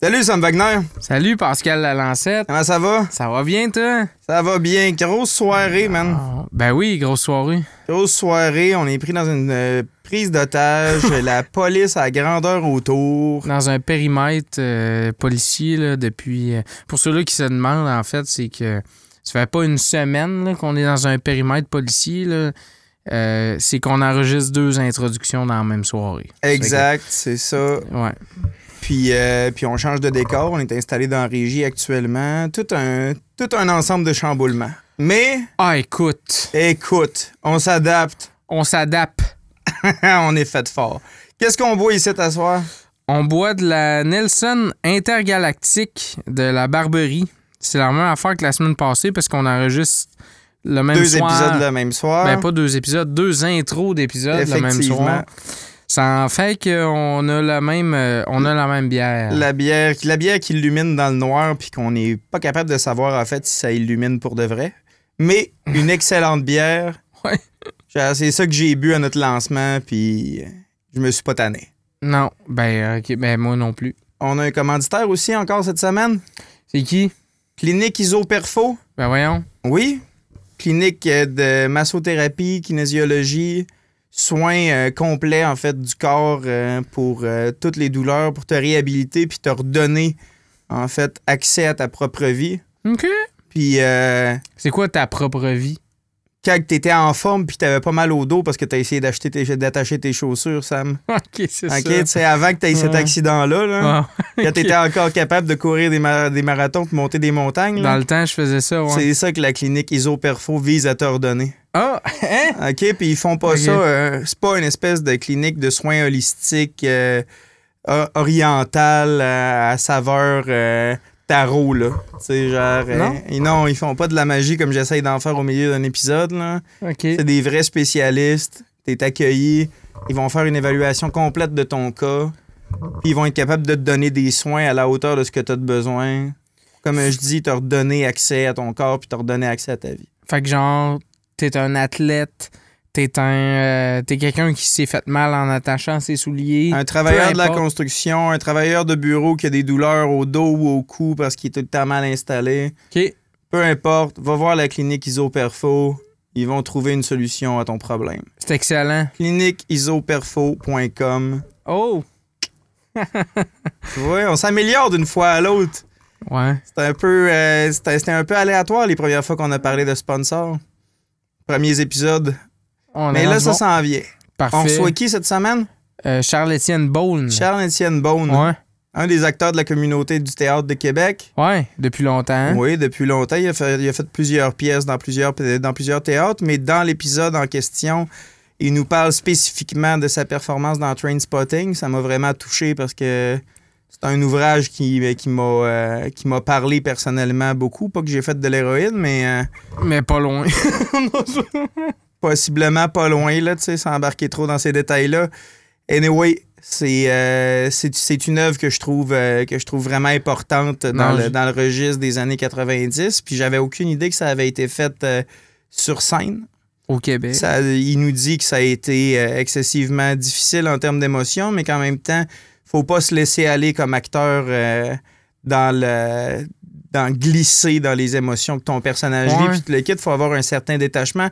Salut Sam Wagner. Salut Pascal Lalancette. Comment ça va? Ça va bien, toi? Ça va bien. Grosse soirée, man. Ah, ben oui, grosse soirée. Grosse soirée. On est pris dans une euh, prise d'otage. la police à grandeur autour. Dans un périmètre euh, policier, là, depuis. euh, pour ceux-là qui se demandent, en fait, c'est que ça fait pas une semaine qu'on est dans un périmètre policier. là. Euh, c'est qu'on enregistre deux introductions dans la même soirée. Exact, c'est ça. Ouais. Puis, euh, puis on change de décor. On est installé dans la régie actuellement. Tout un, tout un ensemble de chamboulements. Mais, Ah, écoute, écoute, on s'adapte. on s'adapte. on est fait fort. Qu'est-ce qu'on boit ici à soir? On boit de la Nelson Intergalactique de la Barberie. C'est la même affaire que la semaine passée parce qu'on enregistre le même Deux soir. épisodes le même soir. Ben, pas deux épisodes, deux intros d'épisodes le même soir. Ça en fait qu'on a la même, euh, on a la même bière. La bière, la bière qui illumine dans le noir, puis qu'on n'est pas capable de savoir en fait si ça illumine pour de vrai. Mais une excellente bière. Ouais. C'est ça que j'ai bu à notre lancement, puis je me suis pas tanné. Non, ben, ok, ben moi non plus. On a un commanditaire aussi encore cette semaine. C'est qui? Clinique Isoperfo. Ben voyons. Oui. Clinique euh, de massothérapie, kinésiologie, soins euh, complets en fait du corps euh, pour euh, toutes les douleurs, pour te réhabiliter puis te redonner en fait accès à ta propre vie. OK. Puis euh, C'est quoi ta propre vie? Quand tu étais en forme puis t'avais pas mal au dos parce que t'as essayé d'acheter tes- d'attacher tes chaussures, Sam. OK, c'est OK, ça. tu sais, avant que tu aies cet accident-là, là, Ah, quand ok. t'étais encore capable de courir des, ma- des marathons puis monter des montagnes, là, Dans le temps, je faisais ça, ouais. c'est ça que la clinique Isoperfo vise à te redonner. Ah, hein? OK, puis ils font pas Ok. ça. euh, c'est pas une espèce de clinique de soins holistiques euh, orientale à, à saveur euh, tarot, là. Tu sais, genre. euh, Non? non, ils font pas de la magie comme j'essaye d'en faire au milieu d'un épisode, là. OK. C'est des vrais spécialistes. T'es accueilli. Ils vont faire une évaluation complète de ton cas. Puis ils vont être capables de te donner des soins à la hauteur de ce que tu as besoin. Comme je dis, te redonner accès à ton corps puis te redonner accès à ta vie. Fait que genre, t'es un athlète, t'es un, euh, t'es quelqu'un qui s'est fait mal en attachant ses souliers. Un travailleur de la construction, un travailleur de bureau qui a des douleurs au dos ou au cou parce qu'il est tout le temps mal installé. OK. Peu importe, va voir la clinique Isoperfo. Ils vont trouver une solution à ton problème. C'est excellent. cliniqueisoperfo.com. Oh! Vois, on s'améliore d'une fois à l'autre. Ouais. C'était un peu euh, c'était c'était un peu aléatoire les premières fois qu'on a parlé de sponsors. Premiers épisodes. On Mais là, ça bon. s'en vient. Parfait. On reçoit qui cette semaine? Euh, Charles-Étienne Bone. Charles-Étienne Bone, Ouais. un des acteurs de la communauté du théâtre de Québec. Ouais, depuis longtemps. Oui, depuis longtemps. Il a, fait, il a fait plusieurs pièces dans plusieurs, dans plusieurs théâtres, mais dans l'épisode en question, il nous parle spécifiquement de sa performance dans Trainspotting. Ça m'a vraiment touché parce que c'est un ouvrage qui, qui m'a euh, qui m'a parlé personnellement beaucoup. Pas que j'ai fait de l'héroïne, mais euh, Mais pas loin. possiblement pas loin, là, tu sais, sans embarquer trop dans ces détails-là. Anyway, c'est euh, une œuvre que je trouve euh, que je trouve vraiment importante dans, Non, le, dans le registre des années 90. Puis j'avais aucune idée que ça avait été fait euh, sur scène. Au Québec. Ça, il nous dit que ça a été excessivement difficile en termes d'émotion, mais qu'en même temps, faut pas se laisser aller comme acteur dans le dans glisser dans les émotions que ton personnage vit. Ouais. Puis tout le kit, faut avoir un certain détachement,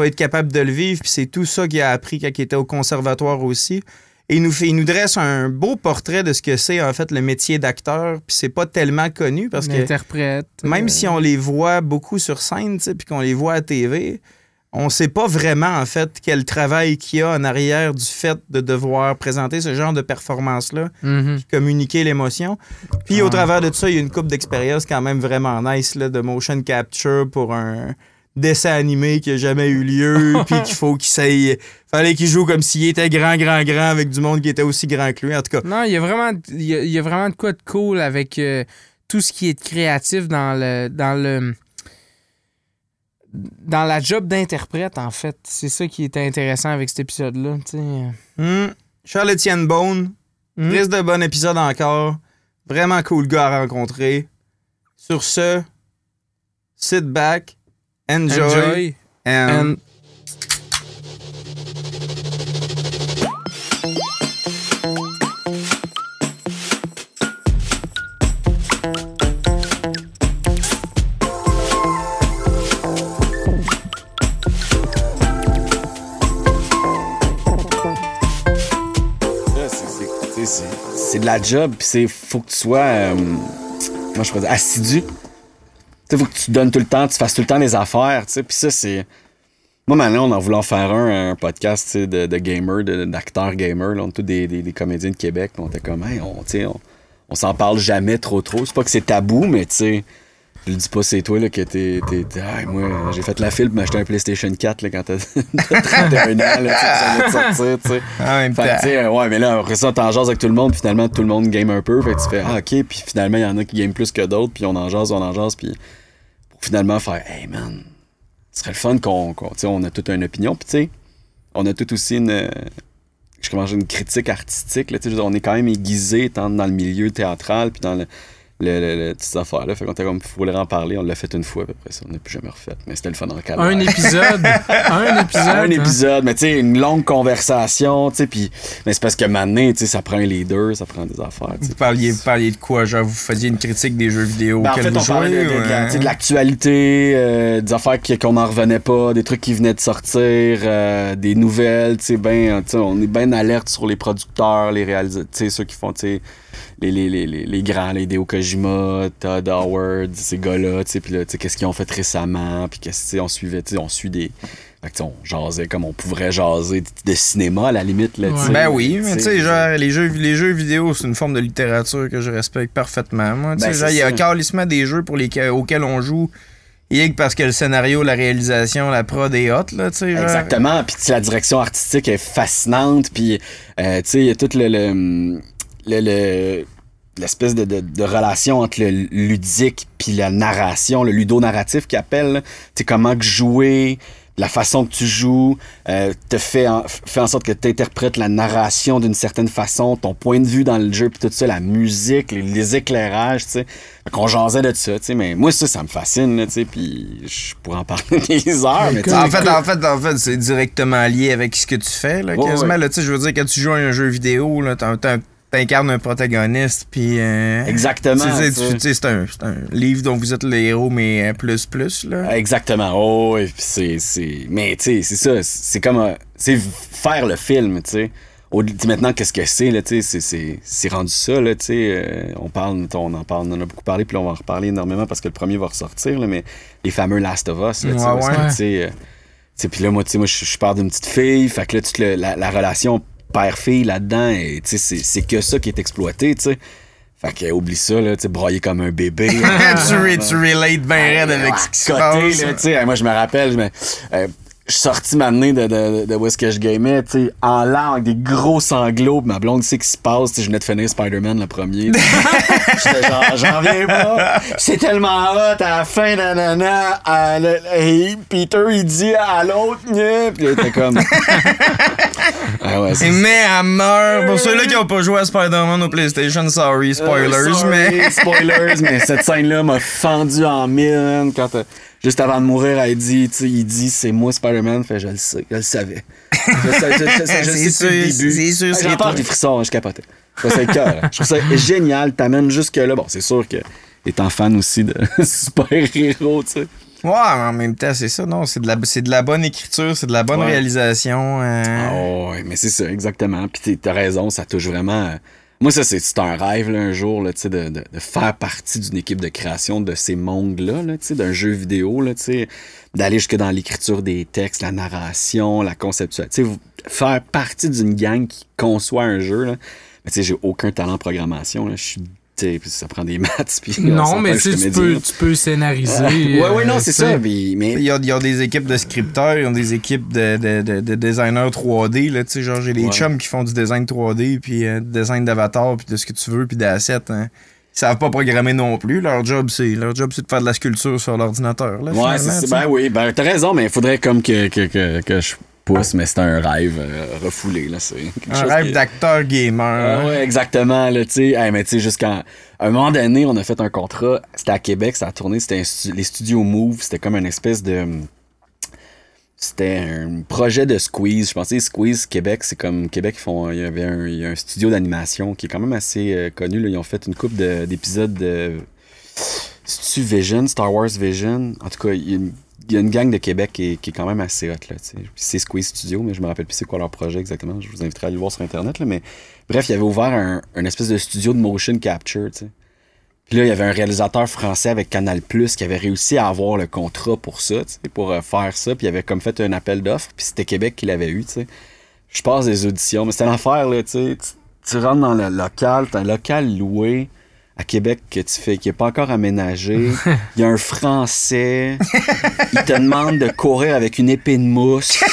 faut être capable de le vivre. Puis c'est tout ça qu'il a appris quand il était au conservatoire aussi. Et il nous, fait, il nous dresse un beau portrait de ce que c'est en fait le métier d'acteur. Puis c'est pas tellement connu parce que L'interprète. même euh, si on les voit beaucoup sur scène, puis qu'on les voit à TV, on sait pas vraiment, en fait, quel travail qu'il y a en arrière du fait de devoir présenter ce genre de performance-là, mhm. communiquer l'émotion. Puis au Ouais. travers de ça, il y a une coupe d'expérience quand même vraiment nice, là, de motion capture pour un dessin animé qui a jamais eu lieu, puis qu'il faut qu'il s'aille... Fallait qu'il joue comme s'il était grand, grand, grand avec du monde qui était aussi grand que lui. En tout cas, Non, il y a vraiment, il y a, il y a vraiment de quoi de cool avec euh, tout ce qui est créatif dans le, dans le, dans la job d'interprète en fait. C'est ça qui est intéressant avec cet épisode-là. hmm, Charles-Étienne Bone. Risque de bon épisode encore. Vraiment cool gars à rencontrer. Sur ce, sit back, enjoy, Enjoy. and And c'est de la job, puis c'est faut que tu sois, euh, comment je peux dire, assidu. Tu faut que tu donnes tout le temps, tu fasses tout le temps les affaires, tu sais. Puis ça, c'est. Moi, maintenant, on en voulant faire un, un podcast de, de gamers, d'acteurs gamers. Là, on est tous des, des, comédiens de Québec. On était comme, on, on, on s'en parle jamais trop trop. C'est pas que c'est tabou, mais tu sais je le dis pas, c'est toi là, que t'es. Ah, moi, j'ai fait la file pour m'acheter un PlayStation 4 là, quand t'as 31 ans, là, ça de sortir, tu sais. En même temps. Fait, ouais, mais là, après ça, t'en jases avec tout le monde, puis finalement, tout le monde game un peu. Fait que tu fais, ah, ok, puis finalement, il y en a qui game plus que d'autres, puis on en jase, on en jase, puis pour finalement faire, hey man, ce serait le fun qu'on. tu sais, on a toute une opinion, puis tu sais, on a tout aussi une. Je commence une critique artistique, là, tu sais, on est quand même aiguisé, tant dans le milieu théâtral, puis dans le le, le, le petites affaires-là. Fait qu'on était comme, faut en parler. On l'a fait une fois, à peu près ça. On n'a plus jamais refait. Mais c'était le fun en calme. Un épisode. un épisode. Un hein. épisode. Mais tu sais, une longue conversation, tu sais. Puis, mais c'est parce que maintenant, tu sais, ça prend un leader, ça prend des affaires. Vous parliez, vous parliez de quoi? Genre, vous faisiez une critique des jeux vidéo ben, en fait, on parlait de, de, l'actualité, euh, des affaires qu'on n'en revenait pas, des trucs qui venaient de sortir, euh, des nouvelles, tu sais, ben, on est bien alerte sur les producteurs, les réalisateurs, tu sais, ceux qui font, tu sais, les, les, les, les, grands, les Deo Kojima, Todd Howard, ces gars-là, tu sais, puis là, tu sais, qu'est-ce qu'ils ont fait récemment, puis qu'est-ce, on suivait, tu sais, on suit des... Fait on jasait comme on pourrait jaser de cinéma, à la limite, là, Ben oui, mais tu sais, genre, les jeux, les jeux vidéo, c'est une forme de littérature que je respecte parfaitement, moi, tu sais, ben, genre, il y a carrément des jeux pour lesquels, auxquels on joue que parce que le scénario, la réalisation, la prod est hot, là, tu sais. Exactement. Puis la direction artistique est fascinante. Puis, euh, tu sais, il y a tout le, le, l'espèce de, de, relation entre le ludique puis la narration, le ludo-narratif qui appelle, tu comment jouer, la façon que tu joues, euh, te fait en, fait en sorte que tu interprètes la narration d'une certaine façon, ton point de vue dans le jeu, puis tout ça, la musique, les, éclairages, tu sais. Qu'on jasait de ça, tu sais. Mais moi, ça, ça me fascine, tu sais. Puis je pourrais en parler des heures. Mais en, fait, en fait, en fait, c'est directement lié avec ce que tu fais, là, quasiment. tu sais, je veux dire, quand tu joues à un jeu vidéo, là, t'as, un t'incarnes un protagoniste, puis... Euh, Exactement. C'est un, un, livre dont vous êtes le héros, mais euh, plus, plus, là. Exactement. Oh, oui, c'est... Mais, tu sais, c'est ça. C'est comme... C'est faire le film, tu sais. Maintenant, qu'est-ce que c'est, là, tu sais, c'est rendu ça, là, tu sais. Euh, on parle, on en parle, on en a beaucoup parlé, puis on va en reparler énormément parce que le premier va ressortir, là, mais les fameux Last of Us, là, tu sais, puis là, moi, tu sais, moi, je pars d'une petite fille, fait que là, toute la relation père-fille là-dedans, c'est que ça qui est exploité, tu sais. Fait que oublie ça, là, tu broyer comme un bébé. tu, tu relates bien raide avec ce qui se passe. Là, moi, je me rappelle, mais, euh, je suis sorti maintenant de, de, de, où est-ce que je gamais, tu sais, en avec des gros sanglots, ma blonde sait ce qui se passe, je venais de finir Spider-Man le premier. J'étais genre, j'en viens pas. C'est tellement hot, à la fin, nanana, à hey, Peter, il dit à l'autre, puis il était comme... ah ouais, mais elle meurt. Pour ceux-là qui ont pas joué à Spider-Man au PlayStation, sorry, spoilers, euh, sorry, mais... spoilers, mais cette scène-là m'a fendu en mille quand juste avant de mourir, elle dit, tu sais, il dit c'est moi Spider-Man, fait je le sais, je le savais. Je, sais, je, sais, début. C'est sûr, c'est J'en des frissons, je capotais. Je trouve ça cœur. Je trouve ça génial, t'amènes jusque là. Bon, c'est sûr que étant fan aussi de super-héros, tu sais. Ouais, mais en même temps, c'est ça, non? C'est de, la, c'est de la bonne écriture, c'est de la bonne réalisation. Euh... Ah ouais, mais c'est ça, exactement. Puis t'as raison, ça touche vraiment moi, ça, c'est un rêve, là, un jour, là, de, de, de, faire partie d'une équipe de création de ces mondes-là, là, d'un jeu vidéo, là, d'aller jusque dans l'écriture des textes, la narration, la conception. Faire partie d'une gang qui conçoit un jeu. Là. Mais j'ai aucun talent en programmation. Je suis ça prend des maths. Puis non, mais tu, peux, tu peux scénariser. ouais, ouais, non, c'est ça. Mais... Il, y a, il y a des équipes de scripteurs, il y a des équipes de, de, de, designers 3D. Là, genre, j'ai des chums qui font du design 3D, puis euh, design d'avatar, puis de ce que tu veux, puis d'assets. Hein. Ils savent pas programmer non plus. Leur job, c'est leur job, c'est de faire de la sculpture sur l'ordinateur. Ouais, c'est ben oui, ben t'as raison, mais il faudrait comme que, que, que, que je mais c'est un rêve euh, refoulé. Là, un rêve d'acteur gamer. Ah ouais, exactement. Là, hey, mais jusqu'à un moment donné, on a fait un contrat. C'était à Québec, ça a tourné. C'était les studios Move. C'était comme une espèce de. C'était un projet de Squeeze. Je pensais Squeeze Québec, c'est comme Québec, ils font, il y avait un, studio d'animation qui est quand même assez euh, connu. Là. Ils ont fait une coupe d'épisodes de C'est-tu Vision, Star Wars Vision? En tout cas, il y a une, il y a une gang de Québec qui est, qui est quand même assez hot, C'est Squeeze Studio, mais je me rappelle plus c'est quoi leur projet exactement. Je vous inviterai à aller le voir sur Internet, là. Mais bref, il avait ouvert un, espèce de studio de motion capture. Puis là, il y avait un réalisateur français avec Canal Plus qui avait réussi à avoir le contrat pour ça, pour euh, faire ça. Puis il avait comme fait un appel d'offres. Puis c'était Québec qui l'avait eu, tu sais. Je passe des auditions, mais c'était l'affaire. Tu, tu rentres dans le local, t'as un local loué à Québec que tu fais, qui n'est pas encore aménagé. Il y a un Français. il te demande de courir avec une épée de mousse,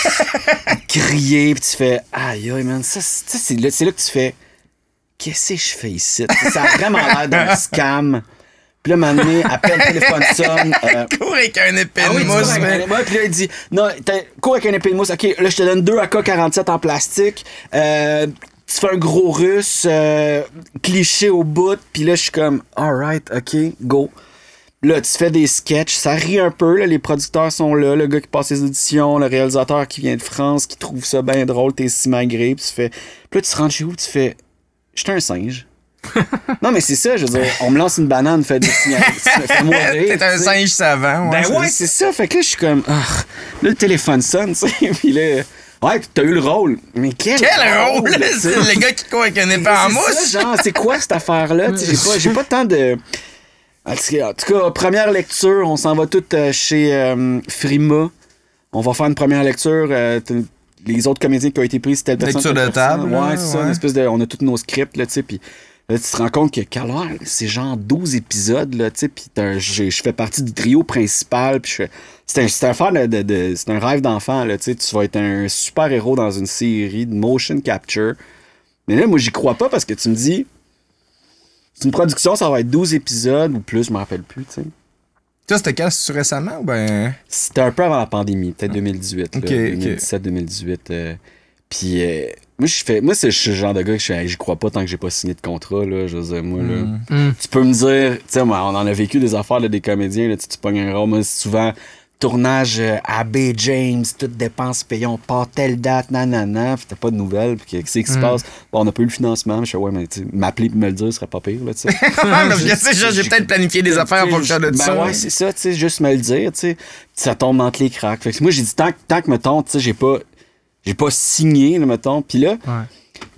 crier, puis tu fais Aïe, aïe, man. Ça, c'est ça, c'est là, c'est là que tu fais Qu'est-ce que je fais ici? Ça a vraiment l'air d'un scam. Puis là, un moment donné, appelle, téléphone sonne. euh, Cours avec un épée ah de oui, mousse, mais- ouais, puis là, il dit Non, t'as- cours avec un épée de mousse. Ok, là, je te donne deux AK-47 en plastique. Euh, tu fais un gros russe, euh, cliché au bout. Puis là, je suis comme Alright, ok, go. Là, tu fais des sketchs, ça rit un peu, là, les producteurs sont là, le gars qui passe les auditions, le réalisateur qui vient de France, qui trouve ça bien drôle, t'es si malgré, puis tu fais... Puis là, tu te rends chez vous, tu fais... J'étais un singe. non, mais c'est ça, je veux dire, on me lance une banane, fait des signaux, mourir. T'es un singe savant. Ben c'est ouais, c'est ça. Fait que là, je suis comme, ah, là, le téléphone sonne, tu sais. Puis là, ouais, t'as eu le rôle. Mais quel, Quel rôle! C'est le gars qui court avec un épée en mousse. ça, genre, c'est quoi cette affaire-là? J'ai pas, pas tant de. En tout, cas, première lecture, on s'en va tout euh, chez euh, Frima. On va faire une première lecture. euh, les autres comédiens qui ont été pris, c'était le Lecture de table, Ouais, c'est ça. Une espèce de, on a tous nos scripts, là, tu sais. Puis là, tu te rends compte que Calvaire, c'est genre 12 épisodes, là, tu sais. Puis je fais partie du trio principal. Puis. C'est un, affaire de, de- de- c'est un rêve d'enfant, là, tu sais. Tu vas être un super héros dans une série de motion capture. Mais là, moi, j'y crois pas parce que tu me dis. C'est une production, ça va être 12 épisodes ou plus, je me rappelle plus, tu sais. Toi, c'était quand? C'est récemment ou ben? C'était un peu avant la pandémie, peut-être 2018. là, Ok, ok. 2017-2018. euh, puis, euh, moi, je fais. Moi, c'est je suis le genre de gars que je fais, Hey, j'y crois pas tant que j'ai pas signé de contrat, là. Je veux dire, moi, là. Mm. Tu peux me dire, tu sais, moi, on en a vécu des affaires, là, des comédiens, là, tu, tu pognes un rôle, moi, c'est souvent. Tournage euh, à B. James, toutes dépenses payées, on part telle date, nanana, puis t'as pas de nouvelles, puis qu'est-ce qui se Mm. passe? Bon, on n'a pas eu le financement, mais je fais, ouais, mais tu sais, m'appeler et me le dire, ce serait pas pire, là, tu sais. Sais, j'ai j'ai peut-être planifié des affaires en fonction de ben ça. ouais, c'est ça, tu sais, juste me le dire, tu sais. Ça tombe entre les cracks. Fait que moi, j'ai dit, tant, que- tant que, mettons, tu sais, j'ai pas, j'ai pas signé, là, mettons. Puis là, Ouais.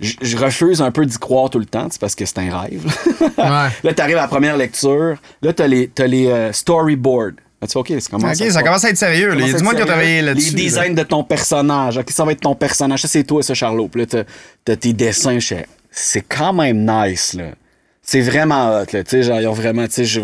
je refuse un peu d'y croire tout le temps, c'est parce que c'est un rêve. Ouais. là, t'arrives à la première lecture. Là, t'as les, t'as les euh, storyboards. Là, tu fais, OK, ça commence à ça commence à être sérieux. Il y a du monde qui a travaillé là-dessus. Les là. designs de ton personnage. OK, ça va être ton personnage. Ça, c'est toi, ça, Charlot. Puis là, t'as- tes dessins. C'est quand même nice, là. C'est vraiment hot, là. Tu sais, genre, ils ont vraiment, tu sais,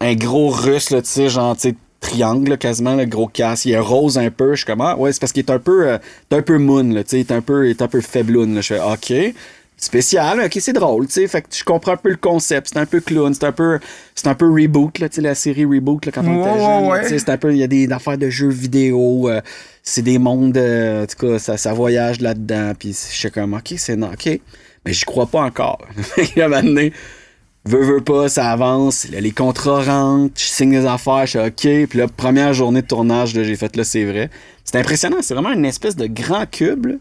un gros russe, là, tu sais, genre, tu sais, triangle, là, quasiment, le gros casse. Il est rose un peu. Je suis comme, ah, ouais, c'est parce qu'il est un peu, euh, un peu moon, là, tu sais, il est un peu, il est un peu faibloun, là. Je fais, OK. Spécial, ok, c'est drôle, tu sais. Fait que je comprends un peu le concept. C'est un peu clown, c'est un peu, c'est un peu reboot, là, tu sais, la série reboot, là, quand on Ouais, était jeune. ouais. c'est un peu, il y a des affaires de jeux vidéo, euh, c'est des mondes, euh, en tout cas, ça, ça voyage là-dedans, puis je suis comme, ok, c'est non, ok, mais j'y crois pas encore. à un moment donné, veux, veux pas, ça avance, là, les contrats rentrent, je signe des affaires, je suis ok, puis là, première journée de tournage, là, j'ai fait, là, c'est vrai. C'est impressionnant, c'est vraiment une espèce de grand cube, là.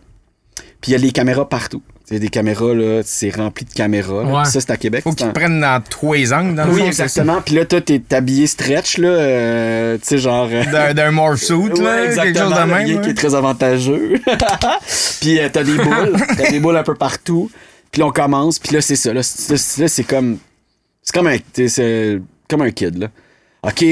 puis il y a les caméras partout. Il y a des caméras, là, c'est rempli de caméras. là. Ouais. Puis ça, c'est à Québec. Faut qu'ils prennent dans tous les angles, dans le Oui, fond, exactement. Puis là, toi, t'es habillé stretch, là, euh, tu sais, genre... euh, D'un- D'un morph suit, Ouais, là, quelque exactement, chose de même. qui est très avantageux. puis euh, t'as des boules, t'as des boules un peu partout. Puis là, on commence, puis là, c'est ça. Là, c'est comme... C'est comme un... C'est comme un kid, là. OK,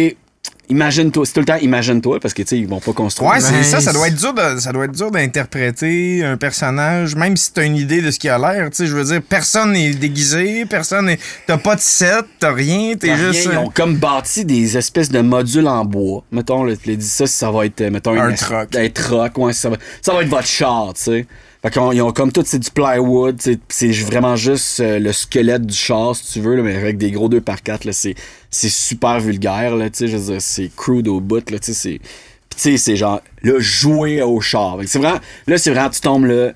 imagine-toi. C'est tout le temps imagine-toi, parce que, tu sais, ils vont pas construire. Ouais, c'est Ben, ça, ça doit être dur de, ça doit être dur d'interpréter un personnage, même si t'as une idée de ce qu'il a l'air, tu sais, je veux dire, personne n'est déguisé, personne n'est, t'as pas de set, t'as rien, t'es T'as rien, juste Ils ont comme bâti des espèces de modules en bois. Mettons, là, tu l'as dit ça, ça va être, euh, mettons, Un une- truck. Un truck, ouais, ça va, ça va être votre char, tu sais. Fait qu'ils ont comme tout, c'est du plywood, c'est vraiment juste euh, le squelette du char, si tu veux, là, mais avec des gros 2x4, là, c'est, c'est super vulgaire, là, tu sais, c'est crude au bout, là, tu sais, c'est... Pis tu sais, c'est genre, là, jouer au char. C'est vraiment, là, c'est vraiment, tu tombes là,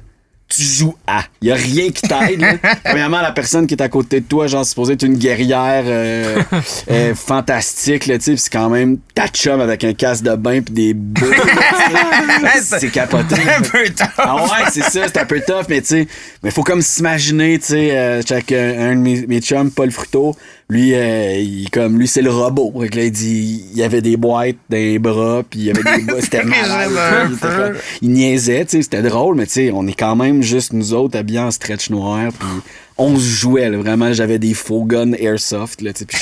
tu joues à. Il y a rien qui t'aide. Premièrement, la personne qui est à côté de toi, genre, supposée être une guerrière euh, euh, fantastique, là, tu c'est quand même ta chum avec un casque de bain pis des boules. c'est capoté. un peu tard. Ah ouais, c'est ça, c'est un peu tough, mais tu sais, mais faut comme s'imaginer, tu sais, euh, chaque- un, un de mes, mes chums, Paul Fruteau, lui, euh, il comme lui, c'est le robot. Que là, il dit, il y avait des boîtes les bras, puis il y avait des bras, c'était malade. il, niaisait, tu sais, c'était drôle, mais tu sais, on est quand même juste nous autres habillés en stretch noir, puis on se jouait, là, vraiment, j'avais des faux guns airsoft, là, tu sais, puis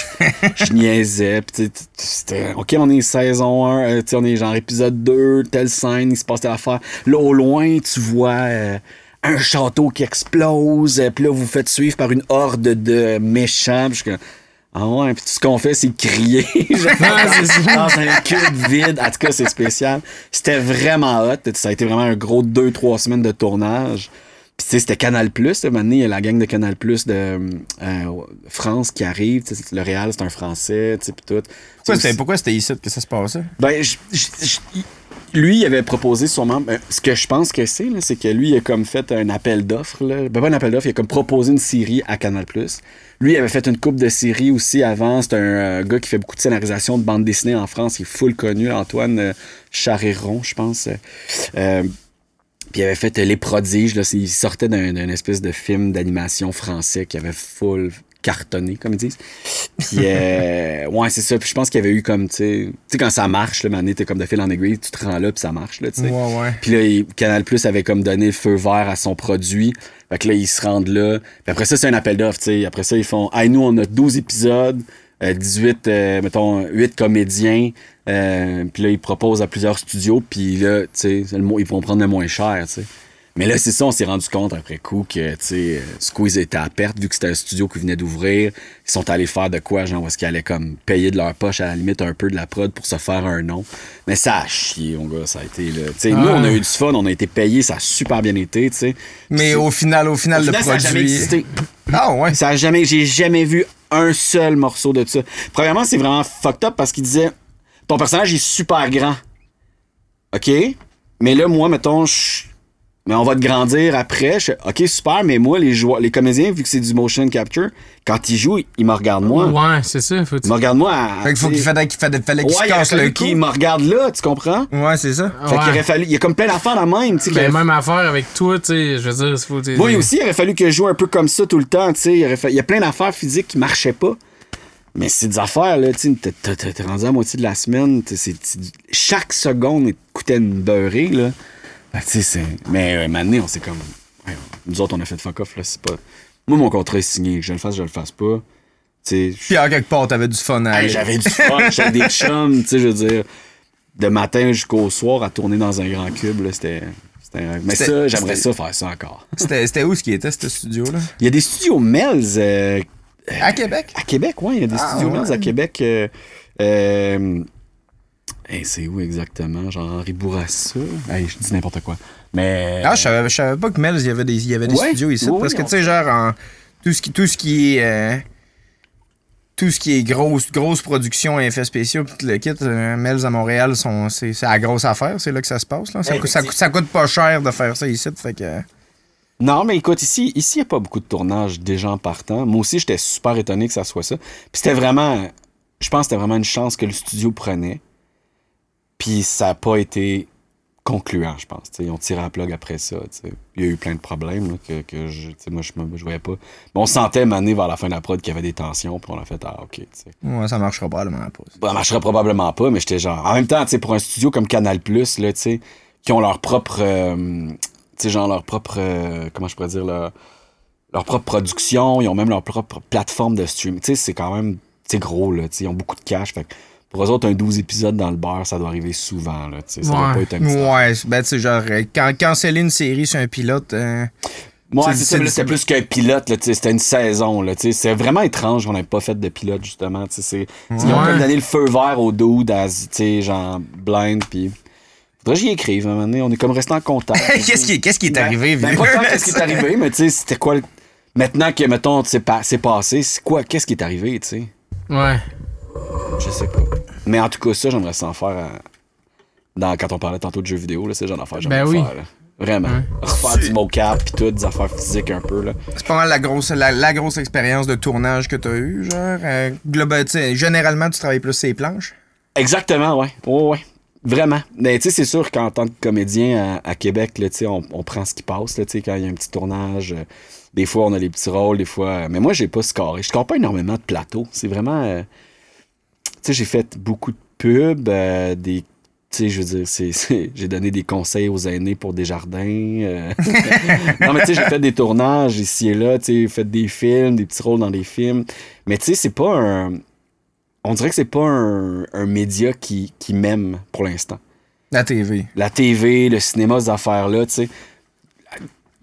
je, je niaisais, puis tu sais, c'était, ok, on est saison 1, euh, tu sais, on est genre épisode 2, telle scène, il se passe telle affaire. Là, au loin, tu vois euh, un château qui explose, euh, puis là, vous vous faites suivre par une horde de méchants, puis je suis comme, ah ouais, puis tout ce qu'on fait, c'est crier. dans un cube vide. En tout cas, c'est spécial. C'était vraiment hot. Ça a été vraiment un gros 2-3 semaines de tournage. Puis, tu sais, c'était Canal Plus. Maintenant, il y a la gang de Canal Plus de euh, France qui arrive. Tu sais, Le Réal, c'est un Français, tu sais, puis tout. Pourquoi c'était, pourquoi c'était ici que ça se passait? ben, je- lui, il avait proposé sûrement. ben, ce que je pense que c'est, c'est que lui, il a comme fait un appel d'offres. Ben, pas un appel d'offres, il a comme proposé une série à Canal. Lui, il avait fait une coupe de séries aussi avant. C'est un euh, gars qui fait beaucoup de scénarisation de bande dessinée en France. Il est full connu, Antoine euh, Charéron, je pense. Euh, puis il avait fait euh, Les Prodiges. Là, il sortait d'un espèce de film d'animation français qui avait full cartonné, comme ils disent. Puis, euh, ouais, c'est ça. Puis je pense qu'il y avait eu comme, tu sais, tu sais, quand ça marche, là, t'es comme de fil en aiguille, tu te rends là, puis ça marche, là, tu sais. Ouais, ouais. Puis là, il- Canal Plus avait comme donné le feu vert à son produit. Fait que là, ils se rendent là. Puis après ça, c'est un appel d'offres, tu sais. Après ça, ils font, hey, nous, on a 12 épisodes, euh, 18, euh, mettons, 8 comédiens. Euh, puis là, ils proposent à plusieurs studios. Puis là, tu sais, ils vont prendre le moins cher, tu sais. Mais là, c'est ça, on s'est rendu compte après coup que, tu sais, euh, Squeeze était à perte vu que c'était un studio qui venait d'ouvrir. Ils sont allés faire de quoi, genre, est-ce qu'ils allaient comme payer de leur poche à la limite un peu de la prod pour se faire un nom. Mais ça a chié, mon gars, ça a été, là. Tu sais, nous, on a eu du fun, on a été payés, ça a super bien été, tu sais. Mais au final, au final, au le final, ça a jamais produit. existé. Ah ouais. Ça a jamais, j'ai jamais vu un seul morceau de ça. Premièrement, c'est vraiment fucked up parce qu'il disait, ton personnage est super grand. OK? Mais là, moi, mettons, je- mais on va te grandir après. Je... OK, super, mais moi, les joueurs, les comédiens, vu que c'est du motion capture, quand ils jouent, ils me regardent moi. Ouais, c'est ça. Faut Ils me regardent moi à. Fait qu'il faut qu'il fallait qu'il fallait, fallait qu'il Ouais, se casse le cou. qu'ils me regardent là, tu comprends? Ouais, c'est ça. Fait qu'il aurait fallu. Il y a comme plein d'affaires la même, tu sais. Ben, même affaire avec toi, tu sais. Je veux dire, il faut. tu sais, Moi aussi, il aurait fallu que je joue un peu comme ça tout le temps, tu sais. Il, aurait fa- il y a plein d'affaires physiques qui marchaient pas. Mais c'est des affaires, là, tu sais, t'es- rendu à la moitié de la semaine, c'est- chaque seconde coûtait une beurrée, là. Tu sais, c'est... Mais euh, maintenant, on s'est comme... ouais, nous autres, on a fait fuck off, là, c'est pas... Moi, mon contrat est signé, que je le fasse, je le fasse pas. Tu sais, Puis en quelque part, t'avais du fun à Hey, j'avais du fun, j'avais des chums, tu sais, je veux dire, de matin jusqu'au soir à tourner dans un grand cube, là, c'était... Mais ça, j'aimerais ça faire ça encore. C'était où ce qui était, ce studio-là? Il y a des studios Melz euh, À Québec? à Québec, ouais, il y a des Ah, studios ouais. Melz à Québec. euh, euh, hey, c'est où exactement? Genre Henri Bourassa? Hey, je dis n'importe quoi. Mais. Ah, je savais, je savais pas que Melz, il y avait des, il y avait des Ouais, studios ici. oui, parce que, on- tu sais, genre, en, tout, ce qui, tout ce qui est. euh, tout ce qui est grosse, grosse production et effets spéciaux, puis tout le kit, euh, Melz à Montréal, sont- c'est c'est la grosse affaire, c'est là que ça se passe. Là. Ça, Hey, coûte- ça, mais coûte- ça coûte pas cher de faire ça ici, fait que. Non, mais écoute, ici, ici, il n'y a pas beaucoup de tournage des gens partant. Moi aussi, j'étais super étonné que ça soit ça. Puis c'était vraiment. Je pense que c'était vraiment une chance que le studio prenait. Puis ça n'a pas été concluant, je pense. T'sais, ils ont tiré la plug après ça. t'sais. Il y a eu plein de problèmes là, que, que je, t'sais, moi, je ne voyais pas. Mais on sentait maner vers la fin de la prod qu'il y avait des tensions. Puis on a fait, ah, OK. t'sais. Ouais, ça marchera probablement pas. ça. Ça marcherait probablement pas, mais j'étais genre. En même temps, pour un studio comme Canal Plus, là, qui ont leur propre. euh, tu sais, genre leur propre. euh, comment je pourrais dire, leur, leur propre production, ils ont même leur propre plateforme de stream. Tu sais, c'est quand même. C'est gros, là, ils ont beaucoup de cash. Fait pour eux autres, un 12 épisodes dans le beurre, ça doit arriver souvent, là. Ça doit Ouais. pas être un Ouais, ben, tu sais, genre, euh, quand, canceller une série sur un pilote. euh, Moi, C'est- c'est c'était plus qu'un pilote, c'était une saison. C'est vraiment étrange qu'on n'ait pas fait de pilote, justement, tu sais. c'est- Ils ont Ouais. comme donné le feu vert au sais, genre, blind, puis... Faudrait que j'y écrive, à un moment donné, on est comme resté en contact. qu'est-ce, qui, qu'est-ce qui est Ben- arrivé, ben, pas qu'est-ce qui est arrivé, mais tu sais, c'était quoi... le- Maintenant que, mettons, c'est pas, c'est passé, c'est quoi, qu'est-ce qui est arrivé, tu sais? Ouais. Je sais pas. Mais en tout cas, ça, j'aimerais s'en faire à- dans, quand on parlait tantôt de jeux vidéo, là, c'est le genre d'affaire que j'aimerais Ben oui. faire, là. Vraiment. Refaire du mocap puis tout, des affaires physiques un peu, là. C'est pas mal la grosse, la, la grosse expérience de tournage que tu as eue, genre. Euh, global, tu sais, généralement, tu travailles plus ces planches. Exactement, ouais. Ouais, ouais. Vraiment. Mais tu sais, c'est sûr qu'en tant que comédien à, à Québec, là, tu sais, on, on prend ce qui passe, là, tu sais, quand il y a un petit tournage. euh, des fois, on a les petits rôles, des fois. Mais moi, j'ai pas scoré. Je score pas énormément de plateaux. C'est vraiment. euh, sais, j'ai fait beaucoup de pubs, euh, des. Tu sais, je veux dire, c'est, c'est- j'ai donné des conseils aux aînés pour des jardins. euh. non, mais tu sais, j'ai fait des tournages ici et là, tu sais, j'ai fait des films, des petits rôles dans des films. Mais tu sais, c'est pas un. On dirait que c'est pas un, un média qui, qui m'aime pour l'instant. La TV. La TV, le cinéma, ces affaires-là, tu sais.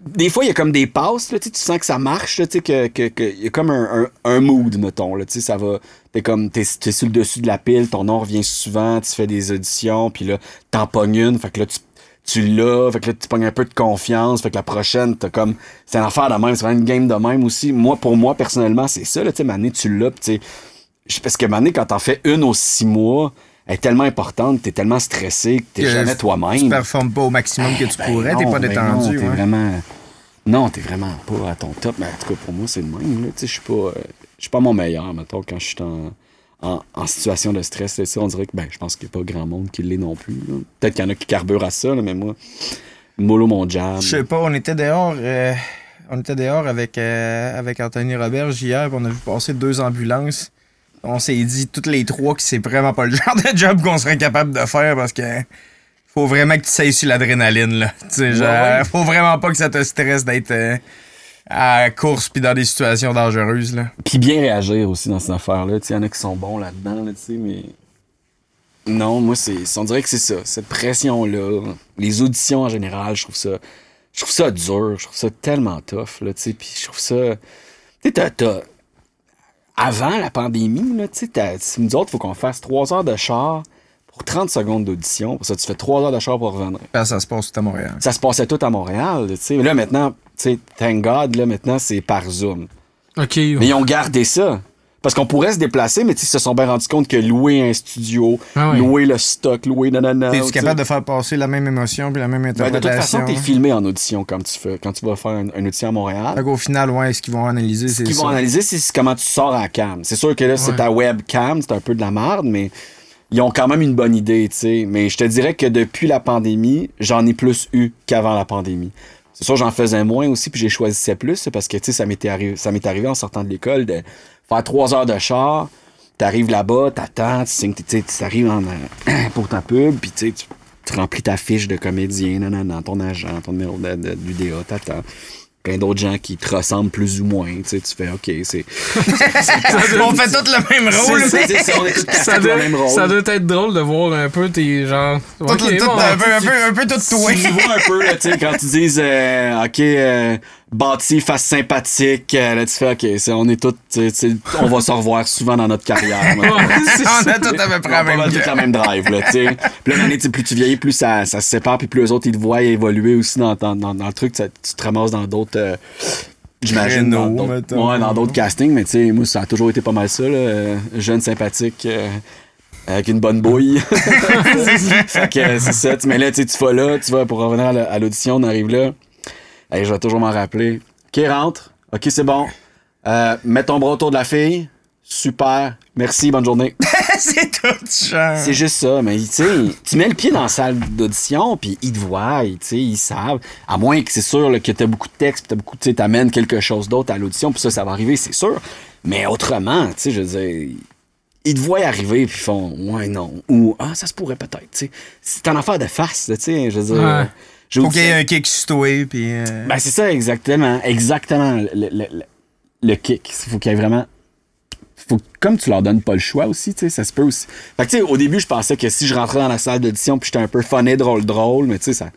Des fois, il y a comme des passes, là, tu sens que ça marche, là, que, que, y a comme un, un, mood, mettons, là, ça va, t'es comme, t'es, t'es sur le dessus de la pile, ton nom revient souvent, tu fais des auditions, puis là, t'en pognes une, fait que là, tu, tu l'as, fait que là, tu pognes un peu de confiance, fait que la prochaine, t'as comme, c'est une affaire de même, c'est vraiment une game de même aussi. Moi, pour moi, personnellement, c'est ça, là, tu sais, tu l'as, parce que Mané, quand t'en fais une aux six mois, est tellement importante, t'es tellement stressé que t'es Que jamais toi-même. Tu performes pas au maximum que tu Ben pourrais, t'es pas ben détendu. Non, t'es ouais. vraiment. Non, t'es vraiment pas à ton top. Mais en tout cas, pour moi, c'est le même. Tu Je suis pas, euh, je suis pas mon meilleur, mettons, quand je suis en, en, en situation de stress. là. On dirait que ben, je pense qu'il n'y a pas grand monde qui l'est non plus. Peut-être qu'il y en a qui carburent à ça, là, mais moi, mollo mon jam. Je sais pas, on était dehors. euh, on était dehors avec, euh, avec Anthony Roberge hier, on a vu passer deux ambulances. On s'est dit toutes les trois que c'est vraiment pas le genre de job qu'on serait capable de faire parce que faut vraiment que tu sailles sur l'adrénaline là. Tu sais, genre, ouais. faut vraiment pas que ça te stresse d'être euh, à course puis dans des situations dangereuses là. Puis bien réagir aussi dans ces affaires-là. Tu sais, Il y en a qui sont bons là-dedans, là, tu sais, mais. Non, moi, c'est. On dirait que c'est ça. Cette pression-là. Les auditions en général, je trouve ça. Je trouve ça dur. Je trouve ça tellement tough, là, tu sais. Puis je trouve ça. Tu sais. Avant la pandémie, là, tu sais, nous autres, il faut qu'on fasse 3 heures de char pour 30 secondes d'audition. Pour ça, tu fais 3 heures de char pour revenir que ça se passe tout à Montréal. ça se passait tout à Montréal. tu sais. Mais Là, maintenant, tu sais, thank God, là, maintenant, c'est par Zoom. OK. Mais ils ont gardé ça. Parce qu'on pourrait se déplacer, mais ils se sont bien rendus compte que louer un studio, Ah louer le stock, louer nanana. T'es-tu tu capable de faire passer la même émotion puis la même Ben, de toute interprétation? façon, t'es filmé en audition quand tu fais, quand tu vas faire un, un audition à Montréal. Fait qu'au final, ouais, ce qu'ils vont analyser, Ce c'est qu'ils ça. vont analyser, c'est comment tu sors à la cam. C'est sûr que là, c'est ta webcam, c'est un peu de la merde, mais ils ont quand même une bonne idée, tu sais. Mais je te dirais que depuis la pandémie, j'en ai plus eu qu'avant la pandémie. C'est sûr, j'en faisais moins aussi, puis j'ai choisissais plus, parce que, tu sais, ça m'était arrivé, ça m'est arrivé en sortant de l'école de faire trois heures de char, t'arrives là-bas, t'attends, tu signes, tu sais, tu arrives en, euh, pour ta pub, puis tu remplis ta fiche de comédien, non, non, non, ton agent, ton numéro de, t'attends. Plein d'autres gens qui te ressemblent plus ou moins, tu sais, tu fais, OK, c'est... on fait tous le même rôle. Ça doit, le même rôle. ça doit être drôle de voir un peu tes bon, un, peu, un, peu, un peu tout toi. tu vois un peu, là, tu sais, quand tu dis, euh, OK, euh, bâti, face sympathique, euh, là, tu fais, OK, c'est- on est tous, on va se revoir souvent dans notre carrière. c'est On a tout à peu près On la la même drive, là, tu sais. Puis là, sais, plus tu vieillis, plus ça, ça se sépare, puis plus les autres, ils te voient évoluer aussi dans, dans, dans, dans le truc. tu te ramasses dans d'autres... euh, J'imagine dans d'autres mettons. ouais, dans d'autres castings, mais tu sais, moi, ça a toujours été pas mal ça, là. euh, jeune, sympathique, euh, avec une bonne bouille. fait que c'est ça. tu- Mais là, tu sais, tu vas là, tu vas pour revenir à l'audition, on arrive là. Hey, je vais toujours m'en rappeler. OK, rentre? OK, c'est bon. Euh, mets ton bras autour de la fille. Super. Merci, bonne journée. c'est tout, genre. C'est juste ça, mais tu sais, tu mets le pied dans la salle d'audition, puis ils te voient, tu sais, ils savent. À moins que c'est sûr là, que t'as beaucoup de texte, puis t'as beaucoup, tu sais, t'amènes quelque chose d'autre à l'audition, puis ça, ça va arriver, c'est sûr. Mais autrement, tu sais, je veux dire, ils te voient arriver, puis ils font, ouais, non, ou ah, ça se pourrait peut-être, tu sais. C'est une affaire de face, tu sais, je veux dire. Ouais. Faut qu'il y ait un kick toi, puis... euh, ben, c'est ça, exactement. Exactement. Le, le, le- le kick. Il faut qu'il y ait vraiment. Faut, comme tu leur donnes pas le choix aussi, tu sais, ça se peut aussi. Fait que, tu sais, au début, je pensais que si je rentrais dans la salle d'audition puis j'étais un peu funné, drôle, drôle, mais tu sais, ça.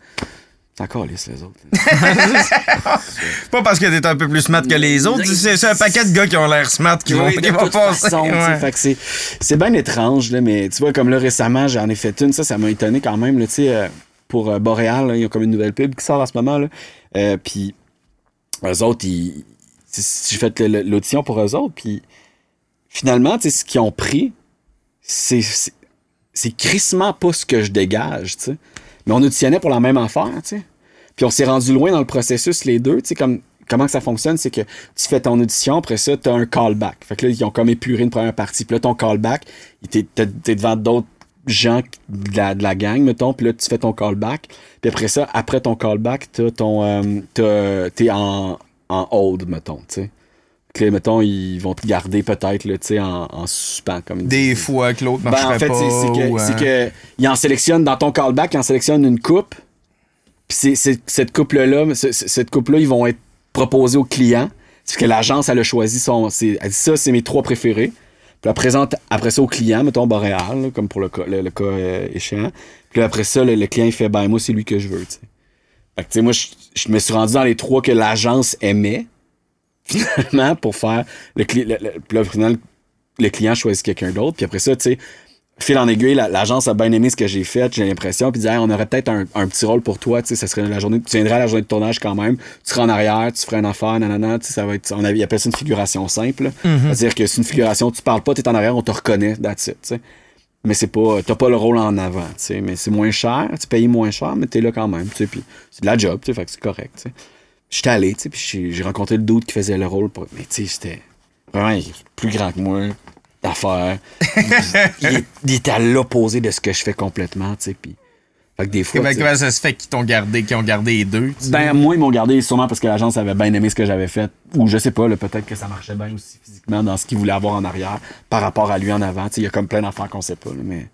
Ça calisse, les autres. Pas parce que t'es un peu plus smart que les autres. C'est un paquet de gars qui ont l'air smart qui vont, qui vont passer. ouais. c'est, bien étrange, là, mais tu vois, comme là, récemment, j'en ai fait une, ça, ça m'a étonné quand même, là, sais, euh, pour euh, Boréal, là, il y a comme une nouvelle pub qui sort en ce moment, là. Euh, puis, eux autres, ils, j'ai fait l'audition pour eux autres, puis finalement, tu ce qu'ils ont pris, c'est, c'est, crissement pas ce que je dégage, tu sais. Mais on auditionnait pour la même affaire, tu sais. Puis on s'est rendu loin dans le processus, les deux. Tu comme, comment que ça fonctionne, c'est que tu fais ton audition, après ça, tu as un callback. Fait que là, ils ont comme épuré une première partie. Puis là, ton callback, t'es es devant d'autres gens de la, de la gang, mettons, puis là, tu fais ton callback. Puis après ça, après ton callback, t'as ton, euh, t'es en, en hold, mettons, tu sais. Que, mettons, ils vont te garder peut-être, tu sais, en, en suspens, comme ils Des fois que l'autre Ben, en fait, c'est que, euh, que en sélectionne dans ton callback, il en sélectionne une coupe. Puis c'est- cette couple-là, ce- ce- cette couple-là, ils vont être proposés au client. C'est que l'agence, elle a choisi son. c'est- Elle dit ça, c'est mes trois préférés. Puis elle présente après ça au client, mettons Boréal, comme pour le cas, le, le cas euh, échéant. Puis après ça, le, le client, il fait Ben, moi, c'est lui que je veux, tu sais. Fait que, tu sais, moi, je, me suis rendu dans les trois que l'agence aimait, finalement, pour faire le là, au final, le client choisit quelqu'un d'autre. Puis après ça, tu sais, fil en aiguille, la- l'agence a bien aimé ce que j'ai fait, j'ai l'impression, puis dit Hey, on aurait peut-être un, un petit rôle pour toi, tu sais, ça serait la journée, tu viendrais à la journée de tournage quand même, tu serais en arrière, tu ferais une affaire, nanana, tu sais, ça va être, on avait, il appelle ça une figuration simple, là. c'est-à-dire que c'est une figuration, tu parles pas, t'es en arrière, on te reconnaît, that's it, tu sais. Mais c'est pas, t'as pas le rôle en avant, tu sais, mais c'est moins cher, tu payes moins cher, mais t'es là quand même, tu sais, puis c'est de la job, tu sais, fait que c'est correct, tu sais. J'étais allé, tu sais, puis j'ai- rencontré le doute qui faisait le rôle, pour- mais tu sais, c'était vraiment plus grand que moi, d'affaires. il, est- il était à l'opposé de ce que je fais complètement, tu sais, puis... Fait que des fois, Comment, ça se fait qu'ils t'ont gardé, qu'ils ont gardé les deux? ben, moi, ils m'ont gardé sûrement parce que l'agence avait bien aimé ce que j'avais fait. Ou je sais pas, peut-être que ça marchait bien aussi physiquement dans ce qu'il voulait avoir en arrière par rapport à lui en avant. Il y a comme plein d'affaires qu'on sait pas, là, mais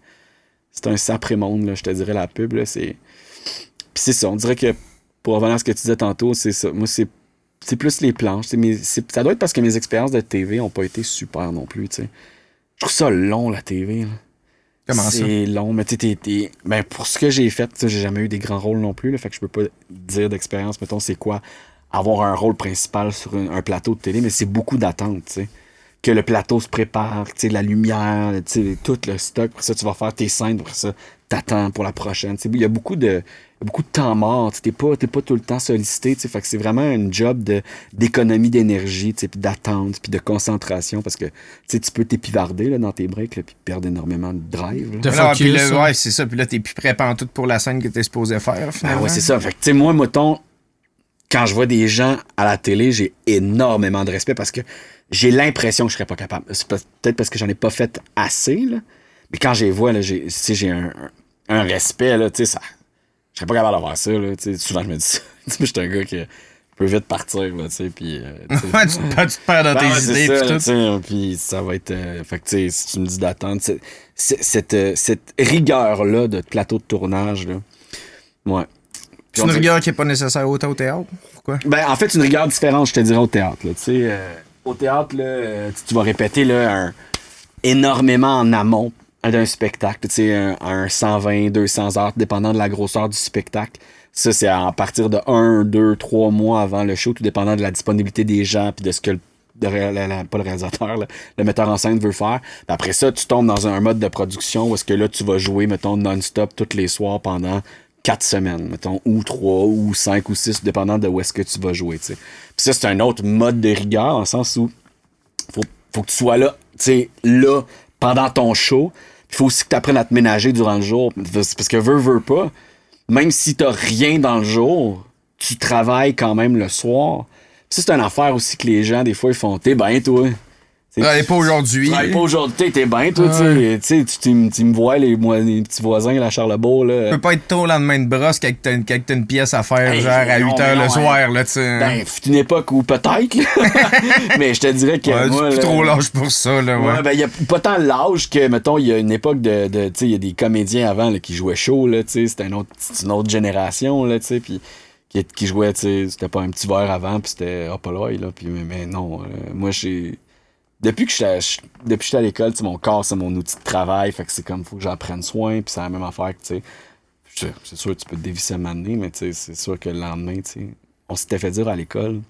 c'est un sacré monde, là, je te dirais, la pub. Là, c'est... Puis c'est ça, on dirait que pour revenir à ce que tu disais tantôt, c'est ça. Moi, c'est, c'est plus les planches. Mes- ça doit être parce que mes expériences de TV ont pas été super non plus. tu sais. Je trouve ça long, la TV. là. Comment ça? C'est long, mais tu sais, ben, pour ce que j'ai fait, tu sais, j'ai jamais eu des grands rôles non plus, là, fait que je peux pas dire d'expérience, mettons, c'est quoi avoir un rôle principal sur un, un plateau de télé, mais c'est beaucoup d'attente, tu sais. Que le plateau se prépare, tu sais, la lumière, tu sais, tout le stock, après ça, tu vas faire tes scènes, après ça, t'attends pour la prochaine, tu sais. Il y a beaucoup de, beaucoup de temps mort, tu t'es pas, t'es pas tout le temps sollicité, tu sais, fait que c'est vraiment un job de, d'économie d'énergie, tu sais, puis d'attente, puis de concentration, parce que, tu sais, tu peux t'épivarder, là, dans tes breaks, là, puis perdre énormément de drive. De Alors, puis focus, là, ouais, c'est ça. Puis là, t'es plus prêt tout pour la scène que t'es supposé faire, Ah ouais, c'est ça. Fait que, tu sais, moi, mettons, quand je vois des gens à la télé, j'ai énormément de respect parce que j'ai l'impression que je serais pas capable. C'est peut- peut-être parce que j'en ai pas fait assez, là. Mais quand je les vois, là, j'ai, tu sais, j'ai un, un- un respect, là, tu sais, ça. Je serais pas capable d'avoir ça, là. Tu sais, souvent, je me dis ça. Tu sais, moi, je suis un gars qui peut vite partir, là, tu sais, puis. euh, tu te perds- tu te perds dans ben tes idées. ça, puis là, tout. tu sais, puis ça va être. euh, fait que, tu sais, si tu me dis d'attendre, cette, euh, cette rigueur-là de plateau de tournage, là. Ouais. C'est une rigueur qui est pas nécessaire autant au théâtre. Pourquoi? ben, en fait, c'est une rigueur différente, je te dirais, au théâtre. Là. Tu sais, euh, au théâtre, là, euh, tu, tu vas répéter là, un- énormément en amont d'un spectacle. Tu sais, un, un 120, 200 heures, dépendant de la grosseur du spectacle. Ça, c'est à partir de 1, 2, 3 mois avant le show, tout dépendant de la disponibilité des gens puis de ce que le pas le réalisateur, le metteur en scène veut faire. Puis après ça, tu tombes dans un mode de production où est-ce que là, tu vas jouer, mettons, non-stop tous les soirs pendant quatre semaines, mettons, ou trois, ou cinq, ou six, dépendant de où est-ce que tu vas jouer, tu sais. Puis ça, c'est un autre mode de rigueur, le sens où faut, faut que tu sois là, tu sais, là, pendant ton show. Il faut aussi que tu apprennes à te ménager durant le jour. Parce que veux, veux pas, même si t'as rien dans le jour, tu travailles quand même le soir. Ça, c'est une affaire aussi que les gens, des fois, ils font T'es bien, toi. Ouais, pas aujourd'hui. pas aujourd'hui, t'es- bien, toi, tu sais. Tu sais. Tu me vois, les, moi, les petits voisins, la Charlebourg, là. Tu peux pas être tôt le lendemain de brosse quand t'as une, une pièce à faire, Hey, genre à non, 8 mais h non, le hein. soir, là, tu sais. Ben, fut une époque où peut-être, mais je te dirais que. Ouais, moi, c'est plus là- trop l'âge pour ça, là, ouais. Ouais, ben, il y a pas tant l'âge que, mettons, il y a une époque de. de tu sais, il y a des comédiens avant là, qui jouaient chaud, là, tu sais. C'était un autre- c'est une autre génération, là, tu sais. Puis qui, qui jouait, tu sais, c'était pas un petit verre avant, puis c'était hop là, là. Puis, mais, mais non, euh, moi, j'ai. Depuis que je- depuis que à l'école, mon corps, c'est mon outil de travail. Fait que c'est comme, faut que j'en prenne soin, puis c'est la même affaire que, tu sais. C'est sûr, tu peux te dévisser à donné, mais tu sais, c'est sûr que le lendemain, tu sais. On s'était fait dire à l'école,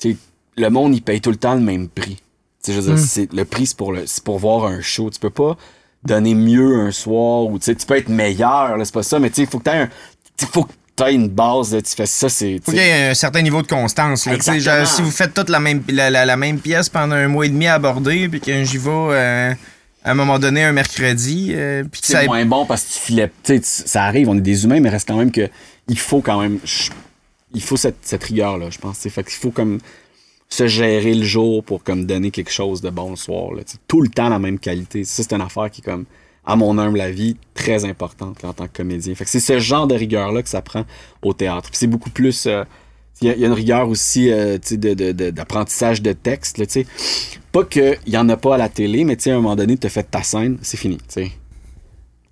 tu sais, le monde, il paye tout le temps le même prix. Tu sais, je veux dire, c'est, le prix, c'est pour, le, pour voir un show. Tu peux pas donner mieux un soir ou tu sais, tu peux être meilleur, c'est pas ça, mais tu sais, il faut que tu aies un. faut que t'aies une base, là, tu fais ça, c'est. Faut qu'il y ait un certain niveau de constance. Là, genre, si vous faites toute la même, la, la- la même pièce pendant un mois et demi à aborder, puis que j'y vais euh, à un moment donné, un mercredi. euh, puis que c'est ça moins bon parce que tu filais. tu ça arrive, on est des humains, mais reste quand même que il faut quand même. il faut cette, cette rigueur-là, je pense. Fait qu'il faut comme se gérer le jour pour comme donner quelque chose de bon le soir. Là, tout le temps la même qualité. Ça, c'est une affaire qui est comme, à mon humble avis, très importante là, en tant que comédien. Fait que c'est ce genre de rigueur-là que ça prend au théâtre. Puis c'est beaucoup plus. euh, il y, a- il y a une rigueur aussi euh, tu sais, de, de- de- d'apprentissage de texte. Là, pas qu'il n'y en a pas à la télé, mais à un moment donné, tu as fait ta scène, c'est fini.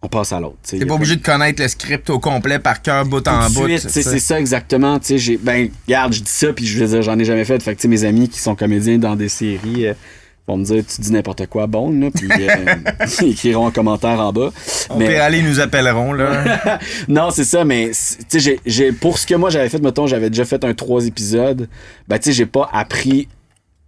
On passe à l'autre. T'es pas obligé de connaître le script au complet par cœur, bout en tout bout. c'est ça exactement. J'ai, ben, regarde, je dis ça, puis je veux dire, j'en ai jamais fait. Que, mes amis qui sont comédiens dans des séries euh, vont me dire, tu dis n'importe quoi, bon, là, puis euh, ils écriront un commentaire en bas. On Mais- peut aller, ils nous appelleront, là. non, c'est ça, mais tu sais, j'ai, j'ai- pour ce que moi j'avais fait, mettons, j'avais déjà fait un trois épisodes. Ben, tu sais, j'ai pas appris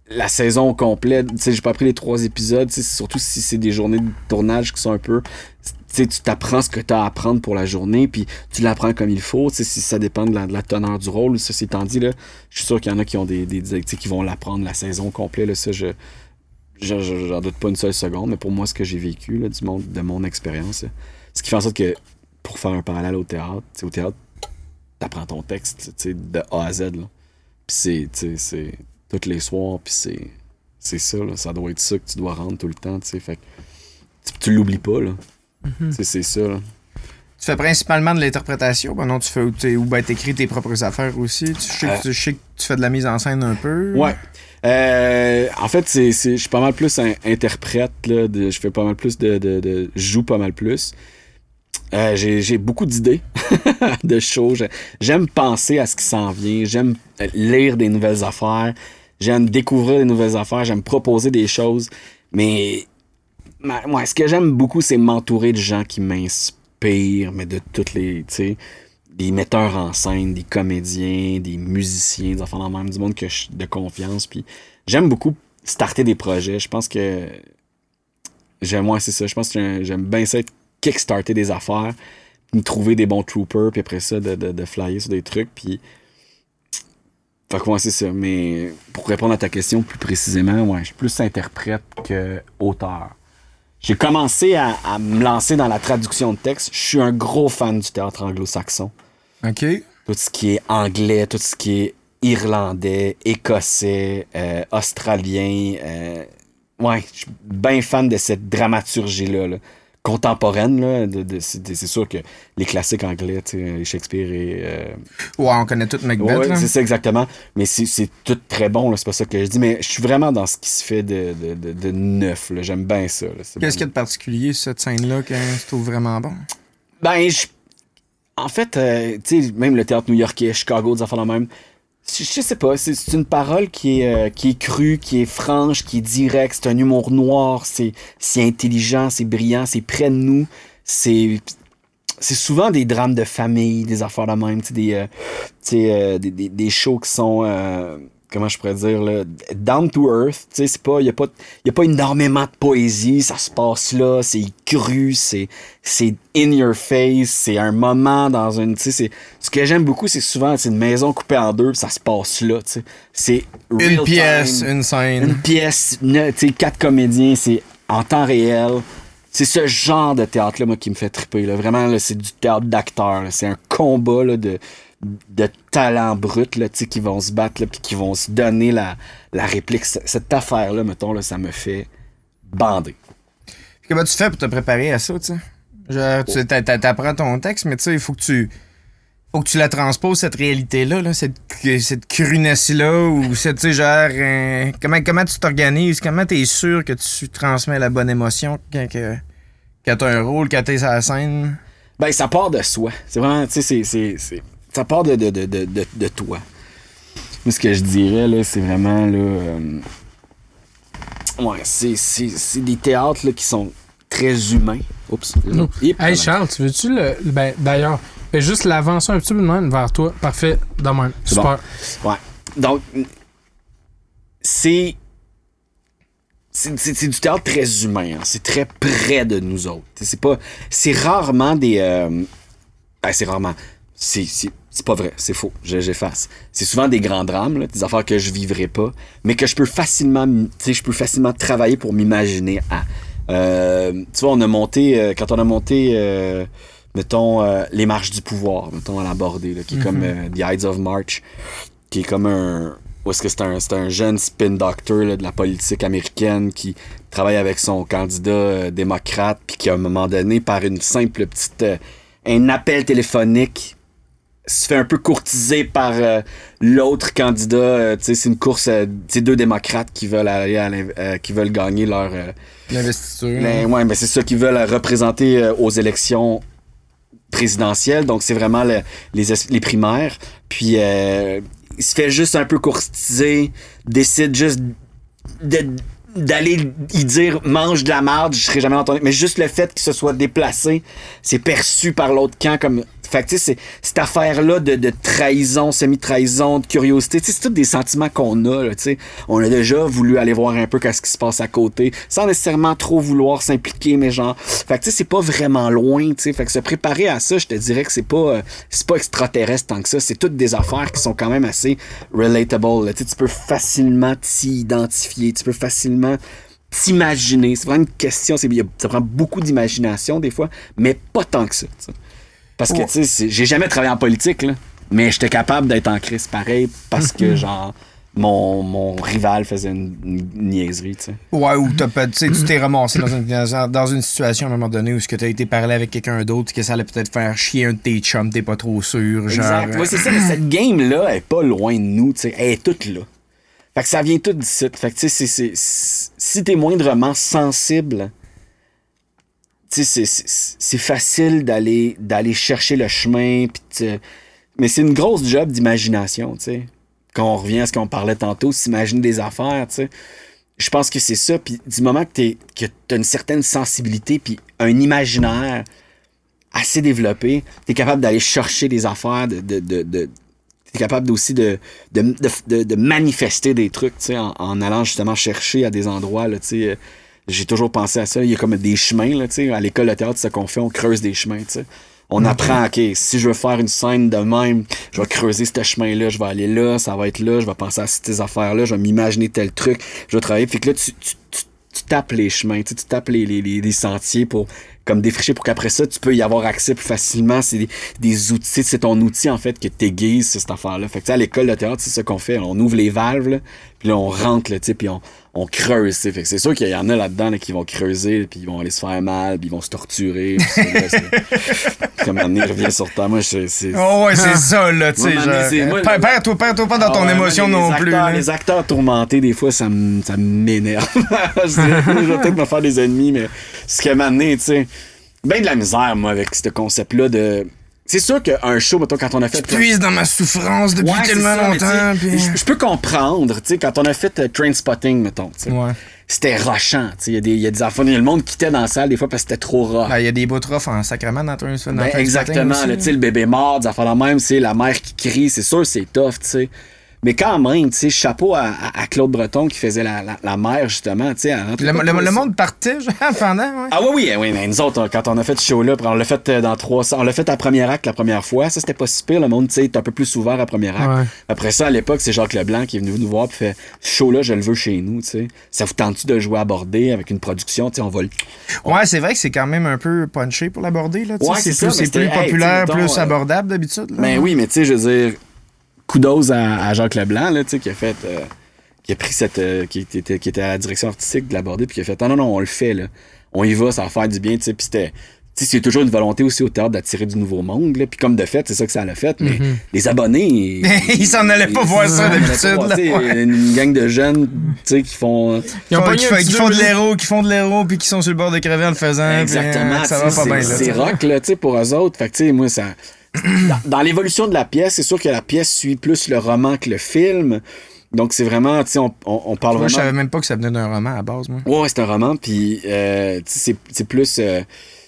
la saison complète. Tu sais, j'ai pas appris les trois épisodes. tu sais, surtout si c'est des journées de tournage qui sont un peu. Tu sais, tu t'apprends ce que tu as à apprendre pour la journée, puis tu l'apprends comme il faut. Tu sais, si ça dépend de la, de la teneur du rôle. Ceci étant dit, là, je suis sûr qu'il y en a qui ont des, des, des- tu sais, qui vont l'apprendre la saison complète. Là, ça, je. Je- je- J'en doute pas une seule seconde, mais pour moi, ce que j'ai vécu là, du monde, de mon expérience, ce qui fait en sorte que pour faire un parallèle au théâtre, au théâtre, t'apprends ton texte tu sais, de A à Z. Là. Puis c'est, tu sais, c'est tous les soirs, puis c'est, c'est ça, là, ça doit être ça que tu dois rendre tout le temps. tu sais, Fait que tu, tu l'oublies pas. Là. Tu sais, C'est ça. Là. Tu fais principalement de l'interprétation. Ben non, tu fais t'es- ou ben t'écris tes propres affaires aussi. Tu sais, que, tu- je sais que tu fais de la mise en scène un peu. Ouais. Euh, en fait, c'est, je suis pas mal plus interprète. Là, je fais pas mal plus de, de, joue pas mal plus. Euh, j'ai, beaucoup d'idées de. J'ai- J'aime penser à ce qui s'en vient. J'aime lire des nouvelles affaires. J'aime découvrir des nouvelles affaires. J'aime proposer des choses. Mais ma- moi, ce que j'aime beaucoup, c'est m'entourer de gens qui m'inspirent, mais de toutes les. Des metteurs en scène, des comédiens, des musiciens, des enfants dans même, du monde que je- de confiance. Puis j'aime beaucoup starter des projets. Je pense que. J'aime, moi, c'est ça. Je pense que j'aime- bien ça, être kickstarter des affaires, puis trouver des bons troopers, puis après ça, de, de, de flyer sur des trucs. Puis. Fait que, c'est ça. Mais pour répondre à ta question plus précisément, ouais, je suis plus interprète que auteur. J'ai commencé à, à me lancer dans la traduction de texte. Je suis un gros fan du théâtre anglo-saxon. OK. Tout ce qui est anglais, tout ce qui est irlandais, écossais, euh, australien. euh, ouais, je suis bien fan de cette dramaturgie-là. là. Contemporaine, là. de- de- c'est sûr que les classiques anglais, sais, Shakespeare et. euh, Ouais, on connaît tout Macbeth. Ouais, c'est ça exactement. Mais c'est tout très bon, c'est pas ça que je dis. Mais je suis vraiment dans ce qui se fait de, de, de, de neuf. J'aime bien ça. Qu'est-ce qu'il y a de particulier cette scène-là que tu trouves vraiment bon? Ben, je- en fait, euh, tu sais, même le théâtre new-yorkais, Chicago, des affaires la même. Je, sais pas, c'est une parole qui est, euh, qui est crue, qui est franche, qui est directe. C'est un humour noir, c'est intelligent, c'est brillant, c'est près de nous. C'est c'est souvent des drames de famille, des affaires de même, des, euh, euh, des, des, des shows qui sont, euh, comment je pourrais dire, là, down to earth, tu sais, c'est pas, il y a pas, y a pas énormément de poésie, ça se passe là, c'est cru, c'est, c'est in your face, c'est un moment dans une, tu sais, c'est, ce que j'aime beaucoup, c'est souvent, c'est une maison coupée en deux, ça se passe là, tu sais, c'est Une pièce, time une scène. une pièce, tu sais, quatre comédiens, c'est en temps réel. C'est ce genre de théâtre-là, moi, qui me fait triper. Là. Vraiment, là, c'est du théâtre d'acteurs. là. C'est un combat là, de, de talents bruts là, tu sais, qui vont se battre là, puis qui vont se donner la, la réplique. Cette affaire-là, mettons, là, ça me fait bander. Puis Comment tu fais pour te préparer à ça, tu sais? Genre, tu t'a- t'apprends ton texte, mais tu sais, il faut que tu. Faut que tu la transposes, cette réalité-là, là, cette, cette crunesse-là, ou cette, tu sais, genre, euh, comment, comment tu t'organises, comment t'es sûr que tu transmets la bonne émotion quand, que, quand t'as un rôle, quand t'es sur la scène? Ben, ça part de soi. C'est vraiment, tu sais, c'est- ça part de, de, de, de, de, toi. Moi, ce que je dirais, là, c'est vraiment, là... euh, ouais, c'est, c'est, c'est des théâtres, là, qui sont très humains. Oups. Hey. Charles, tu veux-tu le. le- Ben, d'ailleurs, fais juste l'avancer un petit peu de même vers toi. Parfait, de même. C'est Super. Ouais. Donc, c'est. C'est c'est- c'est du théâtre très humain. hein. C'est très près de nous autres. C'est pas. C'est rarement des. euh, ben, c'est rarement. C'est c'est- pas vrai. C'est faux. Je- J'efface. C'est souvent des grands drames, là, des affaires que je vivrai pas, mais que je peux facilement. m- Tu sais, je peux facilement travailler pour m'imaginer à. Euh, tu vois, on a monté, euh, quand on a monté, euh, mettons, euh, les marches du pouvoir, mettons, à l'aborder, là, qui est comme euh, The Ides of March, qui est comme un. Où est-ce que c'est un, c'est un jeune spin doctor là, de la politique américaine qui travaille avec son candidat euh, démocrate, puis qui, à un moment donné, par une simple petite. un appel téléphonique, se fait un peu courtiser par euh, l'autre candidat. euh, tu sais, c'est une course, euh, c'est deux démocrates qui veulent aller à euh, qui veulent gagner leur. euh, L'investiture. ben, ouais, mais c'est ça qu'ils veulent représenter aux élections présidentielles. Donc, c'est vraiment le- les, es- les primaires. Puis, euh, il se fait juste un peu courtiser, décide juste de- d'aller y dire mange de la marde, je serai jamais entendu. Mais juste le fait qu'il se soit déplacé, c'est perçu par l'autre camp comme. Fait que, c'est- cette affaire-là de, trahison, semi-trahison, de curiosité, c'est tous des sentiments qu'on a, là. On a déjà voulu aller voir un peu qu'est-ce qui se passe à côté, sans nécessairement trop vouloir s'impliquer, mais genre. Fait que, c'est pas vraiment loin, tu. Fait que se préparer à ça, je te dirais que c'est pas, euh, pas extraterrestre tant que ça. C'est toutes des affaires qui sont quand même assez relatable, là. Tu peux facilement t'y identifier, tu peux facilement t'imaginer. C'est vraiment une question, c'est, ça prend beaucoup d'imagination des fois, mais pas tant que ça. Parce que, tu sais, j'ai jamais travaillé en politique, là, mais j'étais capable d'être en crise pareil parce que, genre, mon, mon rival faisait une, une niaiserie, tu sais. Ouais, ou t'as pas- tu sais, tu t'es ramassé dans une, dans, une situation à un moment donné où ce que t'as été parlé avec quelqu'un d'autre que ça allait peut-être faire chier un de tes chums, t'es pas trop sûr. Genre, Exact. euh, Ouais, c'est ça, mais cette game-là, elle est pas loin de nous, tu sais. Elle est toute là. Fait que ça vient tout d'ici. Fait que, tu sais, si t'es moindrement sensible, c'est- facile d'aller chercher le chemin, mais c'est une grosse job d'imagination, tu. Quand on revient à ce qu'on parlait tantôt, s'imaginer des affaires, tu. Je pense que c'est ça, puis du moment que que t'as une certaine sensibilité, puis un imaginaire assez développé, t'es capable d'aller chercher des affaires, de, capable aussi de, de, manifester des trucs, tu en, allant justement chercher à des endroits, tu sais. J'ai toujours pensé à ça. Il y a comme des chemins, là, tu sais. À l'école de théâtre, c'est ça qu'on fait, on creuse des chemins, tu sais. On apprend, OK, si je veux faire une scène de même, je vais creuser ce chemin-là, je vais aller là, ça va être là, je vais penser à ces affaires-là, je vais m'imaginer tel truc, je vais travailler. Fait que là, tu, tu, tu, tu tapes les chemins, tu, sais, tu tapes les, les, les, les sentiers pour comme défricher pour qu'après ça, tu peux y avoir accès plus facilement. C'est des, des outils, c'est ton outil en fait que t'aiguise cette affaire-là. Fait que tu sais, à l'école de théâtre, c'est ça qu'on fait. On ouvre les valves, là, puis là, on rentre, là, tu sais, puis on, on creuse. tu sais. Fait que c'est sûr qu'il y en a là-dedans là, qui vont creuser, puis ils vont aller se faire mal, puis ils vont se torturer. Comme un revient sur toi. Moi, je- c'est. Oh ouais, c'est ça, là, tu sais. Perds-toi pas dans Ah ton ouais, émotion non plus. là. Les acteurs tourmentés, des fois, ça m'énerve. je vais peut-être me faire des ennemis, mais ce qui m'a amené, tu sais, ben de la misère, moi, avec ce concept-là de. C'est sûr qu'un show, mettons, quand on a fait. Puise dans ma souffrance depuis Ouais, tellement ça, longtemps. puis- Je je peux comprendre, tu sais, quand on a fait euh, Trainspotting, mettons, tu sais, Ouais. c'était rochant, tu sais, il y a des- il y a des enfants, le monde quittait dans la salle des fois parce que c'était trop rough. Ben, il y a des bouts rough en sacrement dans Ben, exactement, spotting là, aussi, tu sais, le bébé mort, des affaires la même, c'est la mère qui crie, c'est sûr, c'est tough, tu sais. Mais quand même, tu sais, chapeau à, Claude Breton qui faisait la, la, la mère, justement, tu sais. Le, monde partait genre, pendant, ouais. Ah oui, oui, oui, mais nous autres, quand on a fait ce show-là, on l'a fait euh, dans trois On l'a fait à premier acte la première fois. Ça, c'était pas si pire. Le monde, tu sais, est un peu plus ouvert à premier acte. Ouais. Après ça, à l'époque, c'est Jacques Leblanc qui est venu nous voir puis fait show-là, je le veux chez nous, tu sais. Ça vous tente-tu de jouer à border avec une production, tu sais, on va le. Ouais, c'est vrai que c'est quand même un peu punché pour l'aborder. Là, tu sais. Ouais, c'est plus, ça, plus hey, populaire, mettons, plus euh, abordable d'habitude. Ben oui, mais tu sais, je veux dire, kudos à, à Jacques Leblanc, là, tu sais, qui a fait. euh, qui a pris cette. euh, qui, était, qui était à la direction artistique de l'aborder, puis qui a fait Ah non, non, on le fait, là. On y va, ça va faire du bien, tu sais. Puis c'était. Tu sais, c'est toujours une volonté aussi au théâtre d'attirer du nouveau monde, là. Puis comme de fait, c'est ça que ça l'a fait, mais les abonnés. Ils s'en allaient pas voir ça d'habitude, ouais. Une gang de jeunes, tu sais, qui font. Ils ont Qui font- qui de l'héros, qui font de l'héros, puis qui sont sur le bord de crever en le faisant. puis, Exactement. euh, ça va pas bien, là. c'est- rock, là, tu sais, pour eux autres. Fait que, tu sais, moi, ça. Dans, dans l'évolution de la pièce, c'est sûr que la pièce suit plus le roman que le film. Donc, c'est vraiment, tu sais, on, on, on parle Moi, je vraiment. savais même pas que ça venait d'un roman à base, moi. Ouais, c'est un roman, puis, euh, tu sais, c'est- plus. euh,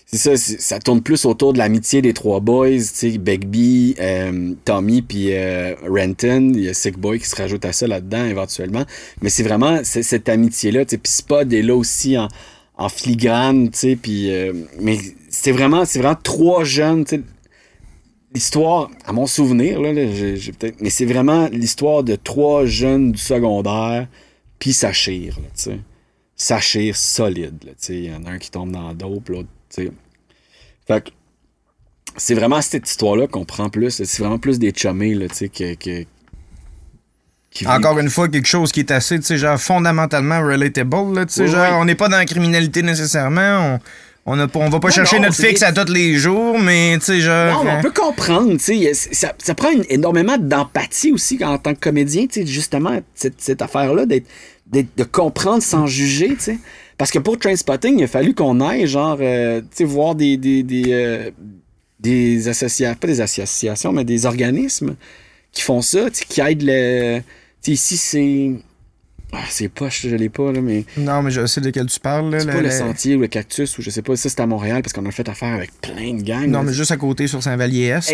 c'est ça, ça tourne plus autour de l'amitié des trois boys, tu sais, Begbie, euh, Tommy, puis euh, Renton. Il y a Sick Boy qui se rajoute à ça là-dedans éventuellement. Mais c'est vraiment cette amitié-là, tu sais, puis Spud est là aussi en, en filigrane, tu sais, puis. euh, mais c'est vraiment, c'est vraiment trois jeunes, tu sais. L'histoire, à mon souvenir, là, là, j'ai j'ai peut-être. Mais c'est vraiment l'histoire de trois jeunes du secondaire, puis ça chire, tu sais. sachir solide. tu sais. Il y en a un qui tombe dans la dope, l'autre, tu sais. Fait que c'est vraiment cette histoire-là qu'on prend plus. C'est vraiment plus des chummés, là, tu sais, que... Encore une fois, quelque chose qui est assez, tu sais, genre, fondamentalement relatable, là, tu sais, Oui, genre, oui. on n'est pas dans la criminalité nécessairement, on, on, on va pas Non, chercher non, notre fixe à tous les jours, mais, tu sais, genre... Non, mais on peut comprendre, tu sais, ça, ça prend une- énormément d'empathie aussi en tant que comédien, tu sais, justement, cette, cette affaire-là, d'être- de comprendre sans juger, tu sais. Parce que pour Trainspotting, il a fallu qu'on aille, genre, euh, tu sais, voir des, des, des, euh, des associations, pas des associations, mais des organismes qui font ça, tu sais, qui aident le... Tu sais, ici, c'est... Ah, c'est pas, je l'ai pas, là, mais... Non, mais je sais de quel tu parles, là. C'est pas le le- sentier ou le cactus, ou je sais pas, ça, c'est à Montréal, parce qu'on a fait affaire avec plein de gangs. Non, mais juste à côté, sur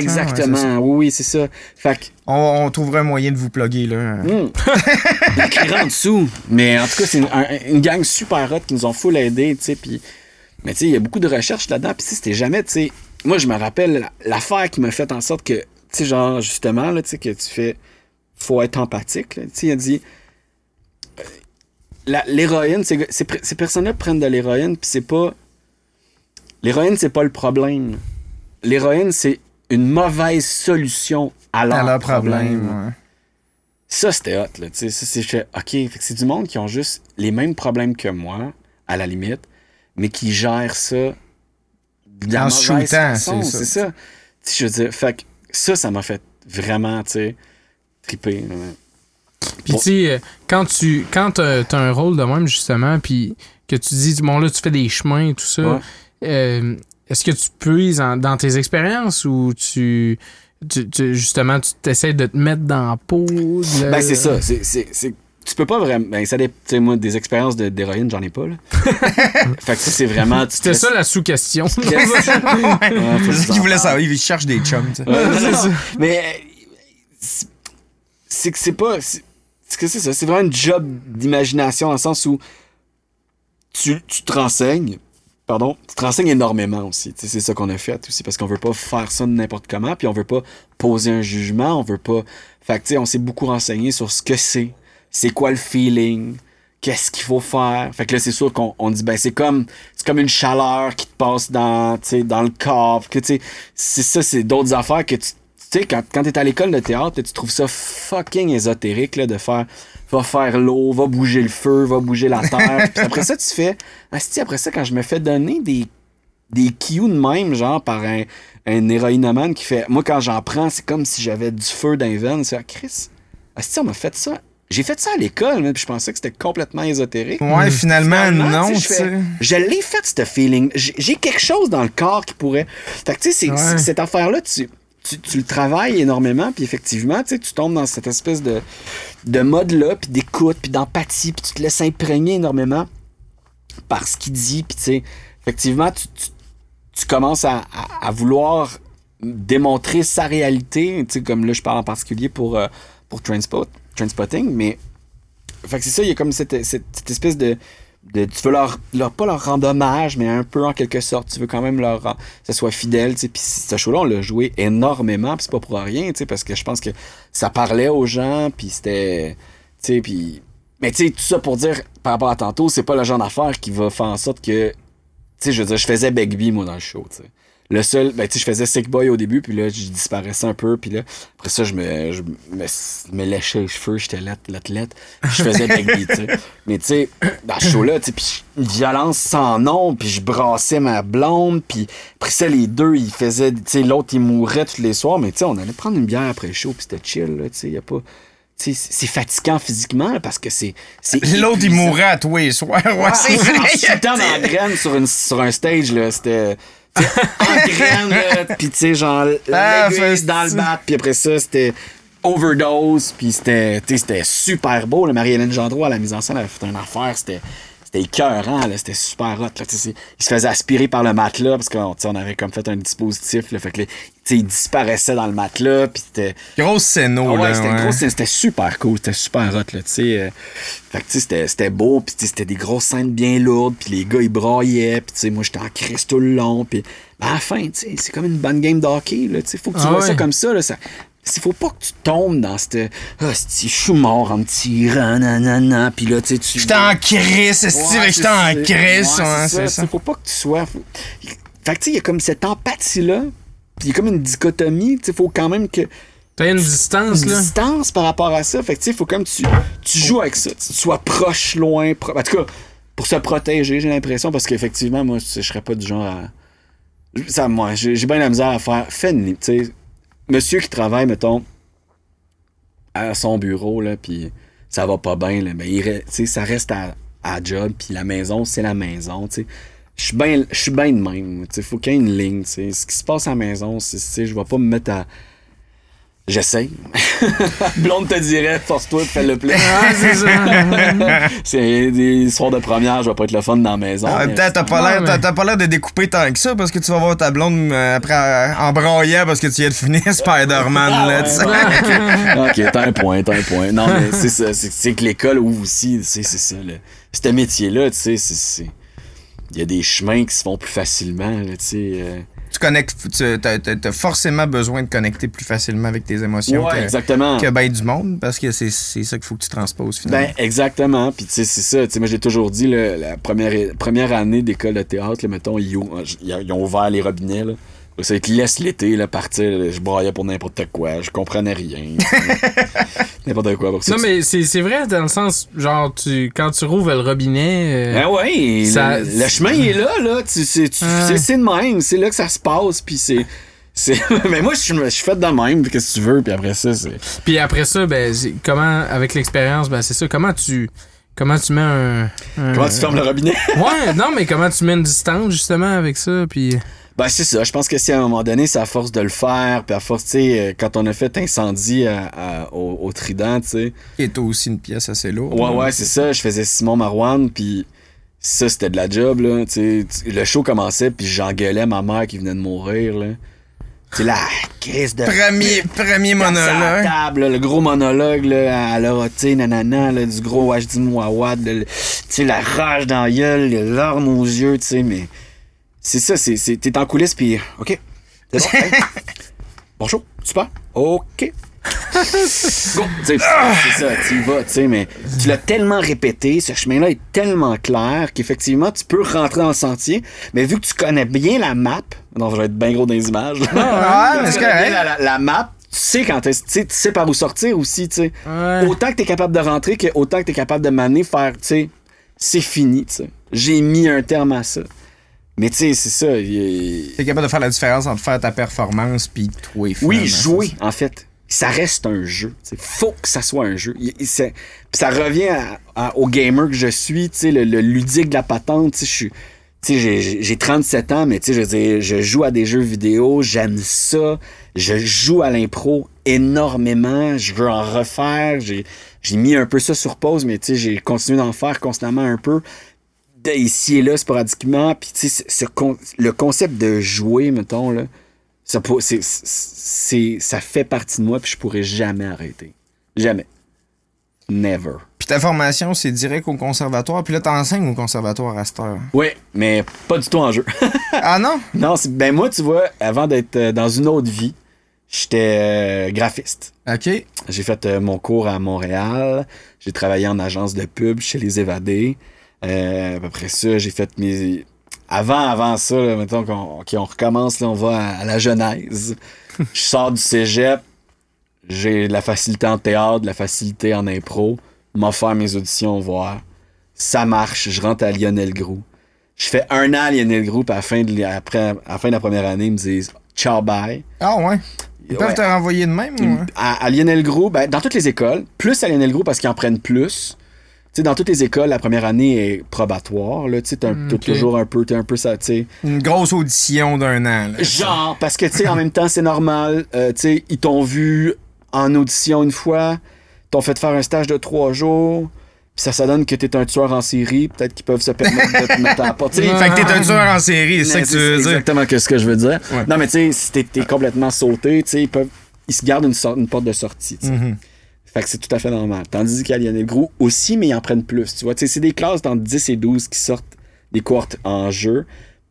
ouais, ça. Exactement, oui, oui, c'est ça. Fait que On, on trouverait un moyen de vous plugger, là. Il écrira en dessous. Mais en tout cas, c'est une, un- une gang super hot qui nous ont full aidé, tu sais. Puis, mais tu sais, il y a beaucoup de recherches là-dedans. Puis, sais, c'était jamais, tu sais. Moi, je me rappelle la- l'affaire qui m'a fait en sorte que, tu sais, genre, justement, là, tu sais, que tu fais. Faut être empathique, là. Tu sais, il a dit. L'héroïne, ces, personnes-là prennent de l'héroïne, puis c'est pas. L'héroïne, c'est pas le problème. L'héroïne, c'est une mauvaise solution à leur, À leur problème. problème, ouais. Ça, c'était hot, là. Ça, c'est OK, c'est du monde qui ont juste les mêmes problèmes que moi, à la limite, mais qui gèrent ça de En shootant, c'est ça. Ça. Je veux dire, fait que ça, ça m'a fait vraiment, tu sais, triper. là. Puis Bon. tu sais, euh, quand tu quand t'as t'as un rôle de même, justement, puis que tu dis, bon là, tu fais des chemins et tout ça, Ouais. euh, est-ce que tu puises en- dans tes expériences ou tu, tu- tu- justement, tu t'essaies de te mettre dans la peau? de- Ben, c'est ça. C'est, c'est, c'est- tu peux pas vraiment. Ben, ça dé- tu sais, moi, des expériences de, d'héroïne, j'en ai pas, là. fait que ça, c'est vraiment. tu C'était ça la sous-question. C'est ce qu'il voulait savoir. Il cherche des chums, tu sais. Ouais, non, Mais euh, c'est- que c'est pas. C'est que c'est ça. C'est vraiment un job d'imagination dans le sens où tu, tu te renseignes. Pardon, tu te renseignes énormément aussi. C'est ça qu'on a fait aussi parce qu'on veut pas faire ça n'importe comment, puis on veut pas poser un jugement, on veut pas. Fait que on s'est beaucoup renseigné sur ce que c'est, c'est quoi le feeling, qu'est-ce qu'il faut faire. Fait que là, c'est sûr qu'on on dit ben c'est comme c'est comme une chaleur qui te passe dans, dans le corps. C'est ça, c'est d'autres affaires que tu tu sais, quand, quand t'es à l'école de théâtre, tu trouves ça fucking ésotérique là, de faire va faire l'eau, va bouger le feu, va bouger la terre. Puis après ça, tu fais. Asti, après ça, quand je me fais donner des, des cues de même, genre par un, un héroïnomane qui fait. Moi, quand j'en prends, c'est comme si j'avais du feu dans les veines. C'est ah, Chris, Asti, on m'a fait ça. J'ai fait ça à l'école, mais puis je pensais que c'était complètement ésotérique. Ouais, finalement, Finalement, non, tu tu sais, je l'ai fait, ce feeling. J'ai quelque chose dans le corps qui pourrait. Fait que, tu sais, Ouais. cette affaire-là, tu, tu, tu le travailles énormément, puis effectivement, tu tombes dans cette espèce de, de mode-là, puis d'écoute, puis d'empathie, puis tu te laisses imprégner énormément par ce qu'il dit, puis tu sais, effectivement, tu, tu, tu commences à, à- vouloir démontrer sa réalité, comme là, je parle en particulier pour, euh, pour Transpot, Transpotting, mais fait que c'est ça, il y a comme cette, cette, cette espèce de, Tu veux leur. Pas leur rendre hommage, mais un peu en quelque sorte. Tu veux quand même leur. rend- Que ce soit fidèle, tu sais. Puis ce show-là, on l'a joué énormément, puis c'est pas pour rien, tu parce que je pense que ça parlait aux gens, puis c'était. Tu sais, puis. Mais tu sais, tout ça pour dire, par rapport à tantôt, c'est pas le genre d'affaire qui va faire en sorte que. Tu sais, je veux dire, je faisais Begbie, moi, dans le show, tu. Le seul, ben, tu sais, je faisais Sick Boy au début, puis là, je disparaissais un peu, puis là, après ça, je me, je me, me léchais les cheveux, j'étais l'athlète, puis je faisais Begbie, tu sais. Mais tu sais, dans ce show-là, tu sais, puis une violence sans nom, puis je brassais ma blonde, puis après ça, les deux, ils faisaient, tu sais, l'autre, il mourait tous les soirs, mais tu sais, on allait prendre une bière après le show, puis c'était chill, là, tu sais, y a pas... Tu sais, c'est fatigant physiquement, parce que c'est... L'autre, il mourrait à tous les soirs. Ouais, Ah, c'est en vrai. dans la graine sur, une, sur un stage, là, c'était. En graine, là, pis tu sais, genre, Ah, l'aiguille dans le bat, puis après ça, c'était overdose, puis c'était tu sais, c'était super beau. Marie-Hélène Gendreau, à la mise en scène, elle avait fait une affaire, c'était. C'était écœurant, là, c'était super hot. Là, il se faisait aspirer par le matelas parce qu'on on avait comme fait un dispositif. Là, fait que, là, il disparaissait dans le matelas. Puis c'était Grosse scéno, ah ouais, là. c'était ouais. gros, c'était c'était super cool, c'était super hot, là, euh, fait que, tu sais, c'était- c'était beau, puis c'était des grosses scènes bien lourdes, puis les gars, ils braillaient, puis tu sais, moi, j'étais en crise tout le long, puis ben, à la fin, c'est comme une bonne game de hockey, là, faut que tu Ah vois ouais. ça comme ça, là, ça... Il faut pas que tu tombes dans cette. Ah, si je suis mort en me tirant, nanana. Puis là, tu sais, tu. J'étais en crise, Ouais, j'étais en c'est- crise, ouais, ouais, c'est c'est ça. ça. Faut pas que tu sois. faut- Fait que, tu sais, il y a comme cette empathie-là. Puis il y a comme une dichotomie. Tu sais, faut quand même que. T'as une distance, Une là. distance par rapport à ça. Fait que, tu sais, faut comme tu, tu joues avec ça. Tu sois proche, loin. pro- En tout cas, pour se protéger, j'ai l'impression. Parce qu'effectivement, moi, je serais pas du genre à. Ça, moi, j'ai bien la misère à faire. Fais une tu sais. Monsieur qui travaille, mettons, à son bureau, là, puis ça va pas bien, là, mais il tu sais, ça reste à, à job, puis la maison, c'est la maison, tu sais. Je suis bien bien de même, tu sais, faut qu'il y ait une ligne, tu sais. Ce qui se passe à la maison, c'est, je vais pas me mettre à... J'essaye. Blonde te dirait, force-toi, fais le plein. Ah, c'est ça. c'est des soirs de première, je vais pas être le fun dans la maison. En même mais- temps, t'as pas l'air mais- t'as- t'as pas l'air de découper tant que ça parce que tu vas voir ta blonde euh, après en braillant parce que tu viens de finir Spider-Man là, tu sais. ok, t'as un point, t'as un point. Non, mais c'est ça. C'est, c'est que l'école ouvre aussi, tu sais, c'est ça. Là. Ce métier-là, tu sais, c'est, c'est- Il y a des chemins qui se font plus facilement, là, tu sais. euh. Tu connectes, tu t'as forcément besoin de connecter plus facilement avec tes émotions Ouais, que, exactement. que ben du monde parce que c'est, ça qu'il faut que tu transposes finalement. Ben, exactement. Puis, tu sais, c'est ça. Tu sais, moi, j'ai toujours dit, là, la première, première année d'école de théâtre, là, mettons, ils, ont ouvert les robinets, là. C'est qu'ils laissent l'été, là, partir. je broyais pour n'importe quoi. Je comprenais rien. n'importe quoi. Pour ça, Non, mais c'est c'est vrai dans le sens, genre, tu, quand tu rouvres le robinet. euh, Ben ouais, Ça- le, le chemin il est là, là. Tu, c'est, c'est, de même, c'est là que ça se passe, puis c'est. c'est... mais moi, je suis je suis fait de même, qu'est-ce que tu veux, puis après ça, c'est. Puis après ça, ben, comment, avec l'expérience, ben, c'est ça, comment tu. Comment tu mets un. un- Comment tu fermes le robinet? Ouais, non, mais comment tu mets une distance, justement, avec ça, puis. Ben, c'est ça. Je pense que si à un moment donné, c'est à force de le faire, puis à force, tu sais, euh, quand on a fait incendie à- à- au, au Trident, tu sais. Qui est aussi une pièce assez lourde. Ouais, ouais, c'est ça. Je faisais Simon Marouane, puis ça, c'était de la job, là. Tu sais, le show commençait, puis j'engueulais ma mère qui venait de mourir, là. C'est la crise de. Premier, premier monologue. table, là, le gros monologue là, à la tu nanana, là, du gros HD Mouawad, tu sais, la rage dans la gueule, les larmes aux yeux, tu sais, mais c'est ça, c'est, t'es en coulisses, puis OK, c'est bon, hey. bonjour, super, OK. Go! Tu c'est ça, tu y vas, tu sais, mais tu l'as tellement répété, ce chemin-là est tellement clair qu'effectivement, tu peux rentrer dans le sentier, mais vu que tu connais bien la map, non, je vais être bien gros dans les images, là. Ah, mais Tu connais bien la, la- la map, tu sais quand tu sais, tu sais par où sortir aussi, tu sais. Ouais. Autant que t'es capable de rentrer que autant que t'es capable de m'amener faire, tu sais, c'est fini, tu sais. J'ai mis un terme à ça. Mais tu sais, c'est ça. il- T'es capable de faire la différence entre faire ta performance puis toi Oui, jouer, en fait. Ça reste un jeu. Il faut que ça soit un jeu. Il- il- ça revient à- à- au gamer que je suis, tu sais, le, le ludique de la patente. Je suis. J'ai- j'ai j'ai 37 ans, mais tu sais, je dire, je joue à des jeux vidéo, j'aime ça. Je joue à l'impro énormément. Je veux en refaire. J'ai j'ai mis un peu ça sur pause, mais tu sais, j'ai continué d'en faire constamment un peu. De ici et là, sporadiquement. Puis tu sais, ce con- le concept de jouer, mettons, là, ça, ça fait partie de moi, puis je pourrais jamais arrêter. Jamais. Never. Puis ta formation, c'est direct au conservatoire. Puis là, t'enseignes au conservatoire à cette heure. Oui, mais pas du tout en jeu. Ah non? non, ben moi, tu vois, avant d'être euh, dans une autre vie, j'étais euh, graphiste. OK. J'ai fait euh, mon cours à Montréal. J'ai travaillé en agence de pub chez Les Évadés. Euh, après ça, j'ai fait mes... Avant, avant ça, là, mettons qu'on on recommence, là, on va à, à la genèse. Je sors du cégep. J'ai de la facilité en théâtre, de la facilité en impro. M'en faire mes auditions, voir. Ça marche. Je rentre à Lionel Groux. Je fais un an à Lionel Groux, puis à la fin de, après, à la, fin de la première année, ils me disent « Ciao, bye ». Ah ouais? Ils peuvent Ouais. te renvoyer de même, ou? À, à Lionel Gros, ben, dans toutes les écoles, plus à Lionel Gros parce qu'ils en prennent plus. Sais, dans toutes les écoles, la première année est probatoire. Là, tu un- ok. toujours un peu, t'as un peu ça. Une grosse audition d'un an. là. Genre, parce que, tu sais, en même temps, c'est normal. euh, tu sais, ils t'ont vu en audition une fois, t'ont fait faire un stage de trois jours, puis ça, ça donne que t'es un tueur en série. Peut-être qu'ils peuvent se permettre de te mettre à la porte. Fait que t'es un tueur en série, c'est ça que tu veux dire. exactement que ce que je veux dire. Ouais. Non, mais tu sais, si t'es t'es complètement sauté, tu sais, ils peuvent. Ils se gardent une, sorte- une porte de sortie, sais. Fait que c'est tout à fait normal. Tandis qu'à Lionel Gros aussi, mais ils en prennent plus. Tu vois, c'est des classes dans 10 et 12 qui sortent des cohortes en jeu.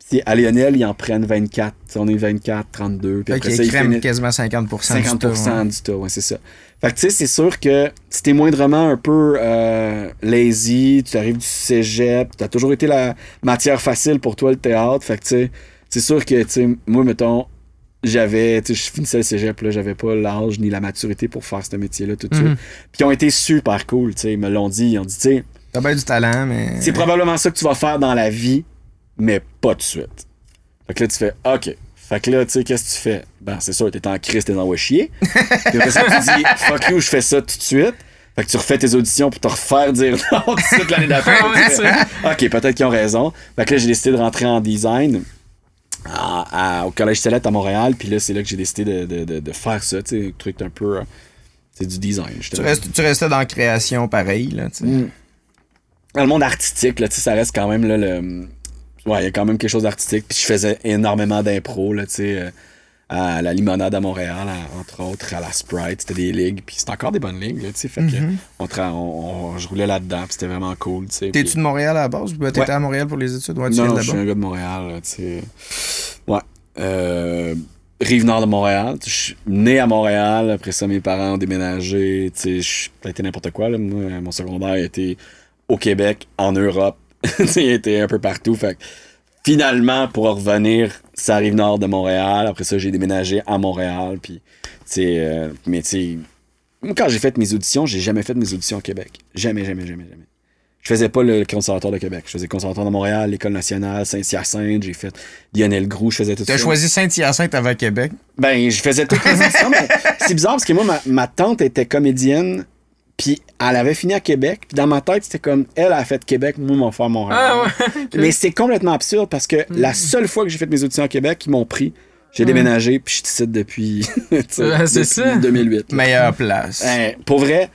Puis à Lionel, ils en prennent 24. Tu sais, On est 24, 32. Puis après ça, ils quasiment 50%. du 50% tas, ouais. du tas, ouais, c'est ça. Fait que tu sais, c'est sûr que si t'es moindrement un peu euh, lazy, tu arrives du cégep, t'as toujours été la matière facile pour toi le théâtre. Fait que tu sais, c'est sûr que, tu sais, moi, mettons, j'avais, tu sais, je finissais le cégep, là, j'avais pas l'âge ni la maturité pour faire ce métier-là tout de Mhm. suite. Puis ils ont été super cool, tu sais, ils me l'ont dit, ils ont dit, tu sais, T'as bien du talent, mais. c'est probablement ça que tu vas faire dans la vie, mais pas tout de suite. Fait que là, tu fais OK. Fait que là, tu sais, qu'est-ce que tu fais? Ben, c'est sûr, t'es en crise, t'es dans ouais chier. Puis après ça, tu dis Fuck you, je fais ça tout de suite. Fait que tu refais tes auditions pour te refaire dire non tout de suite l'année d'après. Ok, peut-être qu'ils ont raison. Fait que là, j'ai décidé de rentrer en design à- à- au Collège Céleste à Montréal. Puis là, c'est là que j'ai décidé de, de- de- de faire ça. Tu sais, un truc un peu. euh, C'est du design. Tu, restes, tu restais dans la création pareil, là, tu sais. Mm. Dans le monde artistique, là, tu sais, ça reste quand même là, le. Ouais, il y a quand même quelque chose d'artistique. Puis je faisais énormément d'impro, là, tu sais, euh, à la Limonade à Montréal, à- entre autres, à la Sprite, c'était des ligues. Puis c'était encore des bonnes ligues, tu sais. Fait que Mhm. on, on- on- je roulais là-dedans, c'était vraiment cool, tu sais. T'es-tu puis- de Montréal à la base? ou T'étais Ouais. à Montréal pour les études? Ouais, tu non, je suis un gars de Montréal, tu sais. Ouais. Euh, Rive-Nord de Montréal. Je suis né à Montréal. Après ça, mes parents ont déménagé. Tu sais, je- ça a été n'importe quoi. Là. Moi, mon secondaire a été au Québec, en Europe. Tu sais, il a été un peu partout. Fait que finalement, pour revenir, ça arrive nord de Montréal. Après ça, j'ai déménagé à Montréal. Puis, tu sais, euh, mais tu quand j'ai fait mes auditions, j'ai jamais fait mes auditions au Québec. Jamais, jamais, jamais, jamais. Je faisais pas le conservatoire de Québec. Je faisais le conservatoire de Montréal, l'École nationale, Saint-Hyacinthe. J'ai fait Lionel Groux, je faisais tout ça. T'as choisi Saint-Hyacinthe avant Québec? Ben, je faisais toutes les auditions, mais c'est bizarre parce que moi, ma, ma tante était comédienne, puis elle avait fini à Québec. Puis dans ma tête, c'était comme, elle a fait Québec, moi, mon frère Montréal. Ah ouais. Mais c'est complètement absurde parce que la seule fois que j'ai fait mes auditions à Québec, ils m'ont pris. J'ai déménagé, puis je suis ici depuis, Ouais, c'est depuis ça. 2008. là. Meilleure place. Hein, pour vrai,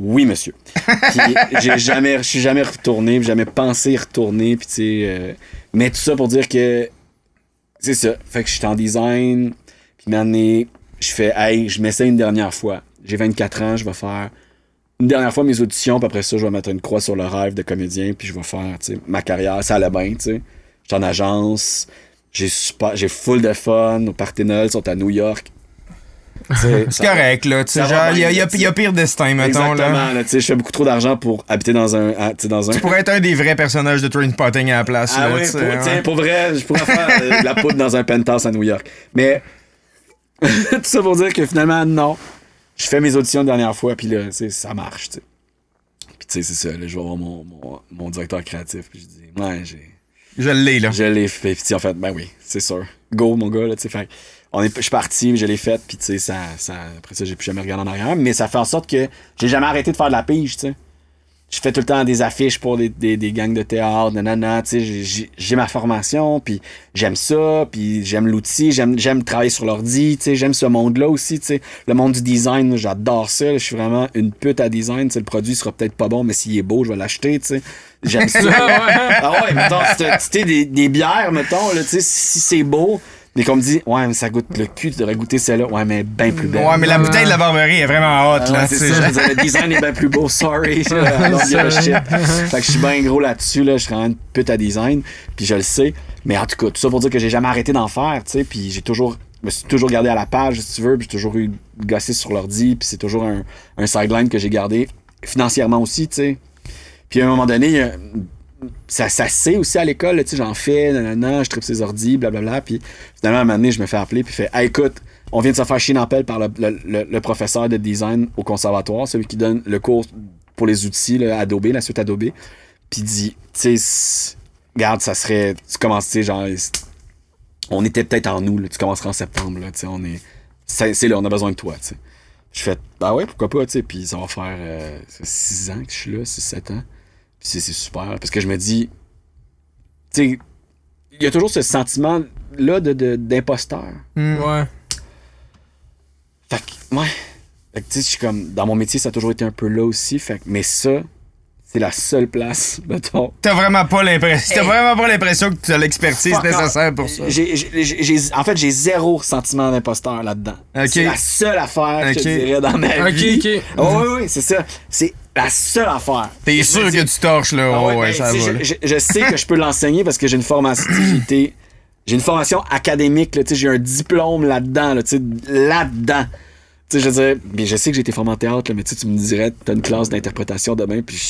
oui, monsieur. Puis j'ai jamais, je suis jamais retourné, jamais pensé y retourner, puis tu sais. euh, mais tout ça pour dire que c'est ça. Fait que je suis en design, puis maintenant, je fais, hey, je m'essaie une dernière fois. J'ai 24 ans, je vais faire une dernière fois mes auditions, puis après ça, je vais mettre une croix sur le rêve de comédien, puis je vais faire, ma carrière. Ça allait bien, tu sais. J'étais en agence, j'ai super, j'ai full de fun. Nos partenaires sont à New York. C'est correct, là. Tu genre, il y, a- y y pire destin, mettons, Exactement, là. là. tu sais, je fais beaucoup trop d'argent pour habiter dans un. tu sais, dans un... Tu pourrais être un des vrais personnages de Trainspotting à la place, Ah là, oui, pour, ouais. pour vrai, je pourrais faire euh, de la poudre dans un penthouse à New York. Mais tout ça pour dire que finalement, non. Je fais mes auditions la dernière fois, puis là, tu sais, ça marche, tu. Puis tu sais, c'est ça, là, je vais voir mon, mon, mon directeur créatif, puis je dis, ouais, j'ai. Je l'ai, là. Je l'ai fait. Puis en fait, ben oui, c'est sûr. Go, mon gars, là, tu sais. Fait on est, je suis parti, je l'ai fait, puis tu sais, ça, ça, après ça, j'ai plus jamais regardé en arrière. Mais ça fait en sorte que j'ai jamais arrêté de faire de la pige, tu sais. Je fais tout le temps des affiches pour des, des, des gangs de théâtre, nanana, tu sais. j'ai- ma formation, puis j'aime ça, puis j'aime l'outil, j'aime j'aime travailler sur l'ordi, tu sais. J'aime ce monde-là aussi, tu sais. Le monde du design, j'adore ça. Je suis vraiment une pute à design. Tu sais, le produit sera peut-être pas bon, mais s'il est beau, je vais l'acheter, tu sais. J'aime ça. Ah ouais, mettons, tu sais, des, des bières, mettons, là, tu sais, si c'est beau, mais qu'on me dit, ouais, mais ça goûte le cul, tu devrais goûter celle-là. Ouais, mais bien plus belle. Ouais, mais la bouteille de la Barberie est vraiment hot, Ah là. ouais, c'est ça, dire, le design est bien plus beau, sorry. A shit. Fait que je suis bien gros là-dessus, là, je suis vraiment une pute à design, puis je le sais. Mais en tout cas, tout ça pour dire que j'ai jamais arrêté d'en faire, tu sais, puis j'ai toujours, je me suis toujours gardé à la page, si tu veux, puis j'ai toujours eu gossé sur l'ordi, puis c'est toujours un, un sideline que j'ai gardé financièrement aussi, tu sais. Puis à un moment donné, euh, ça, sait aussi à l'école, tu sais, j'en fais, nanana, je tripe ses ordi, blablabla, puis finalement, à un moment donné, je me fais appeler, puis fait, hey, écoute, on vient de se faire chier pelle par le, professeur de design au conservatoire, celui qui donne le cours pour les outils, Adobe, la suite Adobe, puis dit, tu sais, regarde, ça serait, tu commences, tu sais, genre, on était peut-être en là, tu commenceras en septembre, là, tu sais, on est, c'est là, on a besoin de toi, tu sais. Je fais, bah ouais, pourquoi pas, tu sais, puis ça va faire 6 ans que je suis là, 6-7 ans. C'est super, parce que je me dis, tu sais, il y a toujours ce sentiment-là de- de- d'imposteur. Hmm. Ouais. Fait que, ouais. Fait que, tu sais, je suis comme, dans mon métier, ça a toujours été un peu là aussi. Fait que, mais ça, c'est la seule place, mettons. T'as vraiment pas l'impression. T'as vraiment pas l'impression que tu as l'expertise nécessaire pour ça. J'ai- en fait, j'ai zéro sentiment d'imposteur là-dedans. C'est la seule affaire que je dirais dans ma Ok, vie. ok. Oh, oui, oui, c'est ça. C'est la seule affaire. T'es sûr que tu torches, là? Ah ouais, ben, ça va. là. je, sais que je peux l'enseigner parce que j'ai une formation. j'ai une formation académique, j'ai un diplôme là-dedans, là, là-dedans. Tu sais, je veux dire, mais je sais que j'ai été formé en théâtre, là, mais tu me dirais, t'as une classe d'interprétation demain, puis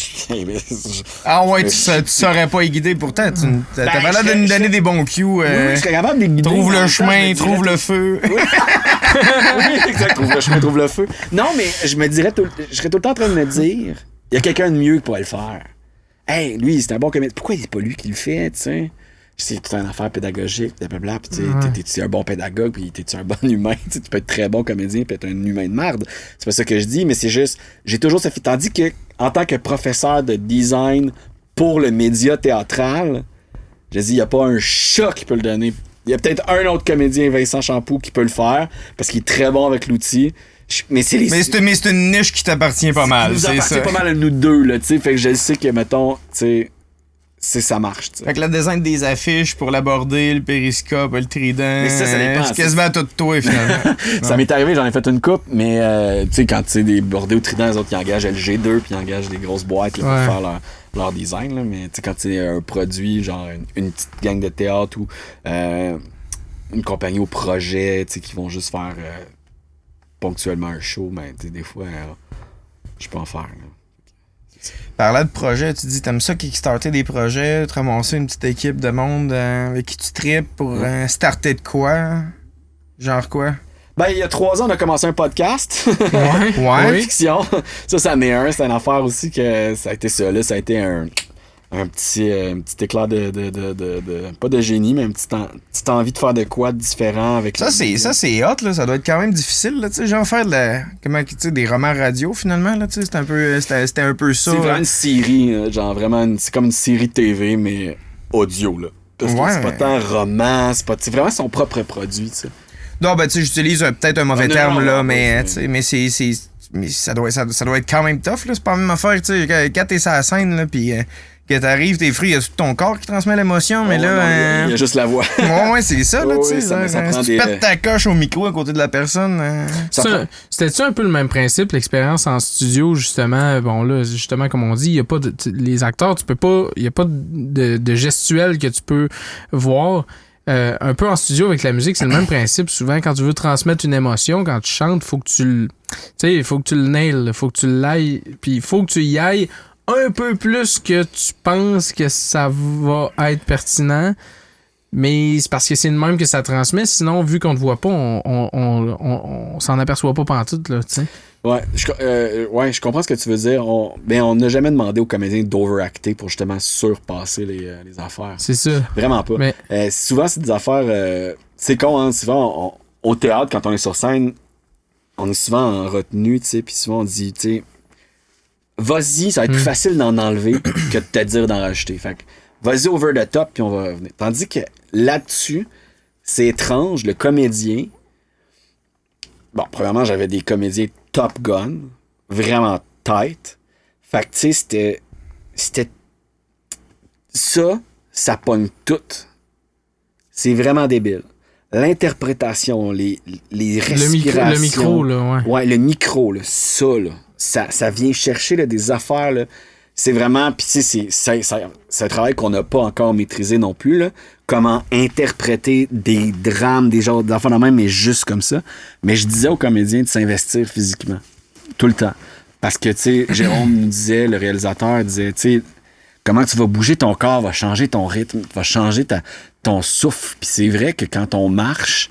Ah ouais, tu, sa- tu saurais pas y guider pourtant. Tu t'as Ben, t'avais l'air de nous donner des bons cues. Oui, euh, oui, je serais capable de les guider. trouve le même temps, je chemin, me trouve le feu. oui, exact. Trouve le chemin, trouve le feu. Non, mais je me dirais, tout, je serais tout le temps en train de me dire, il y a quelqu'un de mieux qui pourrait le faire. Hey, lui, c'est un bon comédien. Pourquoi c'est pas lui qui le fait, tu sais? C'est toute une affaire pédagogique, blablabla. Puis, t'es-tu un bon pédagogue, puis t'es-tu un bon humain? Tu peux être très bon comédien, puis être un humain de merde. C'est pas ça que je dis, mais c'est juste, j'ai toujours ça fait. Tandis que, en tant que professeur de design pour le média théâtral, je dis, il n'y a pas un chat qui peut le donner. Il y a peut-être un autre comédien, Vincent Champoux, qui peut le faire, parce qu'il est très bon avec l'outil. Mais c'est les. Mais c'est une niche qui t'appartient pas mal, c'est ça. pas mal à nous deux, là, tu sais. Fait que je sais que, mettons, tu sais, c'est ça marche. Fait que le design des affiches pour l'aborder, le périscope, le trident. Mais ça, ça dépend, C'est quasiment tout de toi, finalement. Ça m'est arrivé, j'en ai fait une coupe, mais euh, tu sais, quand c'est des bordés au trident, les autres, ils engagent LG2 puis ils engagent des grosses boîtes là, pour Ouais. faire leur, leur design. Là. Mais tu sais, quand c'est un produit, genre une, une petite gang de théâtre ou euh, une compagnie au projet, tu sais, qui vont juste faire euh, ponctuellement un show, mais tu sais, des fois, euh, je peux en faire. là. Parlant de projet, tu dis, t'aimes ça kickstarter des projets, te ramasser une petite équipe de monde euh, avec qui tu tripes pour euh, starter de quoi? Genre quoi? Ben, il y a trois ans, on a commencé un podcast. Ouais. Ouais. Oui. fiction. Ça, ça en est un. C'est une affaire aussi que ça a été ça. Là, ça a été un, un petit, euh, un petit éclat de, de, de, de- Pas de génie, mais une petite, en- petite envie de faire de quoi de différent avec Ça, c'est ça c'est hot, là. Ça doit être quand même difficile, là. Tu sais, genre faire de la. Comment, des romans radio, finalement, là. Tu sais, c'était un peu, c'était c'était un peu ça. C'est vraiment une série, là, genre vraiment, c'est comme une série TV, mais audio, là. Parce que c'est pas tant roman, c'est pas. C'est vraiment son propre produit, tu sais. Non, ben, tu sais, j'utilise euh, peut-être un mauvais non, terme, non, là, mais, tu sais, mais c'est. Mais ça doit, ça, ça doit être quand même tough, là. C'est pas la même affaire, tu sais. quand- t'es sur la scène, là, pis euh, que t'arrives, t'es fruits, il y a tout ton corps qui transmet l'émotion, mais Oh, là. il y a- euh, il y a juste la voix. Ouais, ouais, c'est ça, là, Oh, tu sais. oui, ça- euh, si des- tu pètes ta coche au micro à côté de la personne. euh, prend- C'était-tu un peu le même principe, l'expérience en studio, justement? Bon, là, justement, comme on dit, il y a pas de, les acteurs, tu peux pas, il y a pas de, de gestuelle que tu peux voir. Euh, un peu en studio avec la musique, c'est le même principe. Souvent, quand tu veux transmettre une émotion, quand tu chantes, faut que tu le, tu sais, il faut que tu le nail, faut que tu l'ailles, puis il faut que tu y ailles un peu plus que tu penses que ça va être pertinent. Mais c'est parce que c'est le même que ça transmet. Sinon, vu qu'on ne te voit pas, on, on, on, on- on s'en aperçoit pas pantoute, là, tu sais. Ouais, je, euh, ouais, je comprends ce que tu veux dire. On, ben, on n'a jamais demandé aux comédiens d'overacter pour justement surpasser les, euh, les affaires. C'est ça. Vraiment pas. Mais- Euh, souvent, c'est des affaires. euh, c'est con, hein. Souvent, on- au théâtre, quand on est sur scène, on est souvent en retenue, tu sais. Puis souvent, on dit, tu sais, vas-y, ça va être plus Mm. facile d'en enlever que de te dire d'en rajouter. Fait que, vas-y over the top, puis on va revenir. Tandis que là-dessus, c'est étrange, le comédien. Bon, premièrement, j'avais des comédiens top gun, vraiment tight. Fait que, tu sais, c'était. C'était. Ça, ça pogne tout. C'est vraiment débile. L'interprétation, les, les Le respirations. micro, le micro, là, ouais. Ouais, le micro, là, ça, là, ça, vient chercher des affaires. C'est vraiment. Puis, c'est- un travail qu'on n'a pas encore maîtrisé non plus. Comment interpréter des drames, des genres d'affaires de même, mais juste comme ça. Mais je disais aux comédiens de s'investir physiquement. Tout le temps. Parce que, tu sais, Jérôme nous disait, le réalisateur disait, tu sais, comment tu vas bouger ton corps va changer ton rythme, va changer ta, ton souffle. Puis c'est vrai que quand on marche,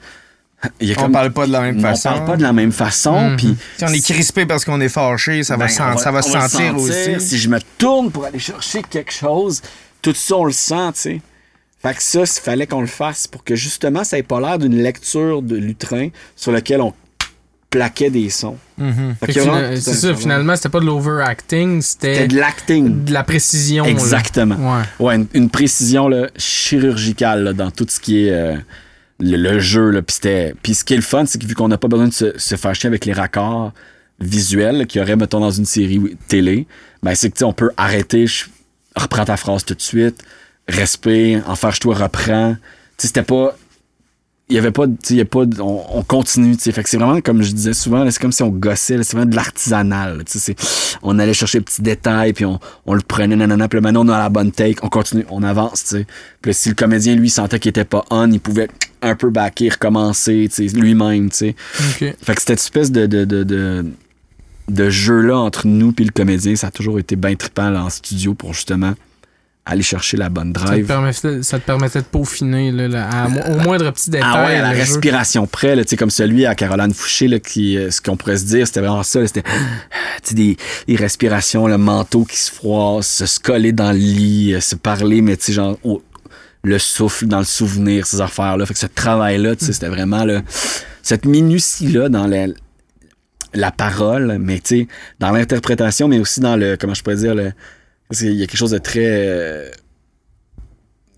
il a On comme- parle pas de la même on façon. parle pas de la même façon. Mhm. Puis Si on est crispé parce qu'on est fâché, ça va, ben, sen- on ça va se on sentir aussi. Si je me tourne pour aller chercher quelque chose, tout ça, on le sent, tu sais. Fait que ça, il fallait qu'on le fasse pour que justement, ça ait pas l'air d'une lecture de lutrin sur lequel on plaquait des sons. Mhm. C'est ça, finalement, c'était pas de l'overacting, C'était de l'acting. de la précision. là. Exactement. Ouais. Ouais, une, une précision là, chirurgicale là, dans tout ce qui est euh, le, jeu. Là, puis, puis ce qui est le fun, c'est que vu qu'on n'a pas besoin de se, se faire chier avec les raccords visuels qu'il y aurait, mettons, dans une série télé, ben, c'est que on peut arrêter, reprends ta phrase tout de suite, respire, en fâche-toi, reprends. C'était pas il y avait pas, il y a pas, on, on continue, tu sais. Fait que c'est vraiment, comme je disais souvent, là, c'est comme si on gossait, là, c'est vraiment de l'artisanal, là, tu sais. c'est- On allait chercher les petits détails, puis on, on le prenait, nanana, puis là, maintenant on a la bonne take, on continue, on avance, tu sais. Puis là, si le comédien, lui, sentait qu'il était pas on, il pouvait un peu backer, recommencer, tu sais, lui-même, tu sais. Ok. Fait que cette espèce de, de, de, de, de jeu-là entre nous puis le comédien, ça a toujours été bien trippant là, en studio pour justement aller chercher la bonne Ça te, drive. permettait, ça te permettait de peaufiner là, là, à mo- au moindre petit détail. Ah ouais, à la jeu. respiration près, là, tu sais, comme celui à Caroline Fouché, là, qui, euh, ce qu'on pourrait se dire, c'était vraiment ça, c'était tu sais, des, des respirations, le manteau qui se froisse, se coller dans le lit, euh, se parler, mais tu sais, genre, le souffle dans le souvenir, ces affaires-là. Fait que ce travail-là, tu sais, c'était vraiment, là, cette minutie-là dans la, la parole, mais tu sais, dans l'interprétation, mais aussi dans le, comment je pourrais dire, le, parce qu'il y a quelque chose de très, euh,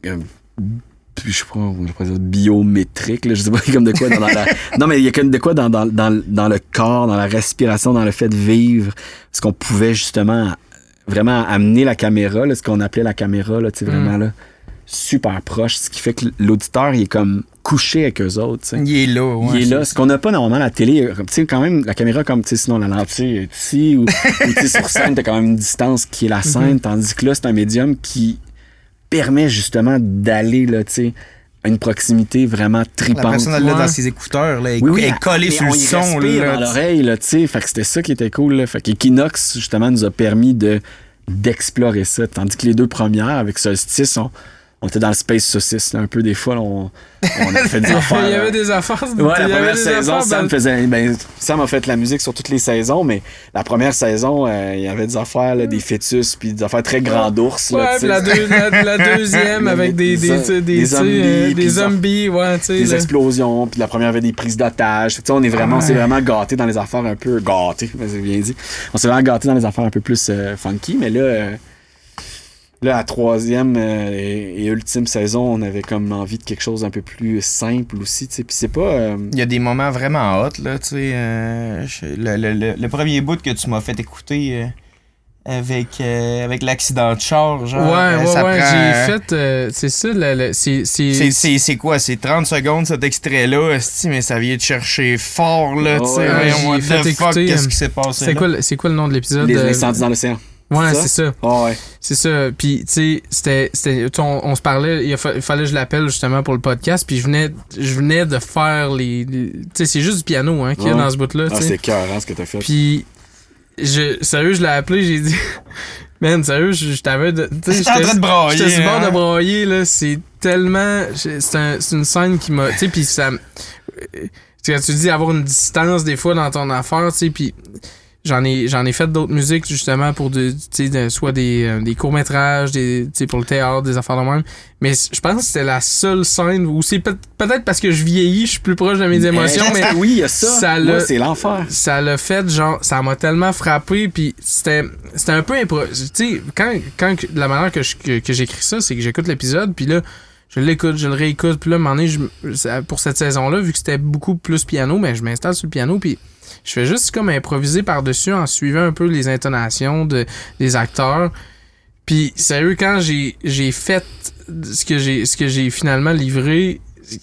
je sais pas, on pourrait dire biométrique, là, je sais pas comme de quoi dans la, non mais il y a comme de quoi dans, dans, dans, dans le corps, dans la respiration, dans le fait de vivre, parce qu'on pouvait justement vraiment amener la caméra, là, ce qu'on appelait la caméra, là, tu sais, vraiment là, super proche, ce qui fait que l'auditeur il est comme couché avec eux autres. Il est là, ouais. Il est là. Ce qu'on n'a pas normalement à la télé, euh, comme, tu sais, quand même, la caméra, comme, tu sais, sinon la lentille est ici, ou, ou, tu sais, sur scène, t'as quand même une distance qui est la scène, tandis que là, c'est un médium qui permet justement d'aller, là, tu sais, à une proximité vraiment La tripante. personne, elle l'a Ouais. dans ses écouteurs, là. Elle, Oui, oui, elle est collée sur le son, là. dans l'oreille, là, tu sais. Fait que c'était ça qui était cool, là. Fait qu'Equinox, justement, nous a permis de d'explorer ça. Tandis que les deux premières, avec Solstice, on, on était dans le space saucisse, là, un peu des fois, là, on, on a fait des affaires. il y avait des affaires. Ouais, la première saison, affaires Sam dans- faisait. Ben, Sam a fait la musique sur toutes les saisons, mais la première saison, euh, il y avait des affaires, là, des fœtus, puis des affaires très grand ours. Ouais, puis la, deux- la- la deuxième avec des, des, des- des, zombies, euh, des zombies, ouais, tu sais. des explosions, puis la première avait des prises d'otages. On est vraiment, on s'est vraiment gâté dans les affaires un peu gâté, c'est bien dit. On s'est vraiment gâté dans les affaires un peu plus euh, funky, mais là, euh, là, la troisième euh, et, et ultime saison, on avait comme envie de quelque chose un peu plus simple aussi, tu sais. Puis c'est pas. euh, Il y a des moments vraiment hot, là, tu sais. euh, le, le- le- le premier bout que tu m'as fait écouter euh, avec, euh, avec l'accident de char, genre. Ouais, euh, ouais, ça ouais, prend- j'ai fait. euh, c'est ça, le- le- c'est. C'est, c'est- c'est, c'est quoi? C'est 30 secondes cet extrait-là, mais ça vient te chercher fort, là, tu sais. Ouais, voyons, j'ai fait fuck, qu'est-ce qui s'est passé C'est là? quoi, le- c'est quoi le nom de l'épisode? les euh, incendies dans l'océan. Ouais, c'est ça? Ouais. C'est ça. Puis, tu sais, c'était. On, on se parlait, il, fa- fallait que je l'appelle justement pour le podcast. Puis, je venais, je venais de faire les. les- tu sais, c'est juste du piano hein, qu'il y a Ouais. dans ce bout-là. Ah, tu sais. c'est cœur, hein, ce que t'as fait. Puis, je, sérieux, je l'ai appelé, j'ai dit. Man, sérieux, je, je t'avais. de- tu sais, J'étais en train de brailler, J'étais sur bord hein. de brailler, là. C'est tellement. C'est un- c'est une scène qui m'a. Tu sais, puis ça. euh, tu tu dis avoir une distance des fois dans ton affaire, tu sais, puis. J'en ai, j'en ai fait d'autres musiques justement pour de, tu sais, de- soit des, euh, des courts-métrages, des, tu sais, pour le théâtre, des affaires de même. Mais je pense que c'était la seule scène où c'est peut- peut-être parce que je vieillis, je suis plus proche de mes émotions, mais oui, il y a ça. ça c'est l'enfer. ça l'a fait genre ça m'a tellement frappé puis c'était c'était un peu impro tu sais quand quand la manière que je- que, que j'écris ça c'est que j'écoute l'épisode puis là je l'écoute je le réécoute puis là à un moment donné, je- pour cette saison là vu que c'était beaucoup plus piano mais je m'installe sur le piano puis je fais juste comme improviser par dessus en suivant un peu les intonations de des acteurs. Puis sérieux quand j'ai j'ai fait ce que j'ai ce que j'ai finalement livré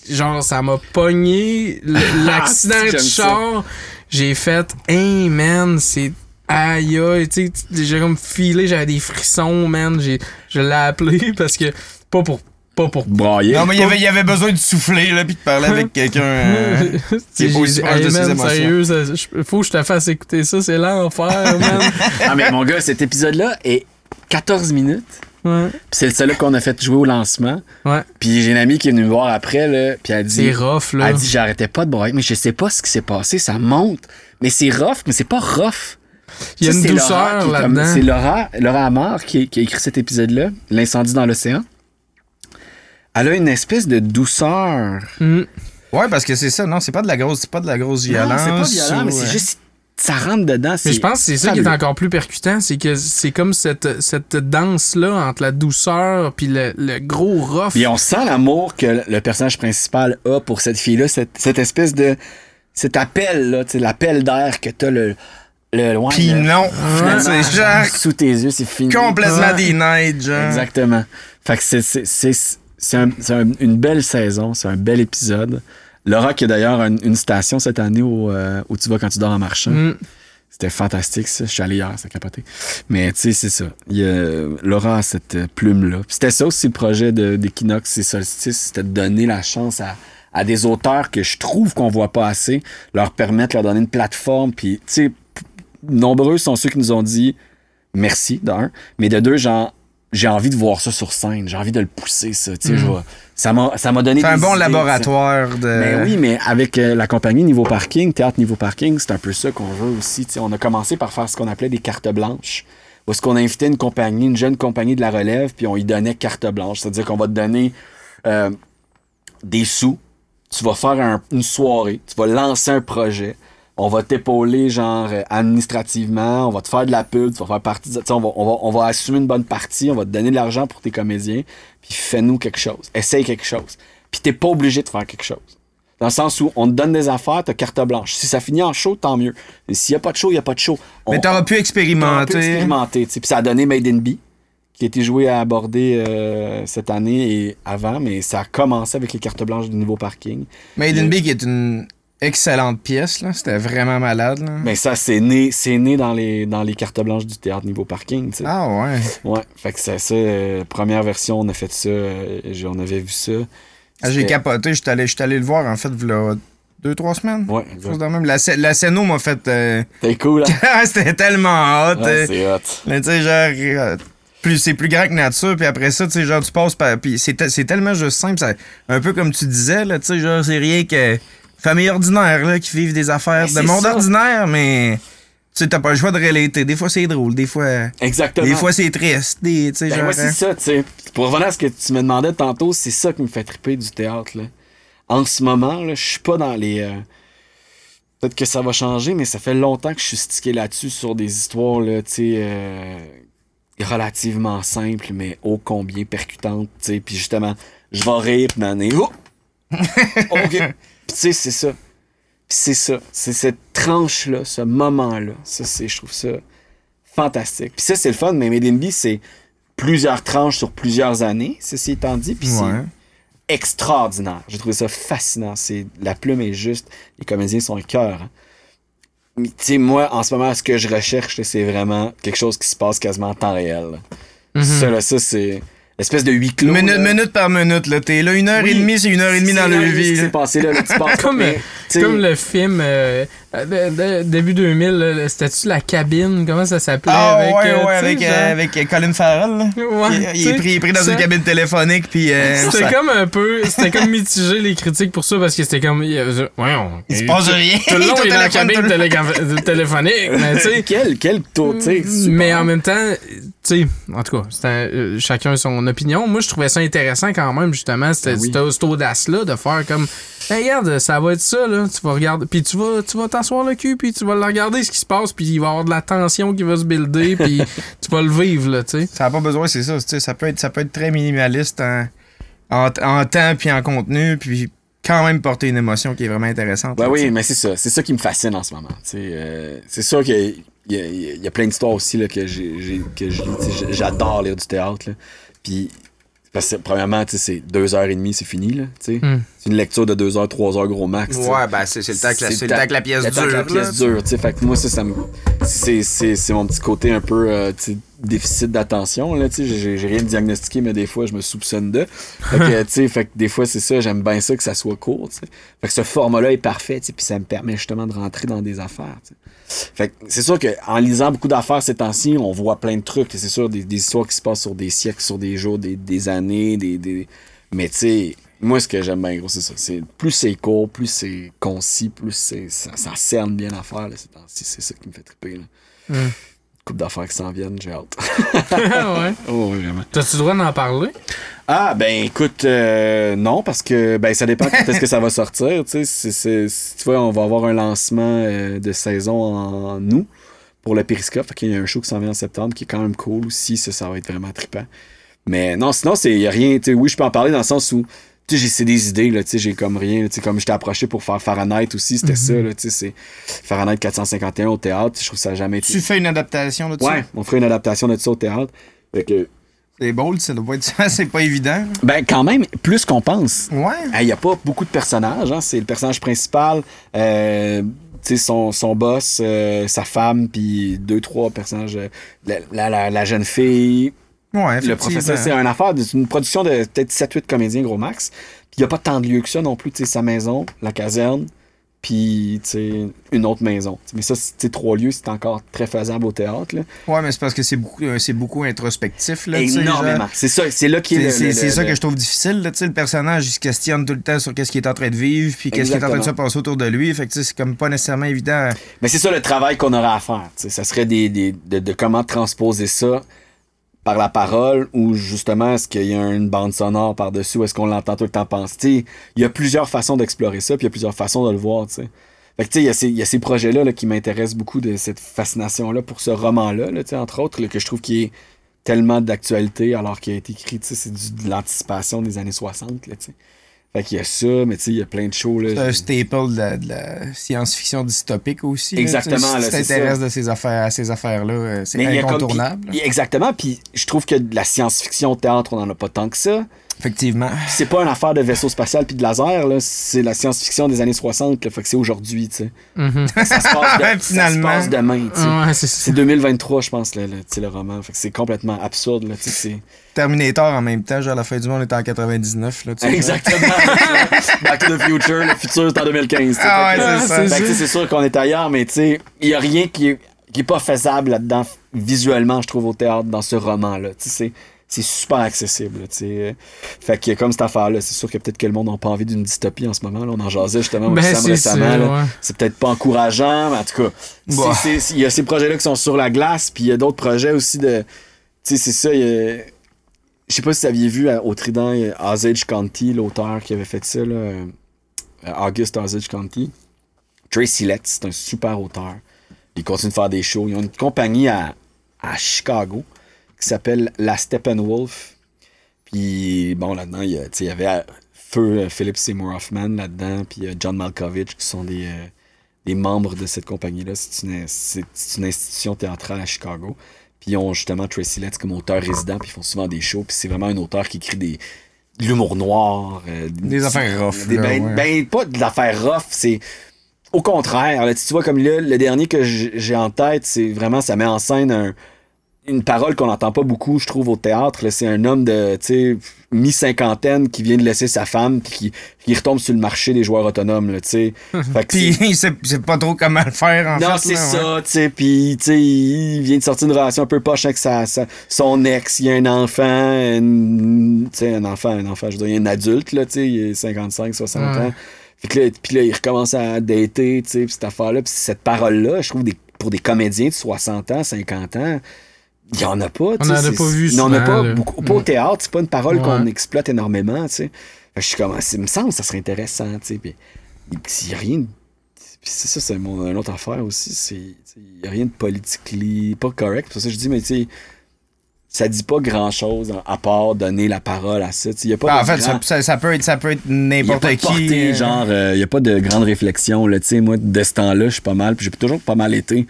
genre ça m'a pogné l- l'accident Ah, de char j'ai fait hey man c'est aïe aïe tu sais j'ai comme filé j'avais des frissons man j'ai je l'ai appelé parce que pas pour pas pour Brailler. Non, mais il y avait, il y avait besoin de souffler, là, puis de parler avec quelqu'un. euh, qui est J'ai pas aussi proche hey, de ses émotions. sérieux, ça- faut que je te fasse écouter ça, c'est l'enfer, man. Ah, mais mon gars, cet épisode-là est 14 minutes. Ouais. Puis c'est celui qu'on a fait jouer au lancement. Ouais. Puis j'ai une amie qui est venue me voir après, là, puis elle dit... C'est rough, là. Elle dit, j'arrêtais pas de brailler, mais je sais pas ce qui s'est passé, ça monte. Mais c'est rough, mais c'est pas rough. Il y a Ça, une c'est douceur là-dedans. C'est Laura, Laura Amar qui, qui a écrit cet épisode-là, L'incendie dans l'océan. Elle a une espèce de douceur. Mm. Ouais, parce que c'est ça, non, c'est pas de la grosse, c'est pas de la grosse violence. c'est pas violent, mais ou, c'est euh, juste... Ça rentre dedans. Mais je pense que c'est ça qui est encore plus percutant, c'est que c'est comme cette, cette danse-là entre la douceur puis le, le gros rough. Puis on sent l'amour que le personnage principal a pour cette fille-là, cette, cette espèce de. cet appel, là, tu sais, l'appel d'air que t'as le. le loin. Le- non, finalement, c'est genre Sous tes yeux, c'est fini. complètement des nights, genre. Exactement. Fait que c'est, c'est, un- une belle saison, c'est un bel épisode. Laura, qui a d'ailleurs une, une station cette année où, euh, où tu vas quand tu dors en marchant. Mm. C'était fantastique, ça. Je suis allé hier, ça a capoté. Mais tu sais, c'est ça. Il y a, Laura a cette euh, plume-là. C'était ça aussi le projet de- d'Equinox et Solstice, c'était de donner la chance à, à des auteurs que je trouve qu'on voit pas assez, leur permettre, leur donner une plateforme. Puis, tu sais, nombreux sont ceux qui nous ont dit merci, d'un, mais de deux, genre, j'ai envie de voir ça sur scène, j'ai envie de le pousser, ça. Je vais- ça m'a ça m'a donné C'est un bon idées, laboratoire de. Mais oui, mais avec euh, la compagnie Niveau Parking, Théâtre Niveau Parking, c'est un peu ça qu'on veut aussi. tu sais. on a commencé par faire ce qu'on appelait des cartes blanches. Où est-ce qu'on invitait une compagnie, une jeune compagnie de la relève, puis on y donnait carte blanche. C'est-à-dire qu'on va te donner euh, des sous, tu vas faire un- une soirée, tu vas lancer un projet, on va t'épauler genre euh, administrativement, on va te faire de la pub, tu vas faire partie de on va, on, va, on va assumer une bonne partie, on va te donner de l'argent pour tes comédiens, puis fais-nous quelque chose, essaye quelque chose. Puis t'es pas obligé de faire quelque chose. Dans le sens où on te donne des affaires, t'as carte blanche. Si ça finit en show, tant mieux. Mais s'il y a pas de show, il y a pas de show. On- Mais t'auras pu expérimenter. expérimenter. tu sais. Puis ça a donné Made in Bee, qui a été joué à aborder euh, cette année et avant, mais ça a commencé avec les cartes blanches du niveau parking. Made in Bee qui est une excellente pièce, là. C'était vraiment malade, là. Mais ça, c'est né, c'est né dans les, dans les cartes blanches du théâtre niveau parking. tu sais. Ah ouais. Ouais, fait que c'est ça. euh, première version, on a fait ça. euh, on avait vu ça. Ah, j'ai capoté, j'étais allé, j'étais allé le voir en fait, v'là deux, trois semaines. Ouais, de même. La, la scéno m'a fait. euh, C'était cool, hein? C'était tellement hot. Ouais, euh, c'est hot. mais tu sais, genre. Plus, c'est plus grand que nature, puis après ça, tu sais, genre, tu passes par. Puis c'est tellement juste simple, ça- un peu comme tu disais, là, tu sais, genre, c'est rien que. Famille ordinaire, là, qui vivent des affaires Mais de c'est monde ça. ordinaire, mais. Tu sais, t'as pas le choix de relater. Des fois, c'est drôle, des fois. Exactement. Des fois, c'est triste. Des, tu sais, Ben, genre. moi, c'est hein. ça, tu sais. Pour revenir à ce que tu me demandais tantôt, c'est ça qui me fait triper du théâtre, là. En ce moment, là, je suis pas dans les. euh, Peut-être que ça va changer, mais ça fait longtemps que je suis stické là-dessus sur des histoires, là, tu sais, euh, relativement simples, mais ô combien percutantes, tu sais. Puis justement, je vais rire, puis m'en oh! OK. Puis tu sais, c'est ça. C'est ça. C'est cette tranche-là, ce moment-là. Ça, c'est, je trouve ça fantastique. Puis ça, c'est le fun, mais Made in Bee, c'est plusieurs tranches sur plusieurs années, ceci étant dit. Puis Ouais. c'est extraordinaire. J'ai trouvé ça fascinant. C'est, la plume est juste. Les comédiens sont un cœur. hein. Mais tu sais, moi, en ce moment, ce que je recherche, c'est vraiment quelque chose qui se passe quasiment en temps réel. Mhm. Ça, là, ça, c'est l'espèce de huis clos. Minute, par minute, là. T'es là une heure Oui. et demie, c'est une heure et demie C'est dans le vie. qui là. s'est passé là, là, tu penses- Comme, mais, euh, Comme le film euh, de- de- début 2000, là, c'était-tu la cabine? Comment ça s'appelait? Ah avec, ouais, euh, ouais, avec, genre- euh, avec euh, Colin Farrell. Ouais, il, est pris, il est pris dans ça- une cabine téléphonique, puis euh, C'était ça- comme un peu. C'était comme mitigé les critiques pour ça parce que c'était comme. il Voyons. se passe rien. Tout le long, il est dans la cabine téléca- téléphonique. Mais tu sais. quel, quel taux, tu sais. Mais en même temps, tu sais, en tout cas, c'est un- euh, chacun son opinion. Moi, je trouvais ça intéressant quand même, justement, cette, Ben oui. cette- cette audace-là de faire comme, Hey, regarde, ça va être ça, là. Tu vas regarder, puis tu vas, tu vas t'asseoir le cul, puis tu vas le regarder ce qui se passe, puis il va y avoir de la tension qui va se builder, puis tu vas le vivre, là, tu sais. Ça n'a pas besoin, c'est ça. tu sais, Ça peut, être, ça peut être très minimaliste en, en, en temps puis en contenu, puis quand même porter une émotion qui est vraiment intéressante. Ben là, oui, mais c'est ça. C'est ça qui me fascine en ce moment. euh, c'est sûr qu'il y y a- il y a plein d'histoires aussi là, que j'adore lire du théâtre. là. Puis, parce que premièrement, tu sais, c'est deux heures et demie, c'est fini. Là, tu sais. Hmm. C'est une lecture de deux heures, trois heures gros max. Ouais, ben c'est c'est le temps que la, c'est le temps que la pièce le temps dure. que la pièce là. dure, tu sais. Fait que moi, ça, ça me. C'est, c'est, c'est mon petit côté un peu, euh, déficit d'attention, là, tu sais. J'ai, rien diagnostiqué, mais des fois, je me soupçonne de. Que, tu sais, fait que des fois, c'est ça, j'aime bien ça que ça soit court. Fait que ce format-là est parfait, tu puis ça me permet justement de rentrer dans des affaires. Fait que c'est sûr qu'en lisant beaucoup d'affaires ces temps-ci, on voit plein de trucs. C'est sûr, des, histoires qui se passent sur des siècles, sur des jours, des, années, des, des... Mais tu sais, moi, ce que j'aime bien, gros, c'est ça. C'est, plus c'est court, plus c'est concis, plus c'est, ça, cerne bien l'affaire, là, ces temps-ci. C'est ça qui me fait triper, là. Hmm. Coupe d'affaires qui s'en viennent, j'ai hâte. ouais? oh, oui, vraiment. T'as-tu le droit d'en parler? Ah, ben écoute, euh, non, parce que ben ça dépend quand est-ce que ça va sortir. Tu sais, tu vois, on va avoir un lancement euh, de saison en, août pour le Périscope. Fait qu'il y a un show qui s'en vient en septembre qui est quand même cool aussi. Ça, ça va être vraiment trippant. Mais non, sinon, il n'y a rien. tu sais, Oui, je peux en parler dans le sens où tu sais, j'ai c'est des idées, là, tu sais, j'ai comme rien. tu sais, Comme je t'ai approché pour faire Fahrenheit aussi, c'était ça. Là, tu sais, c'est Fahrenheit 451 au théâtre. Je trouve ça jamais. Tu fais une adaptation de ça? Ouais, on ferait une adaptation de ça au théâtre. Fait que C'est bold, ça doit être c'est pas évident. là. Ben, quand même, plus qu'on pense. Ouais. Il n'y a pas beaucoup de personnages. Hein. C'est le personnage principal, euh, tu sais, son, son boss, euh, sa femme, puis deux, trois personnages. euh, la, la, la- la jeune fille, Ouais, le professeur. C'est une affaire, une production de peut-être 7-8 comédiens, gros max. Puis il n'y a pas tant de lieux que ça non plus. Sa maison, la caserne, puis une autre maison. Mais ça, c'est- trois lieux, c'est encore très faisable au théâtre. Là. Ouais, mais c'est parce que c'est beaucoup, euh, c'est beaucoup introspectif. Là, Énormément. C'est ça, c'est là qui est C'est ça le- que je trouve difficile. Là, le personnage, il se questionne tout le temps sur qu'est-ce qu'il est en train de vivre, puis qu'est-ce qui est en train de se passer autour de lui. Fait que c'est comme pas nécessairement évident. Mais c'est ça le travail qu'on aurait à faire. tu sais. Ça serait des, des- de, de comment transposer ça par la parole ou justement est-ce qu'il y a une bande sonore par-dessus ou est-ce qu'on l'entend tout le temps penser? Il y a plusieurs façons d'explorer ça puis il y a plusieurs façons de le voir. tu sais. Fait tu sais, il y a ces- projets-là là, qui m'intéressent beaucoup de cette fascination-là pour ce roman-là, entre autres, que je trouve qui est tellement d'actualité alors qu'il a été écrit, tu sais, c'est de l'anticipation des années 60. Là, tu sais. Fait qu'il y a ça, mais tu sais, il y a plein de shows. C'est un staple de la, science-fiction dystopique aussi. Exactement, là, Si tu t'intéresses de ces affaires, à ces affaires-là, euh, c'est Mais il y a comme- incontournable. exactement. Puis je trouve que de la science-fiction théâtre, on n'en a pas tant que ça. Effectivement. C'est pas une affaire de vaisseau spatial puis de laser, là. C'est la science-fiction des années 60, là. Fait que c'est aujourd'hui, tu sais. Mhm. Ça se passe, de- Finalement. ça se passe demain, tu sais. Ouais, c'est C'est ça. 2023, je pense, le, le, roman. Fait que c'est complètement absurde, là. Tu sais. Terminator en même temps, genre la fin du monde était en 99. Là, tu sais. Exactement. Back to the future, le futur, c'est en 2015. tu sais. Ah ouais, c'est ça. Fait que, tu sais, c'est sûr qu'on est ailleurs, mais tu sais, il y a rien qui est, qui est pas faisable là-dedans, visuellement, je trouve, au théâtre, dans ce roman-là. Tu sais, c'est, super accessible, sais. Fait que comme cette affaire-là, c'est sûr que peut-être que le monde n'a pas envie d'une dystopie en ce moment. Là. On en jasait justement Ben, Sam récemment. ouais. C'est peut-être pas encourageant, mais en tout cas, Bah. il y a ces projets-là qui sont sur la glace, puis il y a d'autres projets aussi de... Tu sais, c'est ça, Je sais pas si vous aviez vu à- au Trident, Osage County, l'auteur qui avait fait ça, là, euh, August Osage County. Tracy Letts, c'est un super auteur. Il continue de faire des shows. Ils ont une compagnie à, à Chicago qui s'appelle La Steppenwolf. Puis, bon, là-dedans, il y, y avait euh, Feu euh, Philip Seymour Hoffman là-dedans, puis euh, John Malkovich, qui sont des, des membres de cette compagnie-là. C'est une, une institution théâtrale à Chicago. Puis ils ont justement Tracy Letts comme auteur résident, puis ils font souvent des shows. Puis c'est vraiment un auteur qui écrit des de l'humour noir. euh, Des affaires rough, des- là, ben, ouais. ben, pas de l'affaire rough, c'est au contraire. Là, tu vois, comme là, le dernier que j'ai en tête, c'est vraiment, ça met en scène un- une parole qu'on n'entend pas beaucoup, je trouve, au théâtre. là. C'est un homme de, tu sais, mi-cinquantaine qui vient de laisser sa femme puis qui, qui retombe sur le marché des joueurs autonomes, là, tu sais. Fait que Puis c'est- il sait, pas trop comment le faire, en non, c'est ça, ouais. tu sais, puis tu sais, il vient de sortir d'une relation un peu poche avec sa, sa- son ex, il y a un enfant, une- tu sais, un enfant, un enfant, je veux dire, il y a un adulte, là, tu sais, il est 55, 60 Ouais. ans. Fait que là, puis là, il recommence à dater, tu sais, puis cette affaire-là, puis cette parole-là, je trouve, des, pour des comédiens de 60 ans, 50 ans, il y en a pas, tu On sais. en a pas vu y en a souvent, pas là. beaucoup. Pas au théâtre, c'est pas une parole Ouais. qu'on exploite énormément, tu sais. Fait que je suis comme, il me semble que ça serait intéressant, tu sais, puis il y a rien de puis c'est ça, c'est une autre affaire aussi. C'est, il n'y a rien de politically pas correct. C'est pour ça que je dis, mais tu sais, ça dit pas grand chose à part donner la parole à ça. Il y a pas Ah, en fait, grand- ça, ça- peut être, ça peut être n'importe qui. portée, euh, genre, il n'y a pas de grande réflexion. Là, tu sais, moi, de ce temps-là, je suis pas mal. Puis j'ai toujours pas mal été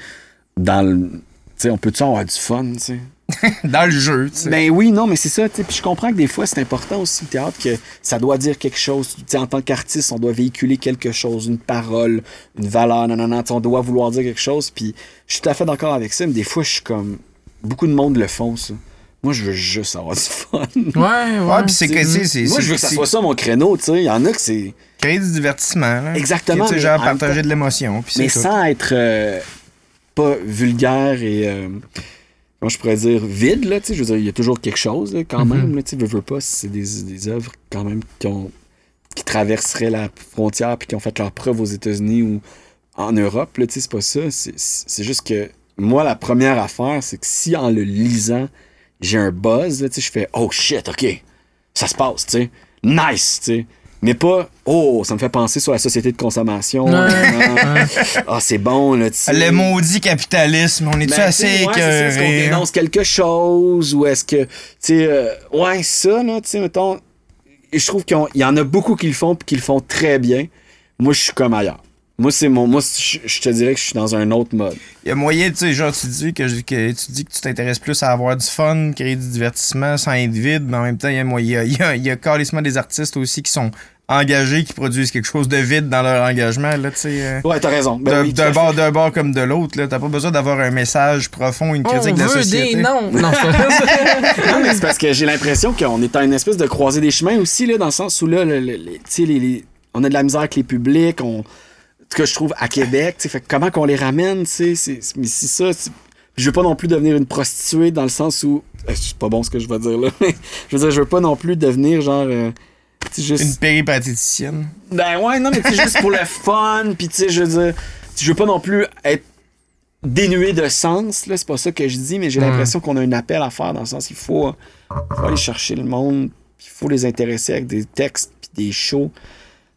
dans le. Sais, on peut-tu avoir du fun, tu sais? dans le jeu, tu sais. Ben oui, non, mais c'est ça. Puis je comprends que des fois, c'est important aussi le théâtre que ça doit dire quelque chose. Tu sais, en tant qu'artiste, on doit véhiculer quelque chose, une parole, une valeur. Non, On doit vouloir dire quelque chose. Puis je suis tout à fait d'accord avec ça. Mais des fois, je suis comme. Beaucoup de monde le font, ça. Moi, je veux juste avoir du fun. Ouais, ouais. Ouais, puis c'est que, c'est. Moi, je veux que ça soit ça mon créneau, tu sais. Il y en a que c'est. Créer du divertissement, là. Exactement, Tu sais, genre partager de l'émotion. Mais sans être euh, pas vulgaire et. euh, comment je pourrais dire vide, là, tu sais. Je veux dire, il y a toujours quelque chose, là, quand Mhm. même, là, tu sais. Veux, veux pas, c'est des, des œuvres, quand même, qui ont qui traverseraient la frontière puis qui ont fait leur preuve aux États-Unis ou en Europe, là, tu sais, c'est pas ça. C'est- C'est juste que moi, la première affaire, c'est que si en le lisant, j'ai un buzz, là, tu sais, je fais Oh shit, ok, ça se passe, tu sais. Nice, tu sais. Mais pas Oh, ça me fait penser sur la société de consommation. Ouais. Ah, c'est bon, là, tu sais. Le maudit capitalisme, on est-tu Ben, assez tu sais, ouais, c'est ça, Est-ce qu'on hein? dénonce quelque chose ou est-ce que, tu sais, euh, ouais, ça, là, tu sais, mettons, je trouve qu'il y en a beaucoup qui le font puis qui le font très bien. Moi, je suis comme ailleurs. Moi, c'est mon. Moi, je te dirais que je suis dans un autre mode. Il y a moyen, tu sais, genre, tu dis que, que tu dis que tu t'intéresses plus à avoir du fun, créer du divertissement sans être vide, mais en même temps, il y a moyen. Il y a, il y a carrément des artistes aussi qui sont engagés, qui produisent quelque chose de vide dans leur engagement, là, tu sais. euh, Ouais, t'as raison. Ben d'un oui, bord, d'un bord comme de l'autre, là. T'as pas besoin d'avoir un message profond, une critique On de la veut société. des. Non, c'est pas ça. Non, mais c'est parce que j'ai l'impression qu'on est à une espèce de croisée des chemins aussi, là, dans le sens où là, le- tu sais, les, les- on a de la misère avec les publics, on, que je trouve à Québec, fait comment qu'on les ramène, tu sais, c'est- c'est- mais c'est ça, c'est- je veux pas non plus devenir une prostituée dans le sens où, euh, c'est pas bon ce que je vais dire là, je veux dire, je veux pas non plus devenir genre, euh, juste, Une péripatéticienne. ben ouais, non, mais sais, juste pour le fun, puis tu sais, je veux dire, je veux pas non plus être dénué de sens, là, c'est pas ça que je dis, mais j'ai Mm. l'impression qu'on a un appel à faire dans le sens qu'il faut, faut aller chercher le monde, il faut les intéresser avec des textes, puis des shows.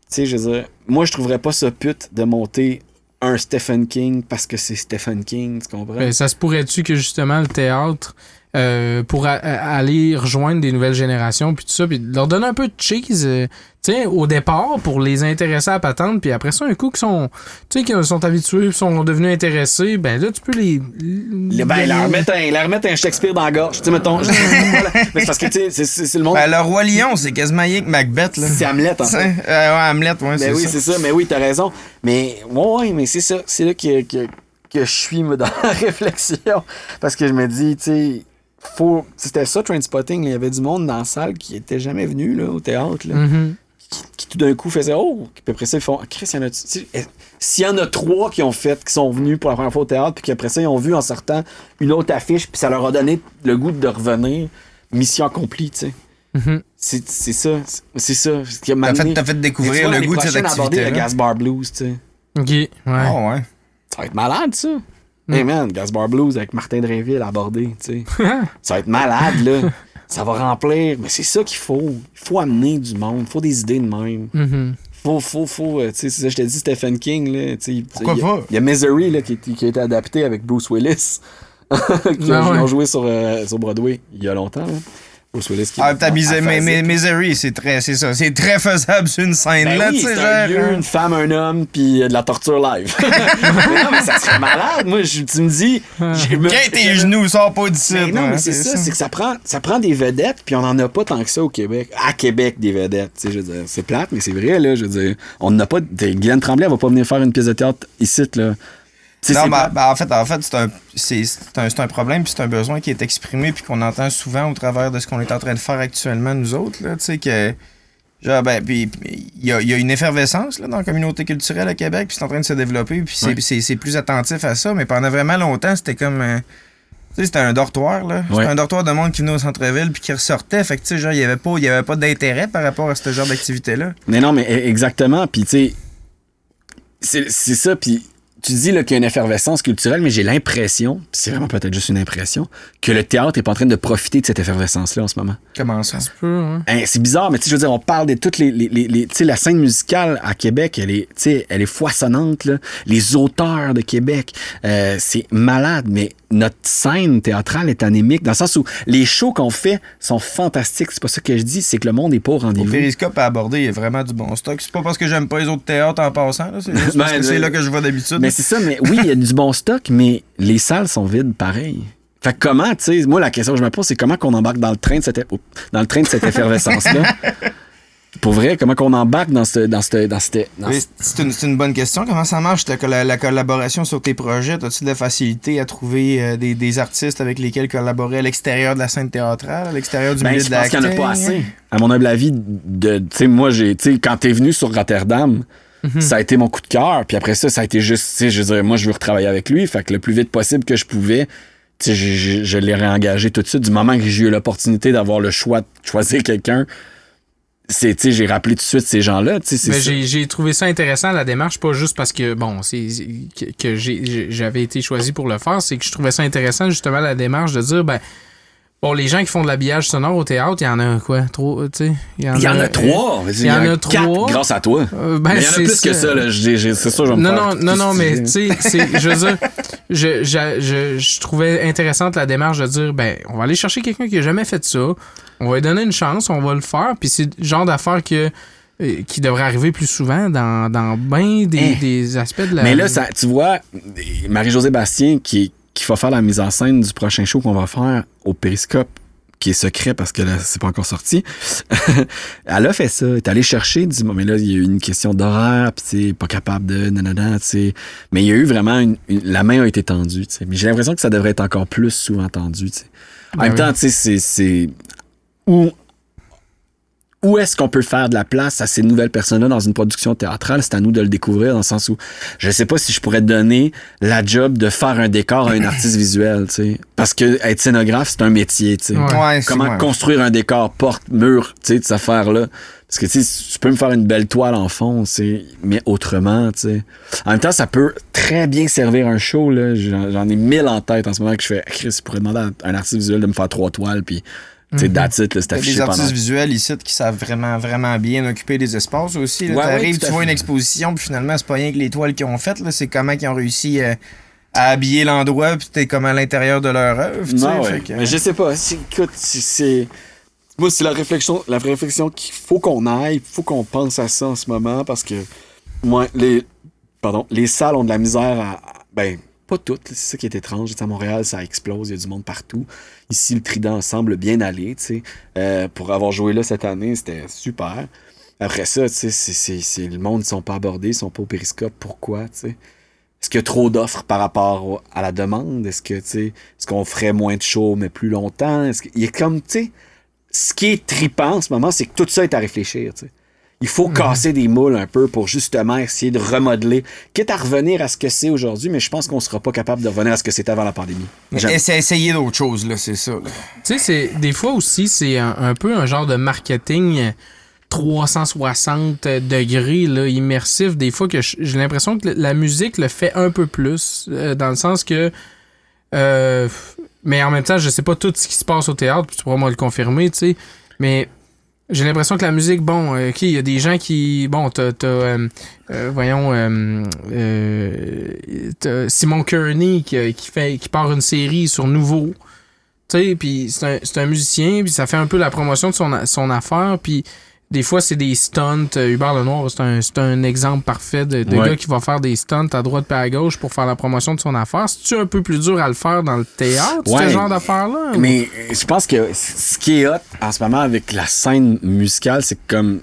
Sais, je veux dire, moi, je trouverais pas ça pute de monter un Stephen King parce que c'est Stephen King, tu comprends? Ben, ça se pourrait-tu que justement le théâtre, euh, pour aller rejoindre des nouvelles générations, puis tout ça, puis leur donner un peu de cheese, euh, sais, au départ, pour les intéresser à la patente, puis après ça, un coup qu'ils sont, tu sais, qu'ils sont habitués, sont devenus intéressés, ben là, tu peux les... Le- ben, leur remettre un, leur un Shakespeare dans la gorge, tu sais, mettons. Voilà. Mais c'est parce que, tu sais, c'est- c'est c'est le monde. Ben, le Roi Lion, c'est quasiment rien que Macbeth, là. c'est Hamlet, en fait. Euh, ouais, Hamlet, ouais, Ben c'est oui, ça. c'est ça. Mais oui, t'as raison. Mais ouais, ouais, mais c'est ça. C'est là que, que, que je suis dans la réflexion. Parce que je me dis, tu sais, faut. C'était ça, Trainspotting. là. Il y avait du monde dans la salle qui était jamais venu là, au théâtre. Là, Mhm. Qui, qui tout d'un coup faisait Oh! Puis après ça, ils font Ah, Chris, il y en a. eh, S'il y en a trois qui ont fait, qui sont venus pour la première fois au théâtre, puis qu'après ça, ils ont vu en sortant une autre affiche, puis ça leur a donné le goût de revenir, mission accomplie, tu sais. Mhm. C'est c'est ça. c'est- ça. T'as fait, t'as fait découvrir le goût de cette aborder le activité-là. Gas Bar Blues, tu sais. Ok, ouais. Ah ouais. Ça va être malade, ça. Mm. Hey man, Gas Bar Blues avec Martin Drainville abordé, tu sais. ça va être malade, là. Ça va remplir. Mais c'est ça qu'il faut. Il faut amener du monde. Il faut des idées de même. Mhm. Faut, faut, faut. euh, tu sais, c'est ça, je t'ai dit, Stephen King, là. tu sais, Pourquoi il y a- pas? Il y a Misery, là, qui, qui a été adapté avec Bruce Willis. qui Ah a, ouais. ont joué sur, euh, sur Broadway il y a longtemps, là. Bruce Willis qui Ah, t'as Misery, c'est très, c'est ça. C'est très faisable sur une scène, Ben là, oui, tu sais, c'est un genre. lieu, hein. une femme, un homme, puis euh, de la torture live. mais non, mais ça serait malade. Moi, je- tu me dis... j'ai- Quand tes genoux, sors pas d'ici. Mais non, ouais, mais c'est ça, c'est que ça prend, ça prend des vedettes, puis on en a pas tant que ça au Québec. À Québec, des vedettes, tu sais, je veux dire. C'est plate, mais c'est vrai, là, je veux dire. On n'a pas... Guylaine Tremblay, elle va pas venir faire une pièce de théâtre ici, là. Non, ben, plate. ben, en fait, en fait c'est un, un, un problème puis c'est un besoin qui est exprimé puis qu'on entend souvent au travers de ce qu'on est en train de faire actuellement, nous autres, là, tu sais, que... Genre, ben, puis il y a, y a une effervescence là, dans la communauté culturelle à Québec, puis c'est en train de se développer, puis c'est, plus attentif à ça, mais pendant vraiment longtemps, c'était comme... euh, tu sais, c'était un dortoir, là. C'était Ouais. un dortoir de monde qui venait au centre-ville puis qui ressortait. Fait que, tu sais, genre, il y avait pas, y avait pas d'intérêt par rapport à ce genre d'activité-là. Mais non, mais e- exactement. Puis, tu sais, c'est ça. Puis, tu dis là, qu'il y a une effervescence culturelle, mais j'ai l'impression, c'est vraiment peut-être juste une impression, que le théâtre est pas en train de profiter de cette effervescence-là en ce moment. Comment ça? Tu peux, hein. Hein, c'est bizarre, mais tu sais, je veux dire, on parle de toutes les. les, les- les- tu sais, la scène musicale à Québec, elle est, tu sais, elle est foisonnante, là. Les auteurs de Québec, euh, c'est malade, mais notre scène théâtrale est anémique, dans le sens où les shows qu'on fait sont fantastiques. C'est pas ça que je dis, c'est que le monde est pas au rendez-vous. Périscope à aborder, il y a vraiment du bon stock. C'est pas parce que j'aime pas les autres théâtres en passant, c'est juste parce Ben, que c'est ben, là que je vais d'habitude. Mais c'est ça, mais oui, il y a du bon stock, mais les salles sont vides pareil. Fait que comment, tu sais, moi, la question que je me pose, c'est comment qu'on embarque dans le train de cette, dans le train de cette effervescence-là? Pour vrai, comment qu'on embarque dans ce, dans ce, dans cette, dans ce- C'est une, bonne question. Comment ça marche? Colla- la, collaboration sur tes projets? As-tu de la facilité à trouver euh, des, des artistes avec lesquels collaborer à l'extérieur de la scène théâtrale, à l'extérieur du Ben, milieu je de pense qu'il n'y en a pas assez. À mon humble avis, de, moi, j'ai, quand t'es venu sur Rotterdam, ça a été mon coup de cœur. Puis après ça, ça a été juste, tu sais, je veux dire, moi, je veux retravailler avec lui. Fait que le plus vite possible que je pouvais, tu sais, je, je- je l'ai réengagé tout de suite. Du moment que j'ai eu l'opportunité d'avoir le choix de choisir quelqu'un, c'est, j'ai rappelé tout de suite ces gens-là. Mais j'ai j'ai trouvé ça intéressant, la démarche, pas juste parce que, bon, c'est que, que j'avais été choisi pour le faire, c'est que je trouvais ça intéressant, justement, la démarche de dire, ben, bon, les gens qui font de l'habillage sonore au théâtre, il y en a quoi? Trop, tu sais? Il y en a trois. Il y en a quatre trois. grâce à toi. Euh, ben, Mais il y en a plus que ça, là. C'est ça, je vais me Non, faire non, non, non, mais tu sais, c'est- je veux dire, je, je, je, je trouvais intéressante la démarche de dire, ben, on va aller chercher quelqu'un qui a jamais fait ça, on va lui donner une chance, on va le faire, puis c'est le genre d'affaire que, euh, qui devrait arriver plus souvent dans, dans bien des, Eh. des aspects de la. Mais là, ça, tu vois, Marie-Josée Bastien, qui, qui va faire la mise en scène du prochain show qu'on va faire au Périscope, qui est secret parce que là, c'est pas encore sorti. elle a fait ça. Elle est allée chercher, dit, bon, mais là, il y a eu une question d'horaire, puis c'est pas capable de, nanana, tu sais. Mais il y a eu vraiment une, une- la main a été tendue, tu sais. Mais j'ai l'impression que ça devrait être encore plus souvent tendu, tu sais. En Ben même oui. temps, tu sais, c'est, c'est, où, où est-ce qu'on peut faire de la place à ces nouvelles personnes-là dans une production théâtrale? C'est à nous de le découvrir dans le sens où je sais pas si je pourrais donner la job de faire un décor à un artiste visuel, tu sais. Parce que être scénographe, c'est un métier, tu sais. Ouais. C'est- Comment construire un décor, porte, mur, tu sais, de cette affaire-là? Parce que, tu sais, tu peux me faire une belle toile en fond, tu sais, mais autrement, tu sais. En même temps, ça peut très bien servir un show, là. J'en j'en ai mille en tête en ce moment que je fais, Chris, je pourrais demander à un artiste visuel de me faire trois toiles, puis, that's it, là, c'est y a affiché des artistes pendant... visuels ici qui savent vraiment, vraiment bien occuper des espaces aussi. Là. Ouais, ouais, à tu vois une exposition, puis finalement, c'est pas rien que les toiles qu'ils ont faites, c'est comment ils ont réussi euh, à habiller l'endroit, puis t'es comme à l'intérieur de leur œuvre. Non, fait ouais. que- Mais je sais pas. Écoute, c'est-. Moi, c'est la réflexion, la réflexion qu'il faut qu'on aille, il faut qu'on pense à ça en ce moment parce que. Moi, les. Pardon, les salles ont de la misère à. à- Ben, pas toutes, c'est ça qui est étrange. À Montréal, ça explose, il y a du monde partout. Ici, le Trident semble bien aller, tu sais. Euh, pour avoir joué là cette année, c'était super. Après ça, tu sais, c'est- c'est- c'est- le monde, ils sont pas abordés, ils sont pas au périscope. Pourquoi, tu sais? Est-ce qu'il y a trop d'offres par rapport à la demande? Est-ce que, est-ce qu'on ferait moins de shows, mais plus longtemps? Est-ce y a comme, tu sais, ce qui est trippant en ce moment, c'est que tout ça est à réfléchir, tu sais. Il faut casser des moules un peu pour justement essayer de remodeler, quitte à revenir à ce que c'est aujourd'hui, mais je pense qu'on sera pas capable de revenir à ce que c'était avant la pandémie. Essa- essayer d'autres choses, là, c'est ça. Tu sais, c'est des fois aussi, c'est un, un peu un genre de marketing euh, 360 degrés, là, immersif. Des fois que j'ai l'impression que la musique le fait un peu plus, euh, dans le sens que. euh, mais en même temps, je sais pas tout ce qui se passe au théâtre, puis tu pourras moi le confirmer, tu sais. Mais j'ai l'impression que la musique, bon, euh, il y a des gens qui. Bon, t'as. euh, euh, voyons. euh, euh, Simon Kearney qui, qui, fait, qui part une série sur Nouveau. Tu sais, puis c'est un, un musicien, puis ça fait un peu la promotion de son, son affaire, puis des fois, c'est des stunts. Euh, Hubert Lenoir, c'est un, un exemple parfait de, de Ouais. gars qui va faire des stunts à droite et à gauche pour faire la promotion de son affaire. C'est-tu un peu plus dur à le faire dans le théâtre, ce genre d'affaire-là? Mais euh, je pense que ce qui est hot en ce moment avec la scène musicale, c'est comme.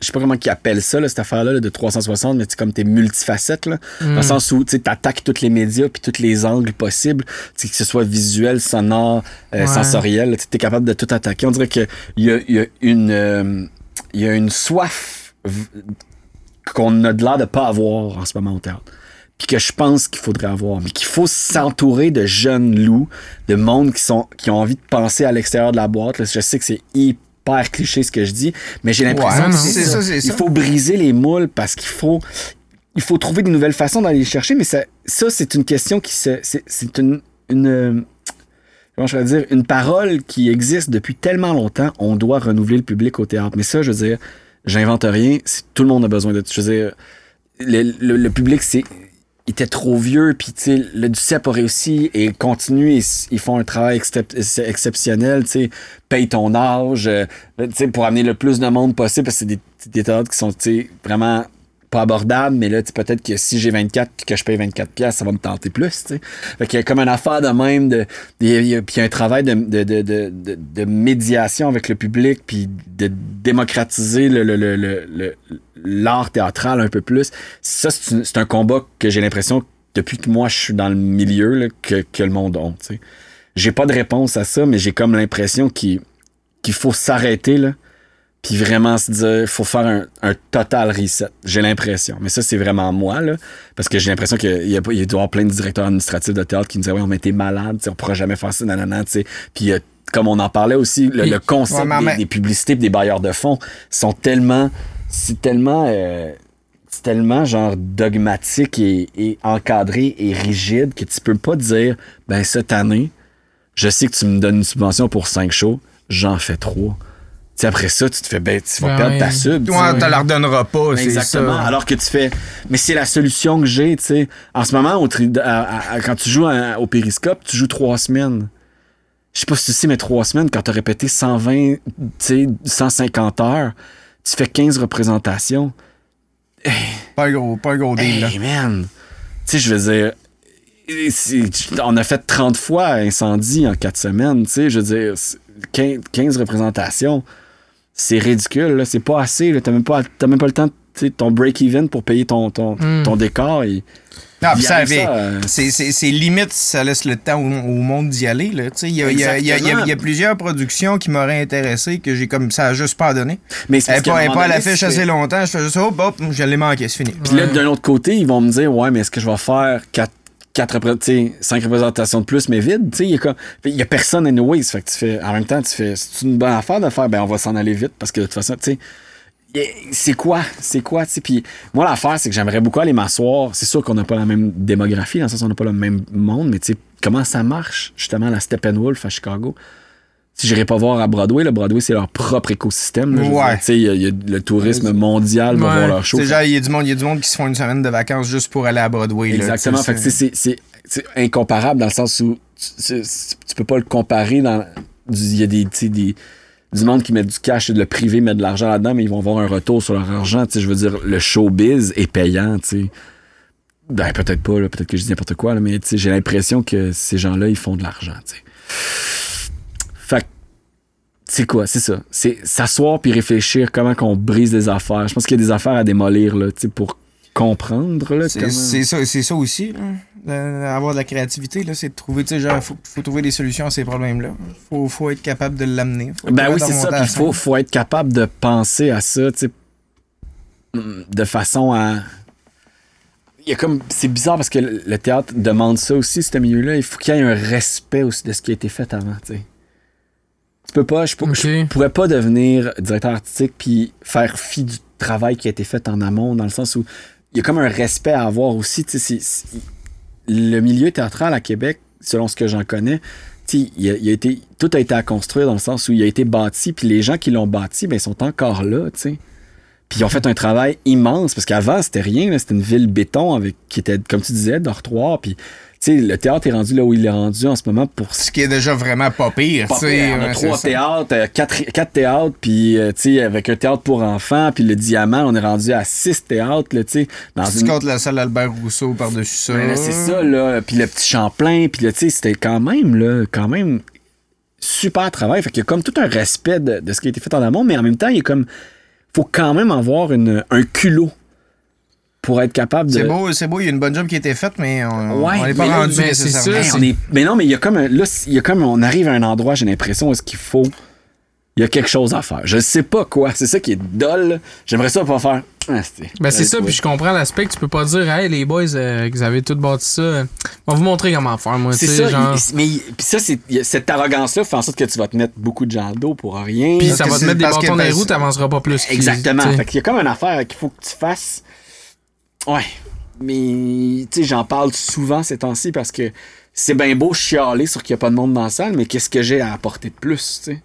Je sais pas comment ils appellent ça, là, cette affaire-là là, de 360, mais c'est comme t'es multifacette, là, dans le sens où tu attaques tous les médias puis tous les angles possibles, que ce soit visuel, sonore, euh, Ouais. sensoriel, tu es capable de tout attaquer. On dirait qu'il y a, y, a une, euh, il y a une soif qu'on a de l'air de pas avoir en ce moment au théâtre puis que je pense qu'il faudrait avoir, mais qu'il faut s'entourer de jeunes loups, de monde qui sont qui ont envie de penser à l'extérieur de la boîte. là. Je sais que c'est hyper cliché ce que je dis, mais j'ai l'impression Ouais, que non, c'est c'est ça. ça, c'est Il ça. faut briser les moules parce qu'il faut il faut trouver de nouvelles façons d'aller les chercher, mais ça, ça c'est une question qui se c'est c'est une une comment je vais dire? Une parole qui existe depuis tellement longtemps. On doit renouveler le public au théâtre, mais ça, je veux dire, j'invente rien. Tout le monde a besoin de. Je veux dire, le, le- public, c'est il était trop vieux, puis tu sais, le DUCEP a réussi et continue, ils, ils font un travail excep- exceptionnel, tu sais, paye ton âge, euh, tu sais, pour amener le plus de monde possible, parce que c'est des, des théâtres qui sont, tu sais, vraiment pas abordables, mais là, peut-être que si j'ai 24 puis que je paye 24 pièces, ça va me tenter plus. Fait qu'il y a comme une affaire de même, de, puis il y a un travail de, de, de, de, médiation avec le public, puis de démocratiser le, le, le, le- l'art théâtral un peu plus. Ça, c'est, un combat que j'ai l'impression, depuis que moi je suis dans le milieu, là, que, que le monde a. J'ai pas de réponse à ça, mais j'ai comme l'impression qu'il, qu'il faut s'arrêter, là, puis vraiment se dire, faut faire un, un total reset. J'ai l'impression. Mais ça, c'est vraiment moi, là, parce que j'ai l'impression qu'il y, a, il doit y avoir plein de directeurs administratifs de théâtre qui nous disaient, ouais, on était malade, on pourra jamais faire ça, nanana, tu sais. Puis euh, comme on en parlait aussi, le, Et- le concept Ouais, mais en des, publicités pis des bailleurs de fonds sont tellement, c'est tellement, euh, c'est tellement genre dogmatique et, et encadré et rigide que tu peux pas dire, ben cette année, je sais que tu me donnes une subvention pour cinq shows, j'en fais trois. Tu sais, après ça, tu te fais, ben, tu vas Ben perdre ta sub. Toi, tu la redonneras pas, c'est Exactement. ça. Alors que tu fais, mais c'est la solution que j'ai, tu sais. En ce moment, au tri- à- à- à- quand tu joues à- au périscope, tu joues trois semaines. Je sais pas si tu sais, mais trois semaines, quand tu as répété 120, tu sais, 150 heures, tu fais 15 représentations. Pas un gros, pas un gros deal, là. Hey, man! Tu sais, je veux dire, on a fait 30 fois incendie en 4 semaines, tu sais, je veux dire, c'est 15, 15 représentations, c'est ridicule, là, c'est pas assez, là, t'as même pas, t'as même pas le temps, tu sais, ton break-even pour payer ton, ton, Mm. ton décor. Et, Non, avait. ça, euh, C'est, c'est, c'est limite si ça laisse le temps au, au monde d'y aller. Là. Tu sais, Il y a, il y, a, il y, a, y plusieurs productions qui m'auraient intéressé que j'ai comme ça a juste pas donné. mais c'est pas, pas à l'affiche assez longtemps. Je fais juste, hop, hop, je l'ai manqué, c'est fini. Puis là, d'un autre côté, ils vont me dire, ouais, mais est-ce que je vais faire 4, 5 représentations de plus, mais vide? Il y a personne anyways. Fait que tu fais, en même temps, tu fais, c'est une bonne affaire de faire, ben, on va s'en aller vite parce que de toute façon, tu c'est quoi? C'est quoi? Puis moi, l'affaire, c'est que j'aimerais beaucoup aller m'asseoir. C'est sûr qu'on n'a pas la même démographie, dans le sens on n'a pas le même monde, mais comment ça marche, justement, la Steppenwolf à Chicago? Si j'irais pas voir à Broadway, le Broadway, c'est leur propre écosystème. là, Ouais. il y a- il y, a le tourisme mondial va Ouais. voir leur show. Il y a du monde, y a du monde qui se font une semaine de vacances juste pour aller à Broadway. Exactement. Fait c'est- c'est c'est- c'est incomparable dans le sens où tu, peux pas le comparer Il y a des, des, du monde qui met du cash et de le privé, met de l'argent là-dedans, mais ils vont avoir un retour sur leur argent. Je veux dire, le showbiz est payant. Ben, peut-être pas, peut-être que je dis n'importe quoi, là, mais j'ai l'impression que ces gens-là, ils font de l'argent, tu sais. Fait que, c'est quoi? C'est ça. C'est s'asseoir puis réfléchir comment qu'on brise des affaires. Je pense qu'il y a des affaires à démolir, là, tu sais, pour comprendre, là, C'est comment- c'est ça, c'est ça aussi, là. Avoir de la créativité, là, c'est de trouver, tu sais, genre, faut, faut trouver des solutions à ces problèmes-là. Faut, faut être capable de l'amener. Faut Ben oui, c'est ça. Puis faut, faut être capable de penser à ça, tu sais, mm, de façon à. Il y a comme. C'est bizarre parce que le le théâtre demande ça aussi, ce milieu-là. Il faut qu'il y ait un respect aussi de ce qui a été fait avant, tu sais. Tu peux pas. Je, peux- Ok. je pourrais pas devenir directeur artistique puis faire fi du travail qui a été fait en amont, dans le sens où il y a comme un respect à avoir aussi, Le milieu théâtral à Québec, selon ce que j'en connais, il a, il a été, tout a été à construire dans le sens où il a été bâti, puis les gens qui l'ont bâti, ben, sont encore là, tu. Puis ils ont fait un travail immense, parce qu'avant, c'était rien, c'était une ville béton avec, qui était, comme tu disais, dortoir, puis sais, le théâtre est rendu là où il est rendu en ce moment pour Ce qui est déjà vraiment pas pire, tu sais. pire. on a ouais, trois théâtres, euh, quatre, quatre théâtres, puis euh, tu sais, avec un théâtre pour enfants, puis le diamant, on est rendu à six théâtres, là, tu sais. Dans une... tu comptes la salle Albert Rousseau par-dessus ça. Ben c'est ça, là. Puis le petit Champlain, puis là, tu sais, c'était quand même, là, quand même super travail. Fait qu'il y a comme tout un respect de, de ce qui a été fait en amont, mais en même temps, il y a comme. Faut quand même avoir une, un culot pour être capable de. C'est beau, c'est beau, il y a une bonne job qui a été faite, mais on Ouais, n'est pas là, rendu nécessairement. ça, est- Mais non, mais il y a comme un- là, il y a comme on arrive à un endroit, j'ai l'impression, où est-ce qu'il faut. Il y a quelque chose à faire. Je sais pas quoi. C'est ça qui est dole. J'aimerais ça pas faire. Ah, c'est Ben c'est ça, puis je comprends l'aspect que tu peux pas dire, hey les boys, euh, que vous avez tout bâti ça, euh, on va vous montrer comment faire, moi, C'est ça. genre. il- mais il- ça, c'est cette arrogance-là fait en sorte que tu vas te mettre beaucoup de gens à dos pour rien. Puis ça va te mettre des bâtons dans les roues, t'avanceras pas plus. Exactement. Fait qu'il y a comme une affaire qu'il faut que tu fasses. Ouais. Mais, tu sais, j'en parle souvent ces temps-ci parce que c'est bien beau chialer sur qu'il n'y a pas de monde dans la salle, mais qu'est-ce que j'ai à apporter de plus, tu sais?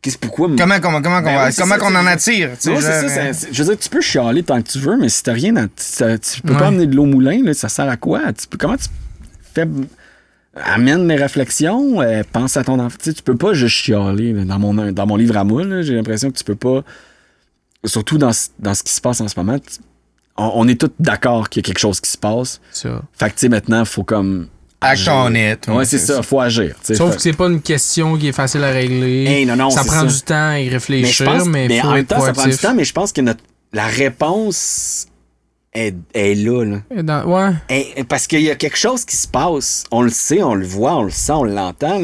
Qu'est-ce pourquoi. Comment, comment, comment, Ben comment qu'on en attire? tu Ouais, c'est ça, je veux dire, tu peux chialer tant que tu veux, mais si t'as rien à. tu peux Ouais. pas amener de l'eau au moulin, là, ça sert à quoi? Tu peux, comment tu fais. Amène les réflexions, euh, pense à ton enfant. Tu sais, tu peux pas juste chialer. là. Dans, mon, dans mon livre à moi, j'ai l'impression que tu peux pas. Surtout dans, ce- dans ce qui se passe en ce moment, tu- on, on est tous d'accord qu'il y a quelque chose qui se passe. Ça. Fait que, tu sais, maintenant, il faut comme. Act on it. Ouais, c'est ça, faut agir. Sauf Fait- que c'est pas une question qui est facile à régler. Hey, non, non, ça prend ça. du temps à y Mais réfléchir, pense, mais, mais faut en même temps, ça prend du temps, mais je pense que notre, la réponse est, est là, là. Et dans- ouais. Et- parce qu'il y a quelque chose qui se passe. On le sait, on le voit, on le sent, on l'entend.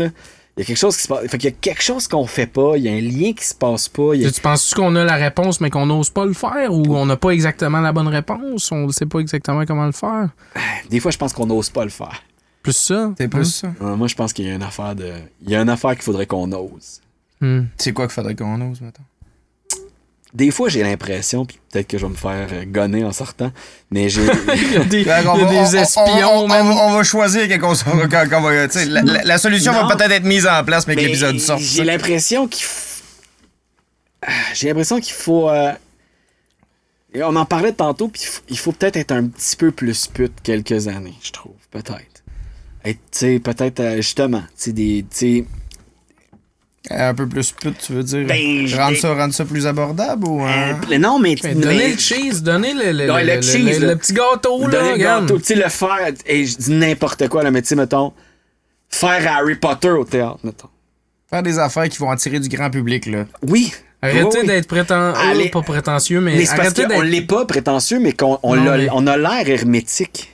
Il y a quelque chose qui se passe. Fait qu'il y a quelque chose qu'on fait pas. Il y a un lien qui se passe pas. il y a- Tu penses-tu qu'on a la réponse, mais qu'on n'ose pas le faire? Ou on n'a pas exactement la bonne réponse? On ne sait pas exactement comment le faire? Des fois, je pense qu'on n'ose pas le faire. Plus ça? C'est plus ça. Euh, moi, je pense qu'il y a une affaire de. Il y a une affaire qu'il faudrait qu'on ose. Hmm. C'est quoi qu'il faudrait qu'on ose, maintenant? Des fois, j'ai l'impression, puis peut-être que je vais me faire euh, gonner en sortant, mais j'ai. Il y a des, des on- on- espions, on, va- choisir tu sais, La, la- la solution Non. va peut-être être mise en place, mais que l'épisode sorte. J'ai l'impression qu'il f- Ah, J'ai l'impression qu'il faut. euh, On en parlait tantôt, puis il faut- faut peut-être être un petit peu plus pute quelques années, je trouve. Peut-être. Être, tu sais, peut-être, euh, justement, tu sais, des. Un peu plus pute, tu veux dire? Ben, rendre, ça, rendre ça plus abordable ou. Euh, hein? mais non, mais. Ben, donnez mais- le cheese, donnez le, le, Ouais, le, le le- cheese, le- là. le petit gâteau, là, Donner le gâteau, tu sais, le faire, et je dis n'importe quoi, là, mais tu sais, mettons, faire Harry Potter au théâtre, mettons. Faire des affaires qui vont attirer du grand public, là. Oui. Arrêtez Oui, d'être prétentieux, Allez. pas prétentieux, mais, Mais c'est parce arrêtez qu'on d'être... l'est pas prétentieux, mais qu'on on Non, l'a- mais- on a l'air hermétique.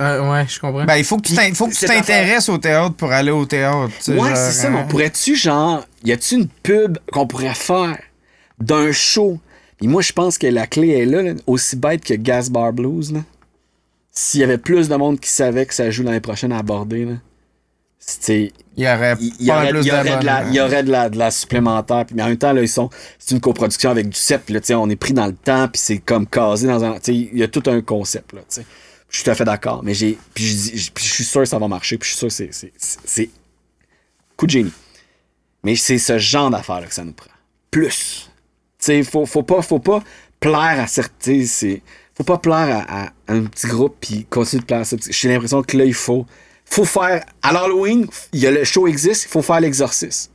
Euh, ouais, je comprends. Ben, il faut que tu t'in- faut que tu cette t'intéresses au théâtre pour aller au théâtre. tu sais, Ouais, genre, c'est ça, mais hein. on pourrait-tu, genre, y a-tu une pub qu'on pourrait faire d'un show? Puis moi, je pense que la clé est là, là, aussi bête que Gas Bar Blues, là. S'il y avait plus de monde qui savait que ça joue l'année prochaine à aborder, là. C'est. Il y aurait Il y aurait, plus il y aurait de la, d'abonnements. il y aurait de la, de la supplémentaire. Puis, mais en même temps, là, ils sont. C'est une coproduction avec du CEP. Puis là, on est pris dans le temps. Puis c'est comme casé dans un. Tu sais, il y a tout un concept. Là, tu sais. Je suis tout à fait d'accord. Mais j'ai. Puis je puis je suis sûr que ça va marcher. Puis je suis sûr que c'est- c'est-. Coup de génie. Mais c'est ce genre d'affaires que ça nous prend. Plus. Tu sais, faut, faut pas, faut pas plaire à certains. Faut pas plaire à, à un petit groupe puis continuer de plaire à ça. J'ai l'impression que là, il faut. Faut faire. À l'Halloween, il y a le show existe, il faut faire l'exorcisme.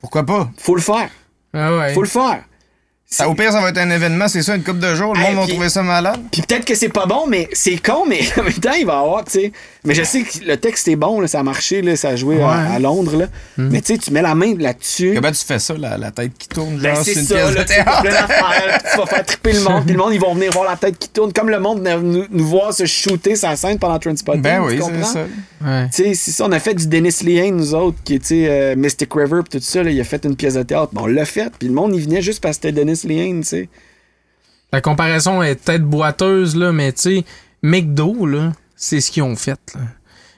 Pourquoi pas? Faut le faire. Ah ouais. Faut le faire. Ça, au pire, ça va être un événement, c'est ça, une coupe de jours. Le Hey, monde va puis- trouver ça malade. Puis peut-être que c'est pas bon, mais c'est con, mais en même temps, il va y avoir, tu sais. Mais je sais que le texte est bon, là, ça a marché, là, ça a joué à, Ouais. à Londres, là. Mais tu sais, tu mets la main là-dessus. Comment tu fais ça, la, la tête qui tourne, Ben, genre, c'est c'est une ça, pièce là, de tu fais plein théâtre? tu vas faire triper le monde, puis le monde, ils vont venir voir la tête qui tourne, comme le monde venait nous, nous voir se shooter sa scène pendant Transpotting. Ben oui, c'est ça. Ouais. Tu sais, c'est ça, on a fait du Dennis Lehane, nous autres, qui était euh, Mystic River, pis tout ça, là, il a fait une pièce de théâtre. Bon, on l'a fait, puis le monde, il venait juste parce que c'était Dennis Lehane, tu sais. La comparaison est peut-être boiteuse, là, mais tu sais, McDo, là, c'est ce qu'ils ont fait, là.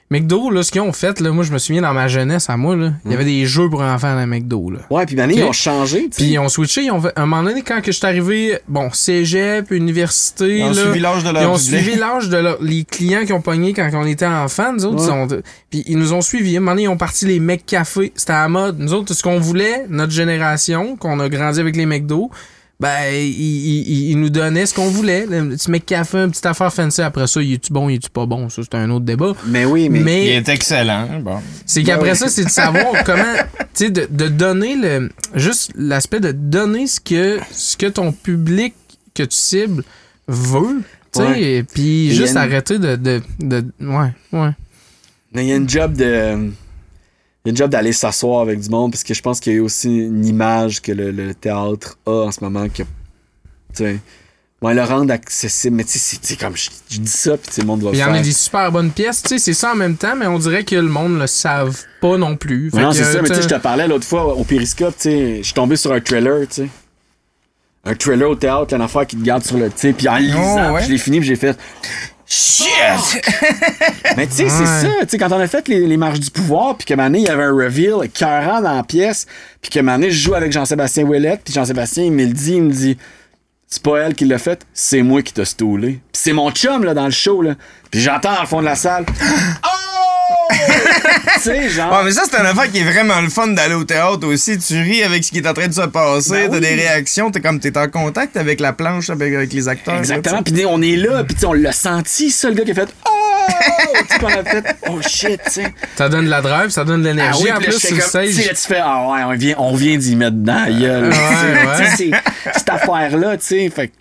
McDo, là, ce qu'ils ont fait, là, moi, je me souviens dans ma jeunesse, à moi, là, il y avait des jeux pour enfants à McDo, là. Ouais, puis maintenant, ils ont changé. Puis ils ont switché, ils ont fait, à un moment donné, quand que je suis arrivé, bon, cégep, université, Ils ont là, suivi l'âge de leur ils ont public. suivi l'âge de leur- les clients qui ont pogné quand on était enfants, nous autres, Ouais. ils ont- puis ils nous ont suivis. À un moment donné, ils ont parti les mecs café, c'était à la mode. Nous autres, ce qu'on voulait, notre génération, qu'on a grandi avec les McDo, ben, ils- ils- ils nous donnaient ce qu'on voulait. Le petit mec café, une petite affaire fancy. Après ça, il est-tu bon, il est-tu pas bon? Ça, c'est un autre débat. Mais oui, mais. Mais, Il est excellent. Bon. c'est qu'après ça, c'est de savoir comment, tu sais, de, de donner le, juste l'aspect de donner ce que, ce que ton public que tu cibles veut, tu sais, Ouais. et puis il a juste une- arrêter de, de, de, ouais, ouais. Mais il y a une job de. Il y a une job d'aller s'asseoir avec du monde, parce que je pense qu'il y a aussi une image que le, le théâtre a en ce moment que. Tu sais. Ouais, le rendre accessible. Mais tu sais, c'est- comme je, je dis ça, puis sais, le monde va Il y en a des super bonnes pièces, tu sais, c'est ça en même temps, mais on dirait que le monde le savent pas non plus. Fait non, c'est ça, mais tu sais, je te parlais l'autre fois au Périscope, tu sais, je suis tombé sur un trailer, tu sais. Un trailer au théâtre, une affaire qui te garde sur le. Tu sais, puis en lisant, Oh, ouais. je l'ai fini, puis j'ai fait. Shit! Mais tu sais, c'est ça. Tu sais, quand on a fait les, les marches du pouvoir, puis que Mané, il y avait un reveal écœurant dans la pièce, puis que Mané, je joue avec Jean-Sébastien Ouellette, puis Jean-Sébastien, il me le dit, il me dit, c'est pas elle qui l'a fait, c'est moi qui t'a stoulé. Puis c'est mon chum, là, dans le show, là. Puis j'entends dans le fond de la salle! tu sais, genre. Ouais, mais ça, c'est une affaire qui est vraiment le fun d'aller au théâtre aussi. Tu ris avec ce qui est en train de se passer, Ben t'as oui. des réactions, t'es comme t'es en contact avec la planche, avec, avec les acteurs. Exactement. Puis on est là, puis tu sais, on l'a senti, ça, le gars qui a fait, oh! qu'on a fait, oh shit, tu sais. Ça donne de la drive, ça donne de Ah l'énergie oui, en plus sur le comme, tu sais, stage. là, tu fais, ah ouais, on vient, on vient d'y mettre dedans, la gueule. Ouais, Tu sais, ouais. tu sais, c'est- cette affaire-là, tu sais, fait que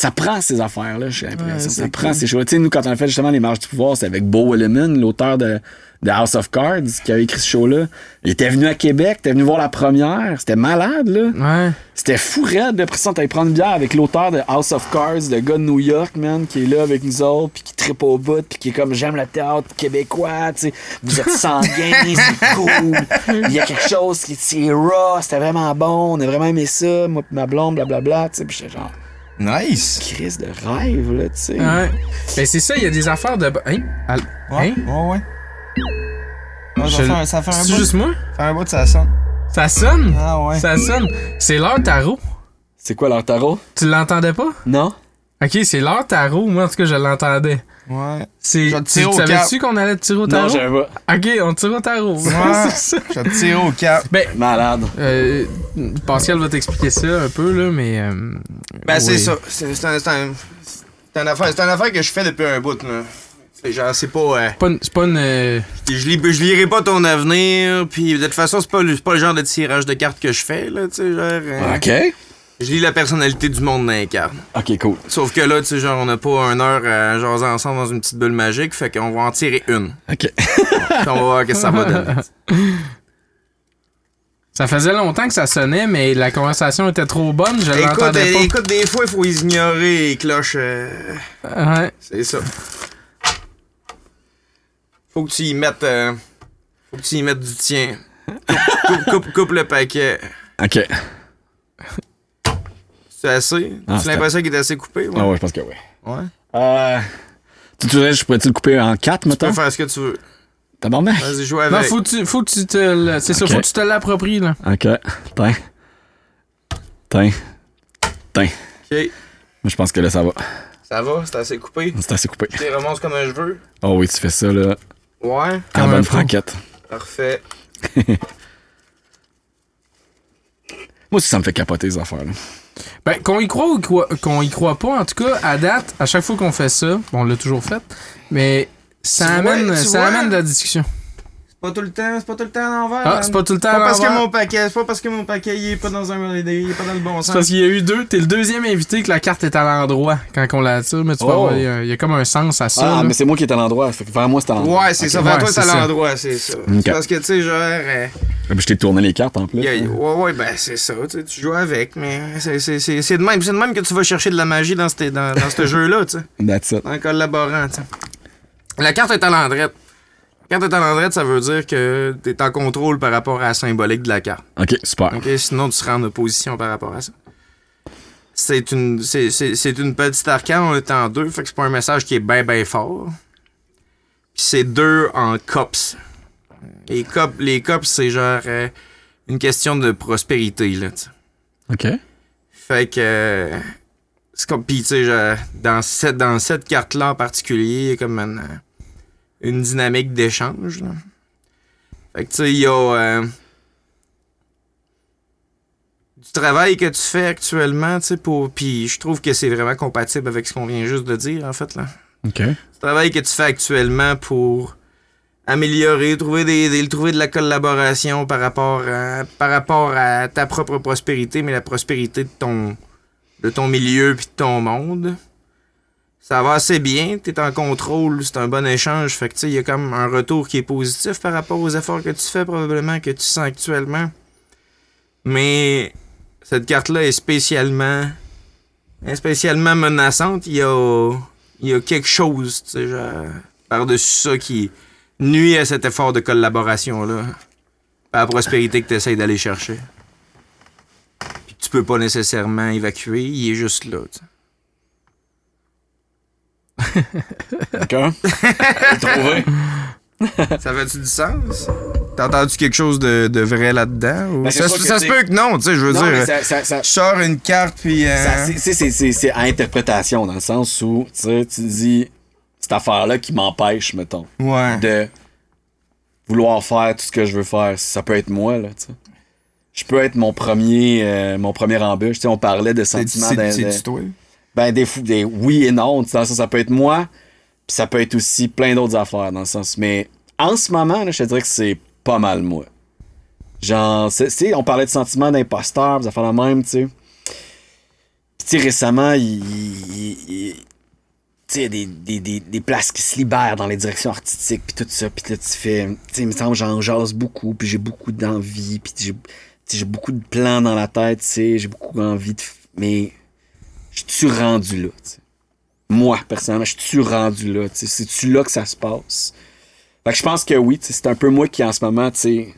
ça prend ces affaires-là, j'ai l'impression. Ouais, ça c'est prend ces choses. Tu sais, nous, quand on a fait justement les marches du pouvoir, c'était avec Bo Williman, l'auteur de, de House of Cards, qui avait écrit ce show-là. Il était venu à Québec, était venu voir la première. C'était malade, là. Ouais. C'était fou raide. Après ça, on t'allait prendre une bière avec l'auteur de House of Cards, le gars de New York, man, qui est là avec nous autres, puis qui tripe au bout, puis qui est comme j'aime le théâtre québécois, tu sais. Vous êtes sanguin, c'est cool. Il y a quelque chose qui c'est raw, c'était vraiment bon, on a vraiment aimé ça, moi ma blonde, blablabla, tu sais. Puis j'étais genre, Nice! crise de rêve, là, tu sais. Ouais. Ben c'est ça, il y a des affaires de. Hein? Al- Ouais, Hein? ouais, ouais. Ouais, Je- ça, fait un, ça fait un C'est bout. juste moi? Ça fait un bout de ça sonne. Ça sonne? Ah ouais. Ça sonne. C'est l'heure tarot. C'est quoi leur tarot? Tu l'entendais pas? Non? Ok, c'est l'heure tarot. Moi, en tout cas, je l'entendais. Ouais. C'est. Tu savais-tu qu'on allait te tirer au Non, tarot? j'avais pas. ok, on tire au tarot. Ouais. c'est ça. Je vais te tirer au cap. Ben, Malade. euh, Pascal va t'expliquer ça un peu, là, mais. euh, Ben, c'est ça. C'est c'est un, c'est un- c'est une affaire, c'est une affaire que je fais depuis un bout, là. C'est Genre, c'est pas. euh, C'est pas une- C'est pas une. euh, je, lis, je lirai pas ton avenir, puis de toute façon, c'est pas, le- c'est pas le genre de tirage de cartes que je fais, là, tu sais, genre. euh, OK. Je lis la personnalité du monde dans les cartes. OK, cool. Sauf que là, tu sais, genre, on n'a pas une heure à jaser ensemble dans une petite bulle magique, fait qu'on va en tirer une. OK. Puis on va voir qu'est-ce que ça va donner. Ça faisait longtemps que ça sonnait, mais la conversation était trop bonne, je l'entendais pas. écoute, des fois, il faut les ignorer, les cloches. euh, Ouais. c'est ça. Faut que tu y mettes. euh, faut que tu y mettes du tien. Coupe, coupe, coupe le paquet. OK. C'est assez? Ah, tu as l'impression qu'il est assez coupé? Ouais? Ah ouais, je pense que oui. Ouais. Euh... Tu te dirais, je pourrais-tu le couper en quatre, Tu mettons? peux faire ce que tu veux. Tabarnak. Vas-y, joue avec. Non, faut que tu, faut que tu te. C'est ça, faut que tu te l'appropries, là. OK. Tiens. Tiens. Tiens. Ok. Moi, je pense que là, ça va. Ça va? C'est assez coupé? C'est assez coupé. Je les remonte comme je veux? Oh oui, tu fais ça, là. Ouais. Un bonne franquette. Parfait. Moi aussi, ça me fait capoter, ces affaires-là. Ben, qu'on y croit ou qu'on y croit pas, en tout cas, à date, à chaque fois qu'on fait ça, bon, on l'a toujours fait, mais ça Tu amène, ça vois? amène de la discussion. C'est pas tout le temps, c'est pas tout le temps à l'envers. Ah, c'est pas tout le temps Pas à parce que l'envers. mon paquet, c'est pas parce que mon paquet il est pas dans un il est pas dans le bon C'est sens. parce qu'il y a eu deux. T'es le deuxième invité que la carte est à l'endroit quand on la tire, mais tu vas Oh. voir, il y, a- il y a comme un sens à ça. Ah, là. mais c'est moi qui est à l'endroit. Fait que vers moi, c'est à l'endroit. Ouais, c'est ça. Vers Ouais, toi, c'est c'est à l'endroit, c'est ça. C'est Parce que, tu sais, genre. euh, Je t'ai tourné les cartes en plus. ouais, ouais, ben, c'est ça. Tu sais, tu joues avec, mais c'est- c'est c'est- c'est de même. C'est de même que tu vas chercher de la magie dans ce dans, jeu-là, tu sais. That's it. En collaborant, tu sais. La carte est à l'endrette. La carte est à l'endrette, ça veut dire que t'es en contrôle par rapport à la symbolique de la carte. Ok, super. OK? Sinon, tu seras en opposition par rapport à ça. C'est une, c'est, une petite arcane, on est en deux, fait que c'est pas un message qui est bien, bien fort. Puis c'est deux en cops. Les cops, les cops c'est genre euh, une question de prospérité, là, tu sais. Ok. Fait que. euh, c'est comme. Pis, tu sais, genre, dans cette, dans cette carte-là en particulier, il y a comme une, euh, une dynamique d'échange. là. Fait que, tu sais, il y a. euh, du travail que tu fais actuellement, tu sais, pour. Puis, je trouve que c'est vraiment compatible avec ce qu'on vient juste de dire, en fait, là. Ok. Du travail que tu fais actuellement pour améliorer, trouver des, des- trouver de la collaboration par rapport à, par rapport à ta propre prospérité, mais la prospérité de ton de ton milieu puis de ton monde. Ça va assez bien, tu es en contrôle, c'est un bon échange, fait que tu sais, il y a comme un retour qui est positif par rapport aux efforts que tu fais probablement que tu sens actuellement. Mais cette carte-là est spécialement spécialement menaçante, il y a y a quelque chose, tu sais, par-dessus ça qui nuit à cet effort de collaboration-là. À la prospérité que tu essaies d'aller chercher. Puis tu peux pas nécessairement évacuer, il est juste là, tu sais. D'accord. Trouvé. Ça fait-tu du sens? T'as entendu quelque chose de, de vrai là-dedans? ou- Ben, ça ça se peut que non, tu sais, je veux Non, dire. ça, ça, ça, Je sors une carte, puis. euh, c'est- à interprétation, dans le sens où, tu sais, tu dis, cette affaire-là qui m'empêche, mettons, ouais. de vouloir faire tout ce que je veux faire. Ça peut être moi, là, tu sais. Je peux être mon premier, euh, mon premier embûche. Tu sais, on parlait de sentiments c'est- toi. Ben, des, des oui et non. tu Dans le sens, ça peut être moi, puis ça peut être aussi plein d'autres affaires, dans le sens. Mais en ce moment, là, je te dirais que c'est pas mal moi. Genre, c'est- on parlait de sentiments d'imposteur, des affaires la même, tu sais. Puis, tu sais, récemment, il. tu sais, des, des, des, des places qui se libèrent dans les directions artistiques, puis tout ça. Puis là, tu fais. Tu sais, il me semble j'en jase beaucoup, puis j'ai beaucoup d'envie, puis j'ai tu beaucoup de plans dans la tête, tu sais, j'ai beaucoup envie de. Mais je suis rendu là, tu sais. Moi, personnellement, je suis rendu là, tu. C'est-tu là que ça se passe? Fait que je pense que oui, tu c'est un peu moi qui, en ce moment, tu sais.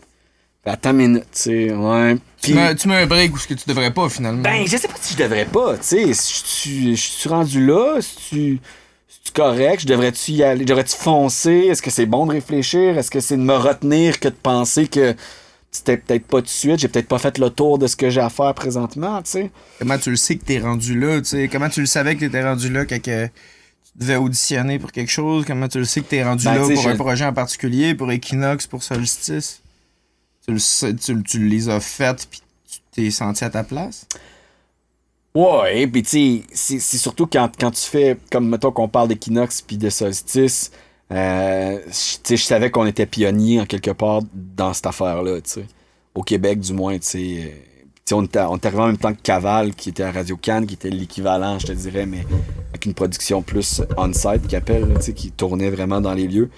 Attends une minute, tu sais, ouais. Tu mets, tu mets un break où ce que tu devrais pas, finalement. ben, je sais pas si je devrais pas, tu sais. Si je suis rendu là, si tu. C'est correct, je devrais-tu y aller, devrais-tu foncer? Est-ce que c'est bon de réfléchir? Est-ce que c'est de me retenir que de penser que c'était peut-être pas tout de suite, j'ai peut-être pas fait le tour de ce que j'ai à faire présentement, tu sais? Comment tu le sais que t'es rendu là, tu sais? Comment tu le savais que t'étais rendu là quand que tu devais auditionner pour quelque chose? Comment tu le sais que t'es rendu Ben, là pour un projet en particulier, pour Equinox, pour Solstice? Tu, le sais, tu, tu les as faites puis tu t'es senti à ta place? Ouais, pis tu sais, c'est c'est surtout quand, quand tu fais, comme mettons qu'on parle d'Equinox puis de Solstice, Euh, je- savais qu'on était pionniers en quelque part dans cette affaire-là. Au Québec, du moins, euh, on était, on était arrivé en même temps que Caval, qui était à Radio Cannes, qui était l'équivalent, je te dirais, mais avec une production plus on-site, qui qui tournait vraiment dans les lieux.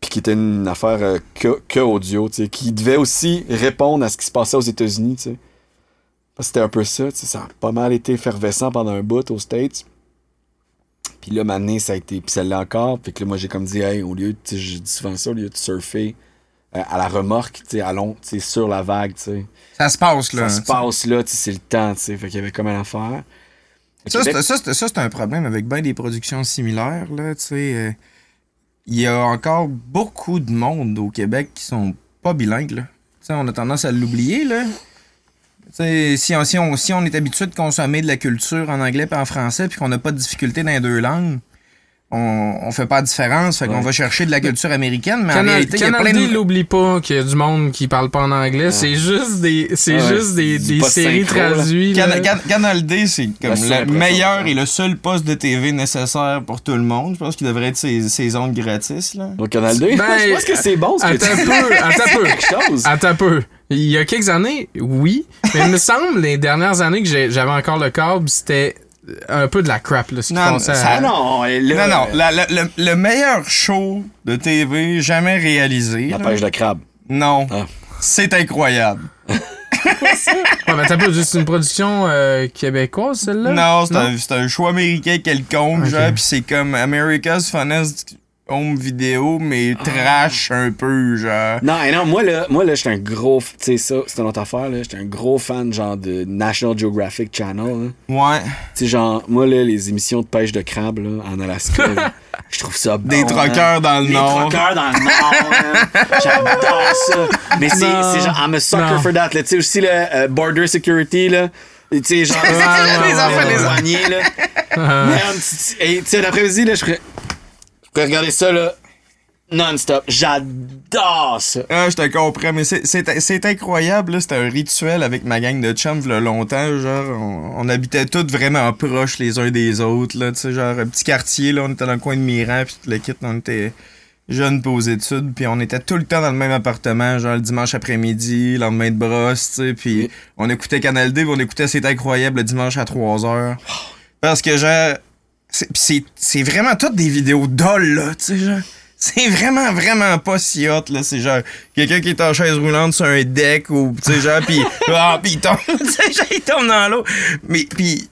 Puis qui était une affaire euh, que, que audio, qui devait aussi répondre à ce qui se passait aux États-Unis, c'était un peu ça, ça a pas mal été effervescent pendant un bout aux States. Puis là, maintenant, ça a été. Puis l'est encore. Puis que là, moi, j'ai comme dit, hey, au lieu, sais, je dis souvent ça, au lieu de surfer euh, à la remorque, tu sais, allons, tu sais, sur la vague, tu sais. Ça se passe, là. Ça se passe là, tu sais, c'est le temps, tu sais. Fait qu'il y avait comme une affaire. Ça, Québec- c'est- un problème avec bien des productions similaires, là, tu sais. euh, Il y a encore beaucoup de monde au Québec qui sont pas bilingues, là. Tu sais, on a tendance à l'oublier, là. Si on, si, on, si on est habitué de consommer de la culture en anglais et en français, puis qu'on n'a pas de difficulté dans les deux langues, on, on fait pas de différence, fait qu'on Ouais. va chercher de la culture américaine, mais en Canal, réalité, il y a Canal plein D de... l'oublie pas qu'il y a du monde qui parle pas en anglais. C'est juste des, c'est Ouais, juste des, séries traduites. là. Can- Can- Canal D, c'est comme le meilleur ouais. et le seul poste de TV nécessaire pour tout le monde. Je pense qu'il devrait être ses, ses ondes gratis. Là. Au Canal 2, Ben, je pense que c'est bon ce que Attends tu peu, attends un peu. quelque chose. Attends un peu. Il y a quelques années, oui. Mais il me semble, les dernières années que j'avais encore le câble, c'était un peu de la crap, là, ce qui Non, passait ça- à- non, là, Non, non, la- la- le, le meilleur show de TV jamais réalisé. La là, pêche de crabe. Non. Ah. C'est incroyable. Ouais, mais c'est une production euh, québécoise, celle-là? Non, c'est un, un show américain quelconque, genre, pis c'est comme America's Funnest Home Video, mais Ah. trash un peu, genre. Non, et non, moi là, moi là, j'étais un gros, tu sais ça, c'est une autre affaire là, j'étais un gros fan genre de National Geographic Channel. là. Ouais. Tu sais genre, moi là, les émissions de pêche de crabe là, en Alaska, là, je trouve ça bon. Des hein. troqueurs dans le Des Nord. troqueurs dans le Nord. J'adore ça. Mais c'est genre, I'm a sucker Non. for that. là. Tu sais aussi le euh, Border Security là. Tu sais, genre, les enfants, les là. Man, tu- et tu sais, l'après-midi, là, je regarder ça, là, non-stop. J'adore ça. Ah, je te comprends, mais c'est- incroyable, là. C'était un rituel avec ma gang de chums, là, longtemps, genre, on, on habitait tous vraiment proches les uns des autres, là, tu sais, genre, un petit quartier, là, on était dans le coin de Miran, puis tout le kit, on était jeunes pis aux études, puis on était tout le temps dans le même appartement, genre, le dimanche après-midi, le lendemain de brosse, tu sais, puis Oui. on écoutait Canal D, on écoutait C'est incroyable le dimanche à 3h. Parce que, genre, c'est pis c'est c'est vraiment toutes des vidéos dolles, là, tu sais, genre. C'est vraiment, vraiment pas si hot, là. C'est genre quelqu'un qui est en chaise roulante sur un deck ou, tu sais, genre, pis, ah, pis il tombe, tu sais, genre, il tombe dans l'eau. Mais, pis,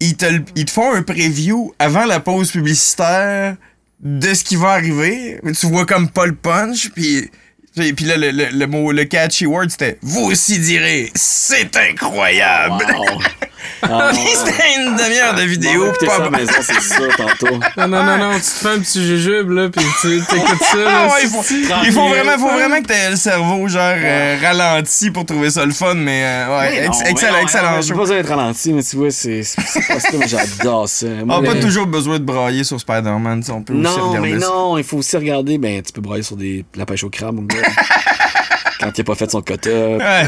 ils te, ils te font un preview avant la pause publicitaire de ce qui va arriver. Tu vois comme pas le punch, pis. Puis puis là, le, le, le mot, le catchy word, c'était « Vous aussi direz, c'est incroyable! Wow. Ah, C'était une demi-heure de vidéo, écouter pas ça à la maison, c'est sûr, tantôt. Non, non, non, non, tu te fais un petit jujube, là, pis tu t'écoutes ça, là. Ah ouais, il faut, il faut vraiment, faut vraiment que t'aies le cerveau genre euh, ralenti pour trouver ça le fun, mais euh, ouais, Mais non, ex- mais excellent, non, excellent pas besoin d'être ralenti, mais tu vois, c'est pas ça, mais j'adore ça. Moi, On a pas toujours besoin de brailler sur Spider-Man, sais, on peut aussi Non, regarder mais ça. non, il faut aussi regarder. Ben, tu peux brailler sur des, la pêche au crabe, mon gars. Quand il a pas fait son quota. Ouais. Ouais,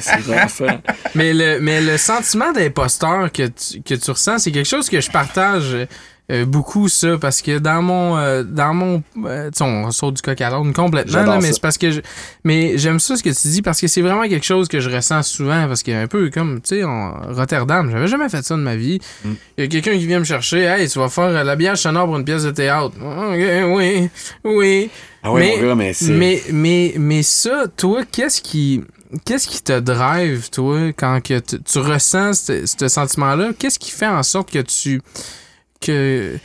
c'est ça. Mais le, mais le sentiment d'imposteur que tu, que tu ressens, c'est quelque chose que je partage euh, beaucoup, ça, parce que dans mon. euh, dans mon euh, tu sais, on saute du coq à l'âne complètement, là, mais c'est parce que. je- mais j'aime ça ce que tu dis, parce que c'est vraiment quelque chose que je ressens souvent, parce que un peu comme, tu sais, en Rotterdam, j'avais jamais fait ça de ma vie. Il Mm. y a quelqu'un qui vient me chercher, hey, tu vas faire euh, l'habillage sonore pour une pièce de théâtre. Ok, oui, oui. Ah ouais, Mais- mon gars, mais c'est. Mais, mais, mais ça, toi, qu'est-ce qui. Qu'est-ce qui te drive, toi, quand que tu, tu ressens ce sentiment-là? Qu'est-ce qui fait en sorte que tu. que.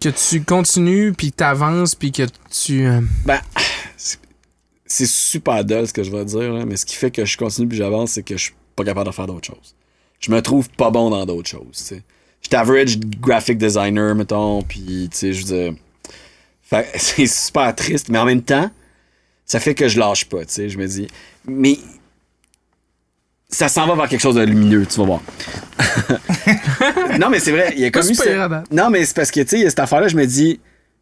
que tu continues, puis que tu avances, puis que tu. euh, Ben, c'est- super dull ce que je vais dire, là, mais ce qui fait que je continue puis j'avance, c'est que je suis pas capable de faire d'autres choses. Je me trouve pas bon dans d'autres choses, tu sais. J'étais average graphic designer, mettons, puis, tu sais, je veux dire... C'est super triste, mais en même temps, ça fait que je lâche pas, tu sais, je me dis... Mais... Ça s'en va vers quelque chose de lumineux, tu vas voir. non, mais c'est vrai, il y a comme ça-. Non, mais c'est parce que, tu sais, il y a cette affaire-là, je me dis,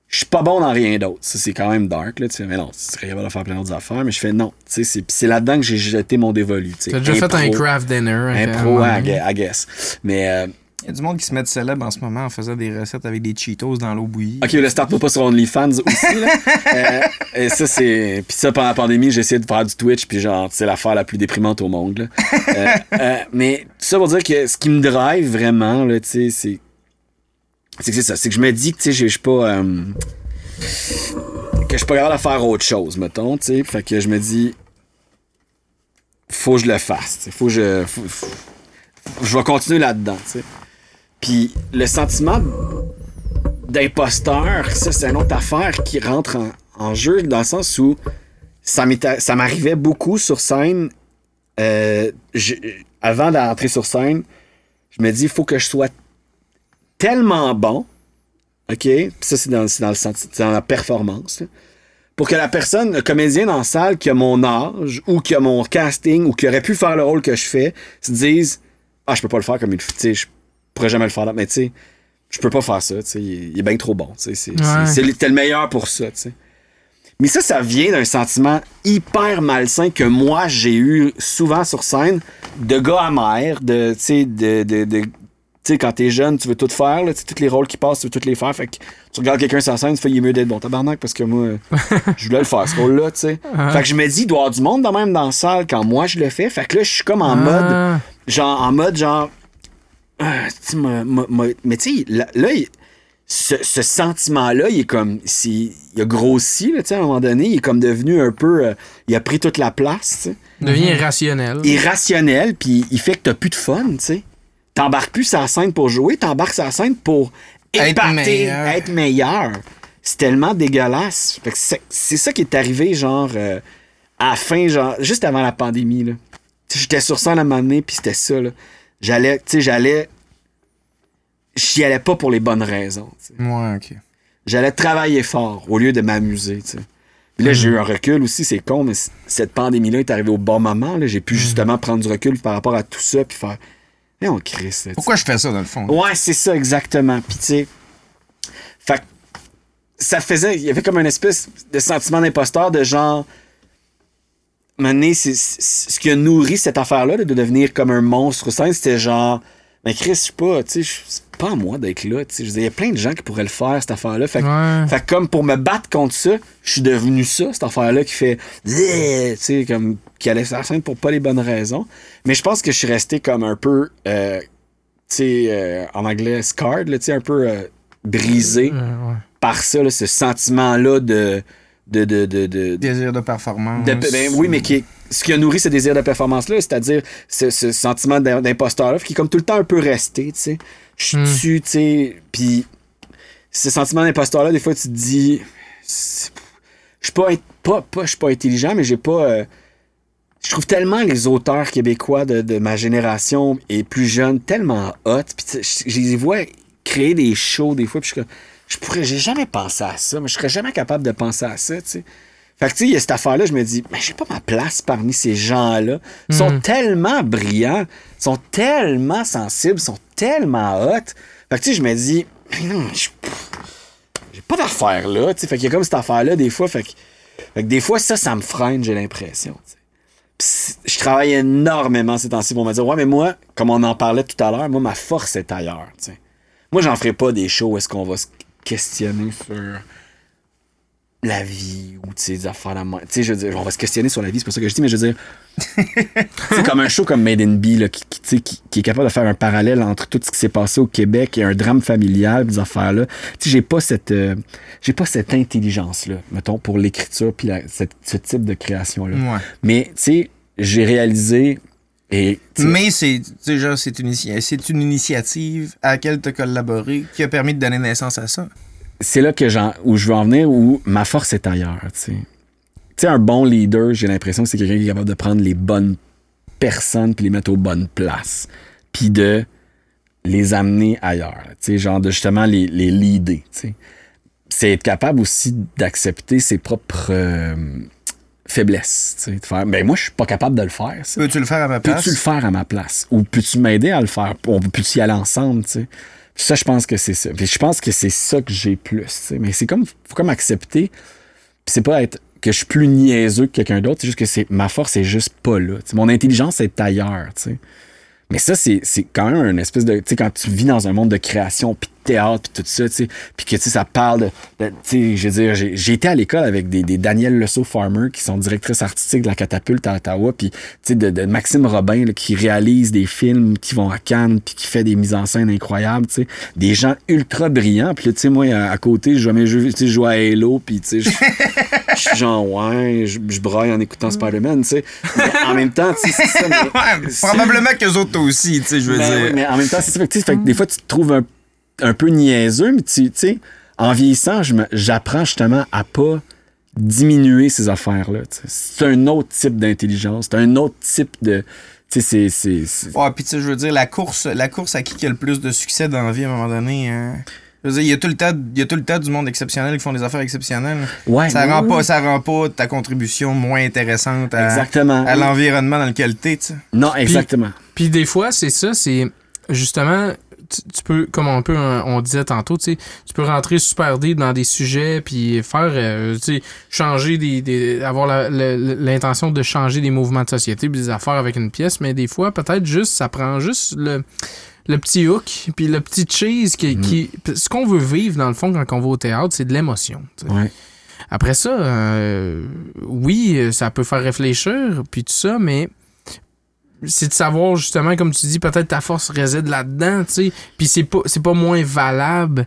je suis pas bon dans rien d'autre. Ça, c'est quand même dark, là. Tu fais, mais non, tu serais capable de faire plein d'autres affaires, mais je fais non. Tu sais, c'est, là-dedans que j'ai jeté mon dévolu, tu sais. T'as déjà fait un craft dinner. Impro, I guess. Mais, euh, Il y a du monde qui se met célèbre en ce moment en faisant des recettes avec des Cheetos dans l'eau bouillie. Ok, le start pas sur OnlyFans aussi, là. Euh, et ça, c'est. Puis ça, pendant la pandémie, j'ai essayé de faire du Twitch, puis genre, c'est l'affaire la plus déprimante au monde, là. Euh, euh, mais tout ça pour dire que ce qui me drive vraiment, là, tu sais, c'est. C'est que c'est ça. C'est que je me dis que, tu sais, je suis pas. que je suis pas capable de faire autre chose, mettons, tu sais. Fait que je me dis. Faut que je le fasse, tu sais. Faut que je. faut- faut- je vais continuer là-dedans, tu sais. Puis le sentiment d'imposteur, ça, c'est une autre affaire qui rentre en, jeu dans le sens où ça m'arrivait beaucoup sur scène. euh, avant d'entrer sur scène, je me dis, il faut que je sois tellement bon, OK? Ça, c'est dans, la performance. Pour que la personne, le comédien dans la salle qui a mon âge ou qui a mon casting ou qui aurait pu faire le rôle que je fais, se dise Ah, je peux pas le faire comme il sais, je pourrais jamais le faire là. Mais tu sais, je peux pas faire ça. tu sais, Il, est- bien trop bon. C'est Ouais. c'est- c'est- t'es le meilleur pour ça. tu sais. Mais ça, ça vient d'un sentiment hyper malsain que moi, j'ai eu souvent sur scène de gars amers, de, tu sais, de, de, de- tu sais, quand t'es jeune, tu veux tout faire, là, tu sais, tous les rôles qui passent, tu veux tous les faire. Fait que tu regardes quelqu'un sur scène, tu fais, il est mieux d'être bon tabarnak parce que moi, je voulais le faire, ce rôle-là, tu sais. Fait que je me dis, il doit y avoir du monde de même dans la salle quand moi je le fais. Fait que là, je suis comme en mode, genre, en mode, genre, ah, tu sais, m'a- m'a- m'a- mais tu sais, là, là, il- ce, ce sentiment-là, il est comme, il a grossi, là, tu sais, à un moment donné, il est comme devenu un peu, euh, il a pris toute la place, sais Devient irrationnel. irrationnel, puis il fait que t'as plus de fun, tu sais. T'embarques plus sur la scène pour jouer, t'embarques sur la scène pour Être meilleur. être meilleur. C'est tellement dégueulasse. Fait que c'est c'est ça qui est arrivé, genre, euh, à la fin, genre, juste avant la pandémie, là. J'étais sur scène à un moment donné, puis c'était ça, là. J'allais, tu sais, j'allais... J'y allais pas pour les bonnes raisons. Ouais, ok. J'allais travailler fort au lieu de m'amuser, tu sais. Puis là, j'ai eu un recul aussi, c'est con, mais cette pandémie-là est arrivée au bon moment. là. J'ai pu justement prendre du recul par rapport à tout ça, puis faire. Eh, on crie ça. Pourquoi je fais ça, dans le fond? Ouais, c'est ça, exactement. Puis, tu sais. Fait que ça faisait. Il y avait comme une espèce de sentiment d'imposteur de genre. Mané, c'est ce qui a nourri cette affaire-là, là, de devenir comme un monstre au sein, c'était genre. Mais Chris, je suis pas, tu sais, c'est pas à moi d'être là, tu sais. Il y a plein de gens qui pourraient le faire, cette affaire-là. Fait, que- Ouais. fait comme pour me battre contre ça, je suis devenu ça, cette affaire-là qui fait. Tu sais, comme. qui allait sur la scène pour pas les bonnes raisons. Mais je pense que je suis resté comme un peu. euh, tu sais, euh, en anglais, scarred, là, tu sais, un peu euh, brisé ouais. par ça, là, ce sentiment-là de. De, de, de, de- Désir de performance. de- ben oui, mais qui est- ce qui a nourri ce désir de performance-là, c'est-à-dire ce, ce sentiment d'im- d'imposteur-là, qui est comme tout le temps un peu resté, tu sais. Je suis Hmm. dessus, tu sais. Puis ce sentiment d'imposteur-là, des fois, tu te dis. Je suis pas, pas, pas, je suis pas intelligent, mais j'ai pas. euh, je trouve tellement les auteurs québécois de, de ma génération et plus jeunes tellement hot. Puis je, je les vois créer des shows des fois. Puis je suis comme, je pourrais, j'ai jamais pensé à ça, mais je serais jamais capable de penser à ça, tu sais. Fait que tu sais, il y a cette affaire-là, je me dis, mais j'ai pas ma place parmi ces gens-là. Ils sont tellement brillants, sont tellement sensibles, sont tellement hot. Fait que tu sais, je me dis, mais non, je- j'ai pas d'affaire là, tu sais. Fait qu'il y a comme cette affaire-là des fois, fait que, fait que des fois, ça, ça me freine, j'ai l'impression, je travaille énormément ces temps-ci pour me dire, ouais, mais moi, comme on en parlait tout à l'heure, moi, ma force est ailleurs, tu sais. Moi, j'en ferai pas des shows où est-ce qu'on va se questionner sur la vie ou des affaires la Tu sais, je veux dire, on va se questionner sur la vie, c'est pas ça que je dis, mais je veux dire, c'est comme un show comme Made in Bee là, qui, qui, qui, qui est capable de faire un parallèle entre tout ce qui s'est passé au Québec et un drame familial, des affaires-là. Tu sais, j'ai pas cette, euh, j'ai pas cette intelligence-là, mettons, pour l'écriture puis la- cette- ce type de création-là. Ouais. Mais, tu sais, j'ai réalisé et Mais c'est une, une initiative à laquelle tu as collaboré qui a permis de donner naissance à ça. c'est là que où je veux en venir, où ma force est ailleurs. Tu sais, un bon leader, j'ai l'impression que c'est quelqu'un qui est capable de prendre les bonnes personnes puis les mettre aux bonnes places. Puis de les amener ailleurs. Tu sais, genre de justement les, les leader, tu sais. C'est être capable aussi d'accepter ses propres euh, sais. De faire, ben moi, je suis pas capable de le faire. Peux-tu le faire à ma place? Peux-tu le faire à ma place? Ou peux-tu m'aider à le faire? On peut-tu y aller ensemble, tu sais? Puis ça, je pense que c'est ça. Puis je pense que c'est ça que j'ai plus. Mais c'est comme, faut comme accepter. C'est pas être que je suis plus niaiseux que quelqu'un d'autre. C'est juste que c'est, ma force est juste pas là. Mon intelligence est ailleurs, tu sais. Mais ça, c'est quand même une espèce de. Tu sais, quand tu vis dans un monde de création, puis de théâtre, puis tout ça, tu sais, puis que tu sais, ça parle de. tu sais, je veux dire, j'ai- été à l'école avec des, des Daniel Lesso Farmer, qui sont directrices artistiques de la Catapulte à Ottawa, puis tu sais, de, de Maxime Robin, là, qui réalise des films qui vont à Cannes, puis qui fait des mises en scène incroyables, tu sais. Des gens ultra brillants, puis tu sais, moi, à, côté, je joue à tu à Halo, puis tu sais, je je suis genre, ouais, je, je braille en écoutant Spider-Man, tu sais. En même temps, tu sais, c'est ça. mais- Ouais, probablement qu'eux autres aussi, tu sais, je veux ben dire. oui, mais en même temps, c'est ça. Fait que, tu sais, fait que des fois, tu te trouves un, un peu niaiseux, mais tu sais, en vieillissant, j'apprends justement à pas diminuer ces affaires-là. tu sais. C'est un autre type d'intelligence, c'est un autre type de. Tu sais, c'est- c'est. c'est- Ouais, puis tu sais, je veux dire, la course, la course à qui qui a le plus de succès dans la vie à un moment donné. hein? Je veux dire, il y a tout le temps, il y a tout le temps du monde exceptionnel qui font des affaires exceptionnelles. Ouais, ça oui, rend oui. pas, ça rend pas ta contribution moins intéressante à, Exactement. à l'environnement dans lequel t'es, tu sais. Non, exactement. Puis des fois, c'est ça, c'est justement, tu, tu peux, comme on peut, on disait tantôt, tu sais, tu peux rentrer super deep dans des sujets, puis faire, euh, tu sais, changer des, des avoir l'intention de changer des mouvements de société, puis des affaires avec une pièce, mais des fois, peut-être juste, ça prend juste le le petit hook, puis le petit cheese qui, qui ce qu'on veut vivre dans le fond quand on va au théâtre, c'est de l'émotion. Ouais. Après ça, euh, oui, ça peut faire réfléchir, puis tout ça, mais c'est de savoir justement, comme tu dis, peut-être ta force réside là-dedans, tu sais. Puis c'est pas, c'est pas moins valable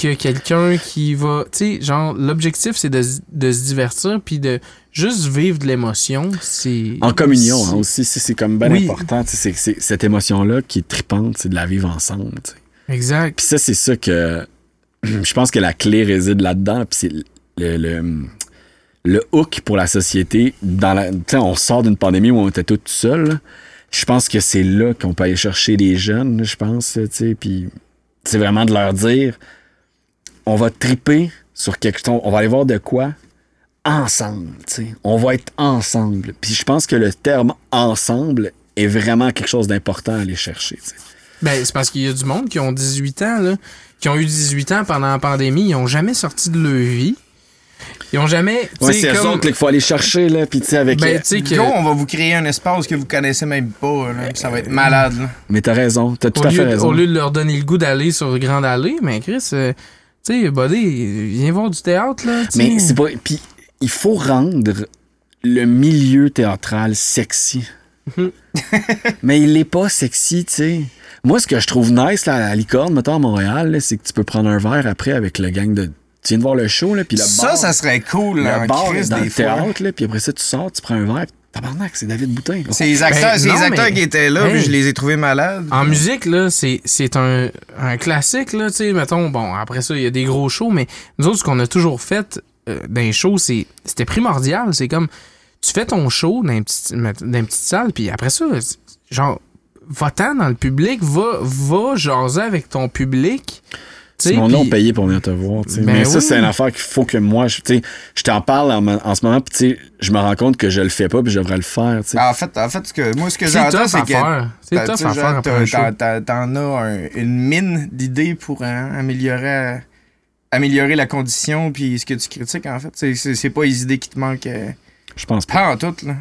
que quelqu'un qui va. Tu sais, genre, l'objectif, c'est de, de se divertir, puis de juste vivre de l'émotion. C'est. En communion hein, aussi, c'est comme bien Oui. important. c'est- cette émotion-là qui est tripante, c'est de la vivre ensemble. Exact. Puis ça, c'est ça que. Je pense que la clé réside là-dedans. Puis c'est le, le, le hook pour la société. Dans la, tu sais, on sort d'une pandémie où on était tous seuls. là. Je pense que c'est là qu'on peut aller chercher les jeunes, je pense. tu sais. Puis c'est vraiment de leur dire on va triper sur quelque chose. On va aller voir de quoi ensemble. tu sais. On va être ensemble. Puis je pense que le terme ensemble est vraiment quelque chose d'important à aller chercher. tu sais. Ben, c'est parce qu'il y a du monde qui ont 18 ans, là, qui ont eu 18 ans pendant la pandémie, ils ont jamais sorti de leur vie. Ils ont jamais. Ouais, c'est comme- autres qu'il faut aller chercher, là. Puis, tu sais, avec. Ben, tu sais que. Go, on va vous créer un espace que vous connaissez même pas, là, ça va être malade, là. mais t'as raison. T'as tout au, à fait raison. au lieu de leur donner le goût d'aller sur Grande Allée, mais Chris, euh, tu sais, Buddy, viens voir du théâtre, là. tu sais. Mais c'est pas. Puis, il faut rendre le milieu théâtral sexy. Mais il est pas sexy, tu sais. Moi, ce que je trouve nice, là, à la licorne, mettons, à Montréal, c'est que tu peux prendre un verre après avec le gang de. Tu viens de voir le show, là, puis le Ça, bar. ça serait cool, là, le en bar crise, est dans des le fois. théâtre, là, puis après ça, tu sors, tu prends un verre. Tabarnak, c'est David Boutin. C'est les acteurs, Ben, c'est les non, acteurs mais- qui étaient là, Hey. puis je les ai trouvés malades. En musique, là, c'est, c'est un, un classique, là, tu sais, mettons, bon, après ça, il y a des gros shows, mais nous autres, ce qu'on a toujours fait euh, dans les shows, c'est, c'était primordial. C'est comme, tu fais ton show dans une petite, dans une petite salle, puis après ça, genre, va-t'en dans le public, va, va jaser avec ton public. Tu sais, C'est mon nom payé pour venir te voir. Ben mais ça, c'est une affaire qu'il faut que moi, je, tu sais, je t'en parle en, en ce moment, puis tu sais, je me rends compte que je le fais pas, puis je devrais le faire. tu sais. En fait, en fait, ce que, moi, ce que c'est j'entends, c'est que faire. C'est tough à faire t'en- t'en- as un- une mine d'idées pour hein, améliorer, améliorer la condition puis ce que tu critiques, en fait. C'est- C'est c'est pas les idées qui te manquent. euh, Je pense pas. Pas en tout, là.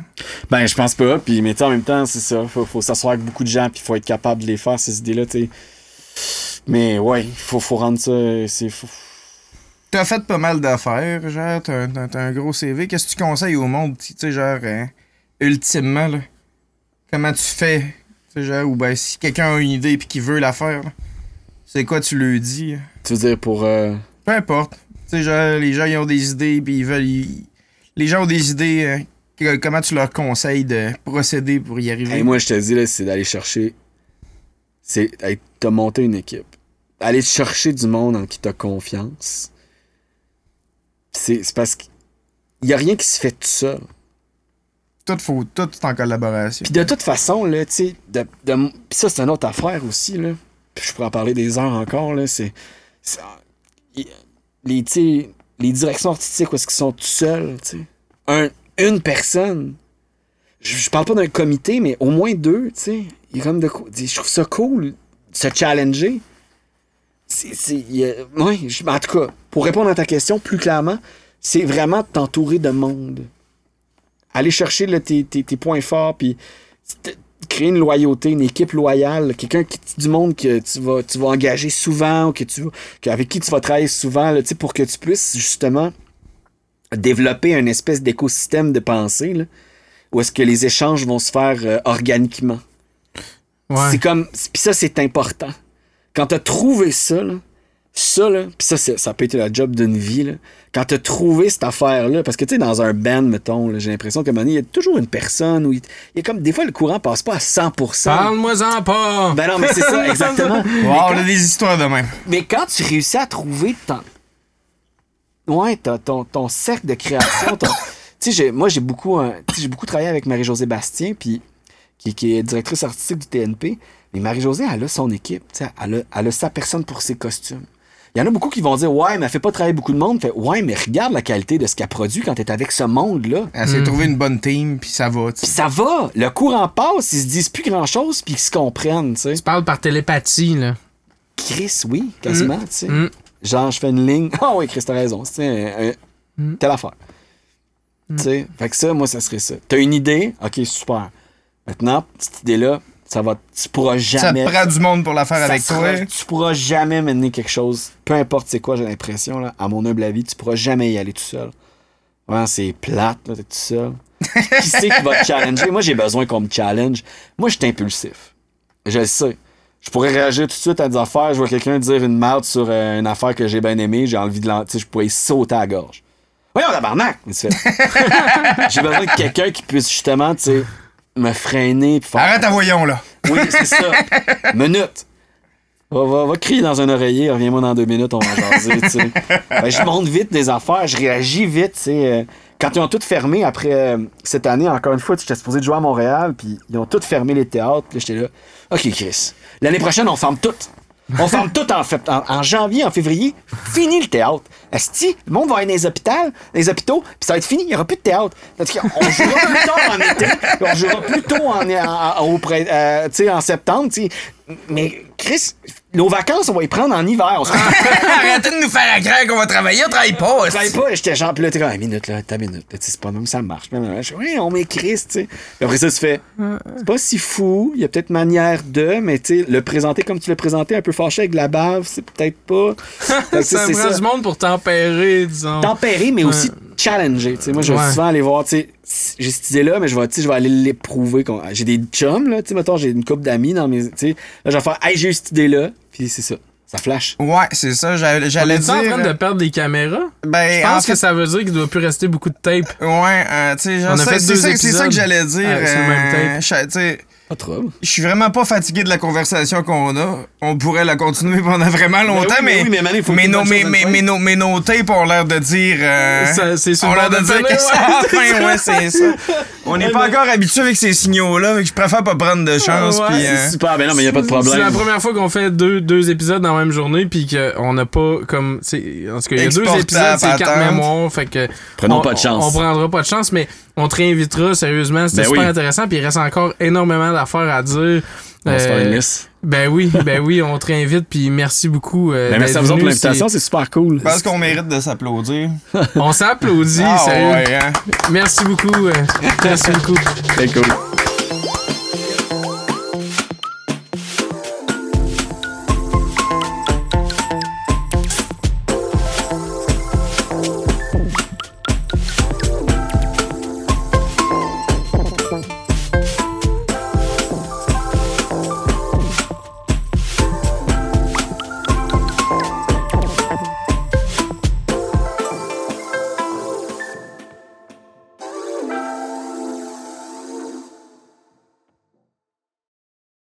Ben, je pense pas. Puis, mais tu sais, en même temps, c'est ça. Faut, faut s'asseoir avec beaucoup de gens, puis faut être capable de les faire, ces idées-là, tu sais. Mais ouais, il faut, faut rendre ça. C'est. faut- T'as fait pas mal d'affaires, genre, t'as un gros CV. Qu'est-ce que tu conseilles au monde, tu sais, genre, hein, ultimement, là? Comment tu fais? Tu sais, genre, ou ben, si quelqu'un a une idée puis qu'il veut la faire, c'est quoi tu lui dis? hein? Tu veux dire pour. euh, Peu importe. Tu sais, genre, les gens, ils ont des idées puis ils veulent. ils- Les gens ont des idées. euh, que- comment tu leur conseilles de procéder pour y arriver? hey, moi, je te dis, là, c'est d'aller chercher. C'est hey, t'as monté une équipe. Aller chercher du monde en qui t'as confiance. C'est parce qu'il y a rien qui se fait tout seul. Tout, faut, tout est en collaboration. Puis de toute façon, là, tu sais, de, de- puis ça, c'est une autre affaire aussi, là. Je pourrais en parler des heures encore, là. C'est. Les, les directions artistiques, où est-ce qu'ils sont tout seuls, tu sais. Un, une personne. Je, je parle pas d'un comité, mais au moins deux, tu sais. Il comme de quoi- Je trouve ça cool, de se challenger. C'est. ouais, je- en tout cas, pour répondre à ta question plus clairement, c'est vraiment de t'entourer de monde aller chercher là, tes, tes- tes points forts, puis créer une loyauté, une équipe loyale, quelqu'un qui du monde que tu vas, tu vas engager souvent ou que tu que- avec qui tu vas travailler souvent, là, pour que tu puisses justement développer un espèce d'écosystème de pensée, là, où est-ce que les échanges vont se faire euh, organiquement. Ouais. C'est comme. Puis ça, c'est important. Quand t'as trouvé ça, là, ça, là, puis ça, ça peut être la job d'une vie, là. Quand t'as trouvé cette affaire-là, parce que tu sais, dans un band, mettons, j'ai l'impression donné, il y a toujours une personne où il, y a comme. Des fois, le courant passe pas à 100%. Parle-moi-en pas! Ben non, mais c'est ça, exactement. mais, Wow, quand, on a des histoires de même. mais quand tu réussis à trouver ton. Ouais, ton, ton, ton cercle de création, ton. Tu sais, moi, j'ai beaucoup, euh, j'ai beaucoup travaillé avec Marie-Josée Bastien, puis qui, qui est directrice artistique du TNP. Mais Marie-Josée, elle a son équipe. tu sais, Elle a, elle a sa personne pour ses costumes. Il y en a beaucoup qui vont dire Ouais, mais elle fait pas travailler beaucoup de monde. Fait, ouais, mais regarde la qualité de ce qu'elle produit quand t'es avec ce monde-là. Elle s'est trouvé une bonne team, puis ça va. tu Puis ça va. Le courant passe, ils se disent plus grand-chose, puis ils se comprennent. tu sais. Tu parles par télépathie, là. Chris, oui, quasiment. tu sais. Mm. Genre, je fais une ligne. Ah oui, Chris, t'as raison. C'est un- un- Mm. telle affaire. Tu sais, fait que ça, moi, ça serait ça. T'as une idée? OK, super. Maintenant, cette idée-là, ça va, tu pourras Ça jamais. te prend du monde pour la faire ça avec sera- toi. Tu pourras jamais mener quelque chose, peu importe c'est quoi, j'ai l'impression, là, à mon humble avis, tu pourras jamais y aller tout seul. Vraiment, c'est plate, là, t'es tout seul. Qui c'est qui va te challenger? Moi, j'ai besoin qu'on me challenge. Moi, je suis impulsif. Je le sais. Je pourrais réagir tout de suite à des affaires. Je vois quelqu'un dire une merde sur euh, une affaire que j'ai bien aimée. J'ai envie de l'en... tu sais, Je pourrais y sauter à la gorge. Voyons, tabarnak! J'ai besoin de quelqu'un qui puisse justement, tu sais, me freiner. puis faire Arrête à voyons, là. oui, c'est ça. Minute. Va, va, va crier dans un oreiller, reviens-moi dans deux minutes, on va jaser, tu sais. Ben, je monte vite des affaires, je réagis vite, tu sais. euh, Quand ils ont tout fermé après euh, cette année, encore une fois, j'étais supposé de jouer à Montréal, puis ils ont tout fermé les théâtres, puis là, j'étais là. OK, Chris. L'année prochaine, on ferme tout. On ferme tout en, janvier, en février. Fini le théâtre. Esti, le monde va aller dans les hôpitaux, les hôpitaux, puis ça va être fini. Il n'y aura plus de théâtre. Qu'on jouera plus tard en été, on jouera plus tôt en, en- euh, septembre. Mais Chris, nos vacances, on va y prendre en hiver. On se Arrêtez de nous faire à craindre qu'on va travailler, on travaille pas. je travaille pas, j'étais genre, puis là, t'es comme, une minute, là, ta minute, c'est pas même, ça marche. Ouais, on m'écrit, tu sais. Après ça, tu fais, c'est pas si fou, il y a peut-être manière de, mais tu sais, le présenter comme tu l'as présenté, un peu fâché avec de la bave, c'est peut-être pas. Ça c'est prend du monde pour tempérer, disons. Tempérer, mais aussi challenger. Tu sais, moi, je vais Ouais. souvent aller voir, tu sais, j'ai cette idée-là, mais je vais, tu sais, je vais aller l'éprouver. qu'on- J'ai des chums, là, tu sais, mettons, j'ai une couple d'amis dans mes. Tu sais, là, je vais faire, hey, j'ai eu cette idée-là, puis c'est ça. Ça flash. Ouais, c'est ça, j'allais On j'allais est dire. en train de perdre des caméras? Ben, Je en pense fait, que ça veut dire qu'il doit plus rester beaucoup de tape. Ouais, euh, tu sais, genre, On c'est ça, c'est ça épisodes. que j'allais dire. Ah, le même euh, tape. Pas de trouble. je suis vraiment pas fatigué de la conversation qu'on a. On pourrait la continuer pendant vraiment longtemps, oui, mais mais, oui, mais Mané, il faut mais nos, mais, mais, mais nos, mais nos tapes ont l'air de dire. euh, c'est le l'air de de dire que c'est ouais. c'est ça. On n'est pas encore habitué avec ces signaux-là, que je préfère pas prendre de chance. Ouais, puis, c'est euh, super, ben non, mais il a pas de C'est la problème. première fois qu'on fait deux, deux épisodes dans la même journée, puis qu'on n'a pas comme. En tout cas, il y a deux épisodes, c'est quatre mémoires, fait que. Prenons on- pas de chance. On, prendra pas de chance, mais on te réinvitera sérieusement. C'était Ben super oui. intéressant, puis il reste encore énormément d'affaires à dire. On va se faire une Euh, liste. Ben oui, ben oui, on te réinvite, puis merci beaucoup. euh, Ben, merci à vous autres pour l'invitation, c'est super cool. je pense qu'on mérite de s'applaudir. On s'applaudit, Ah, sérieux. ouais, hein. Merci beaucoup. euh, merci beaucoup. C'est cool.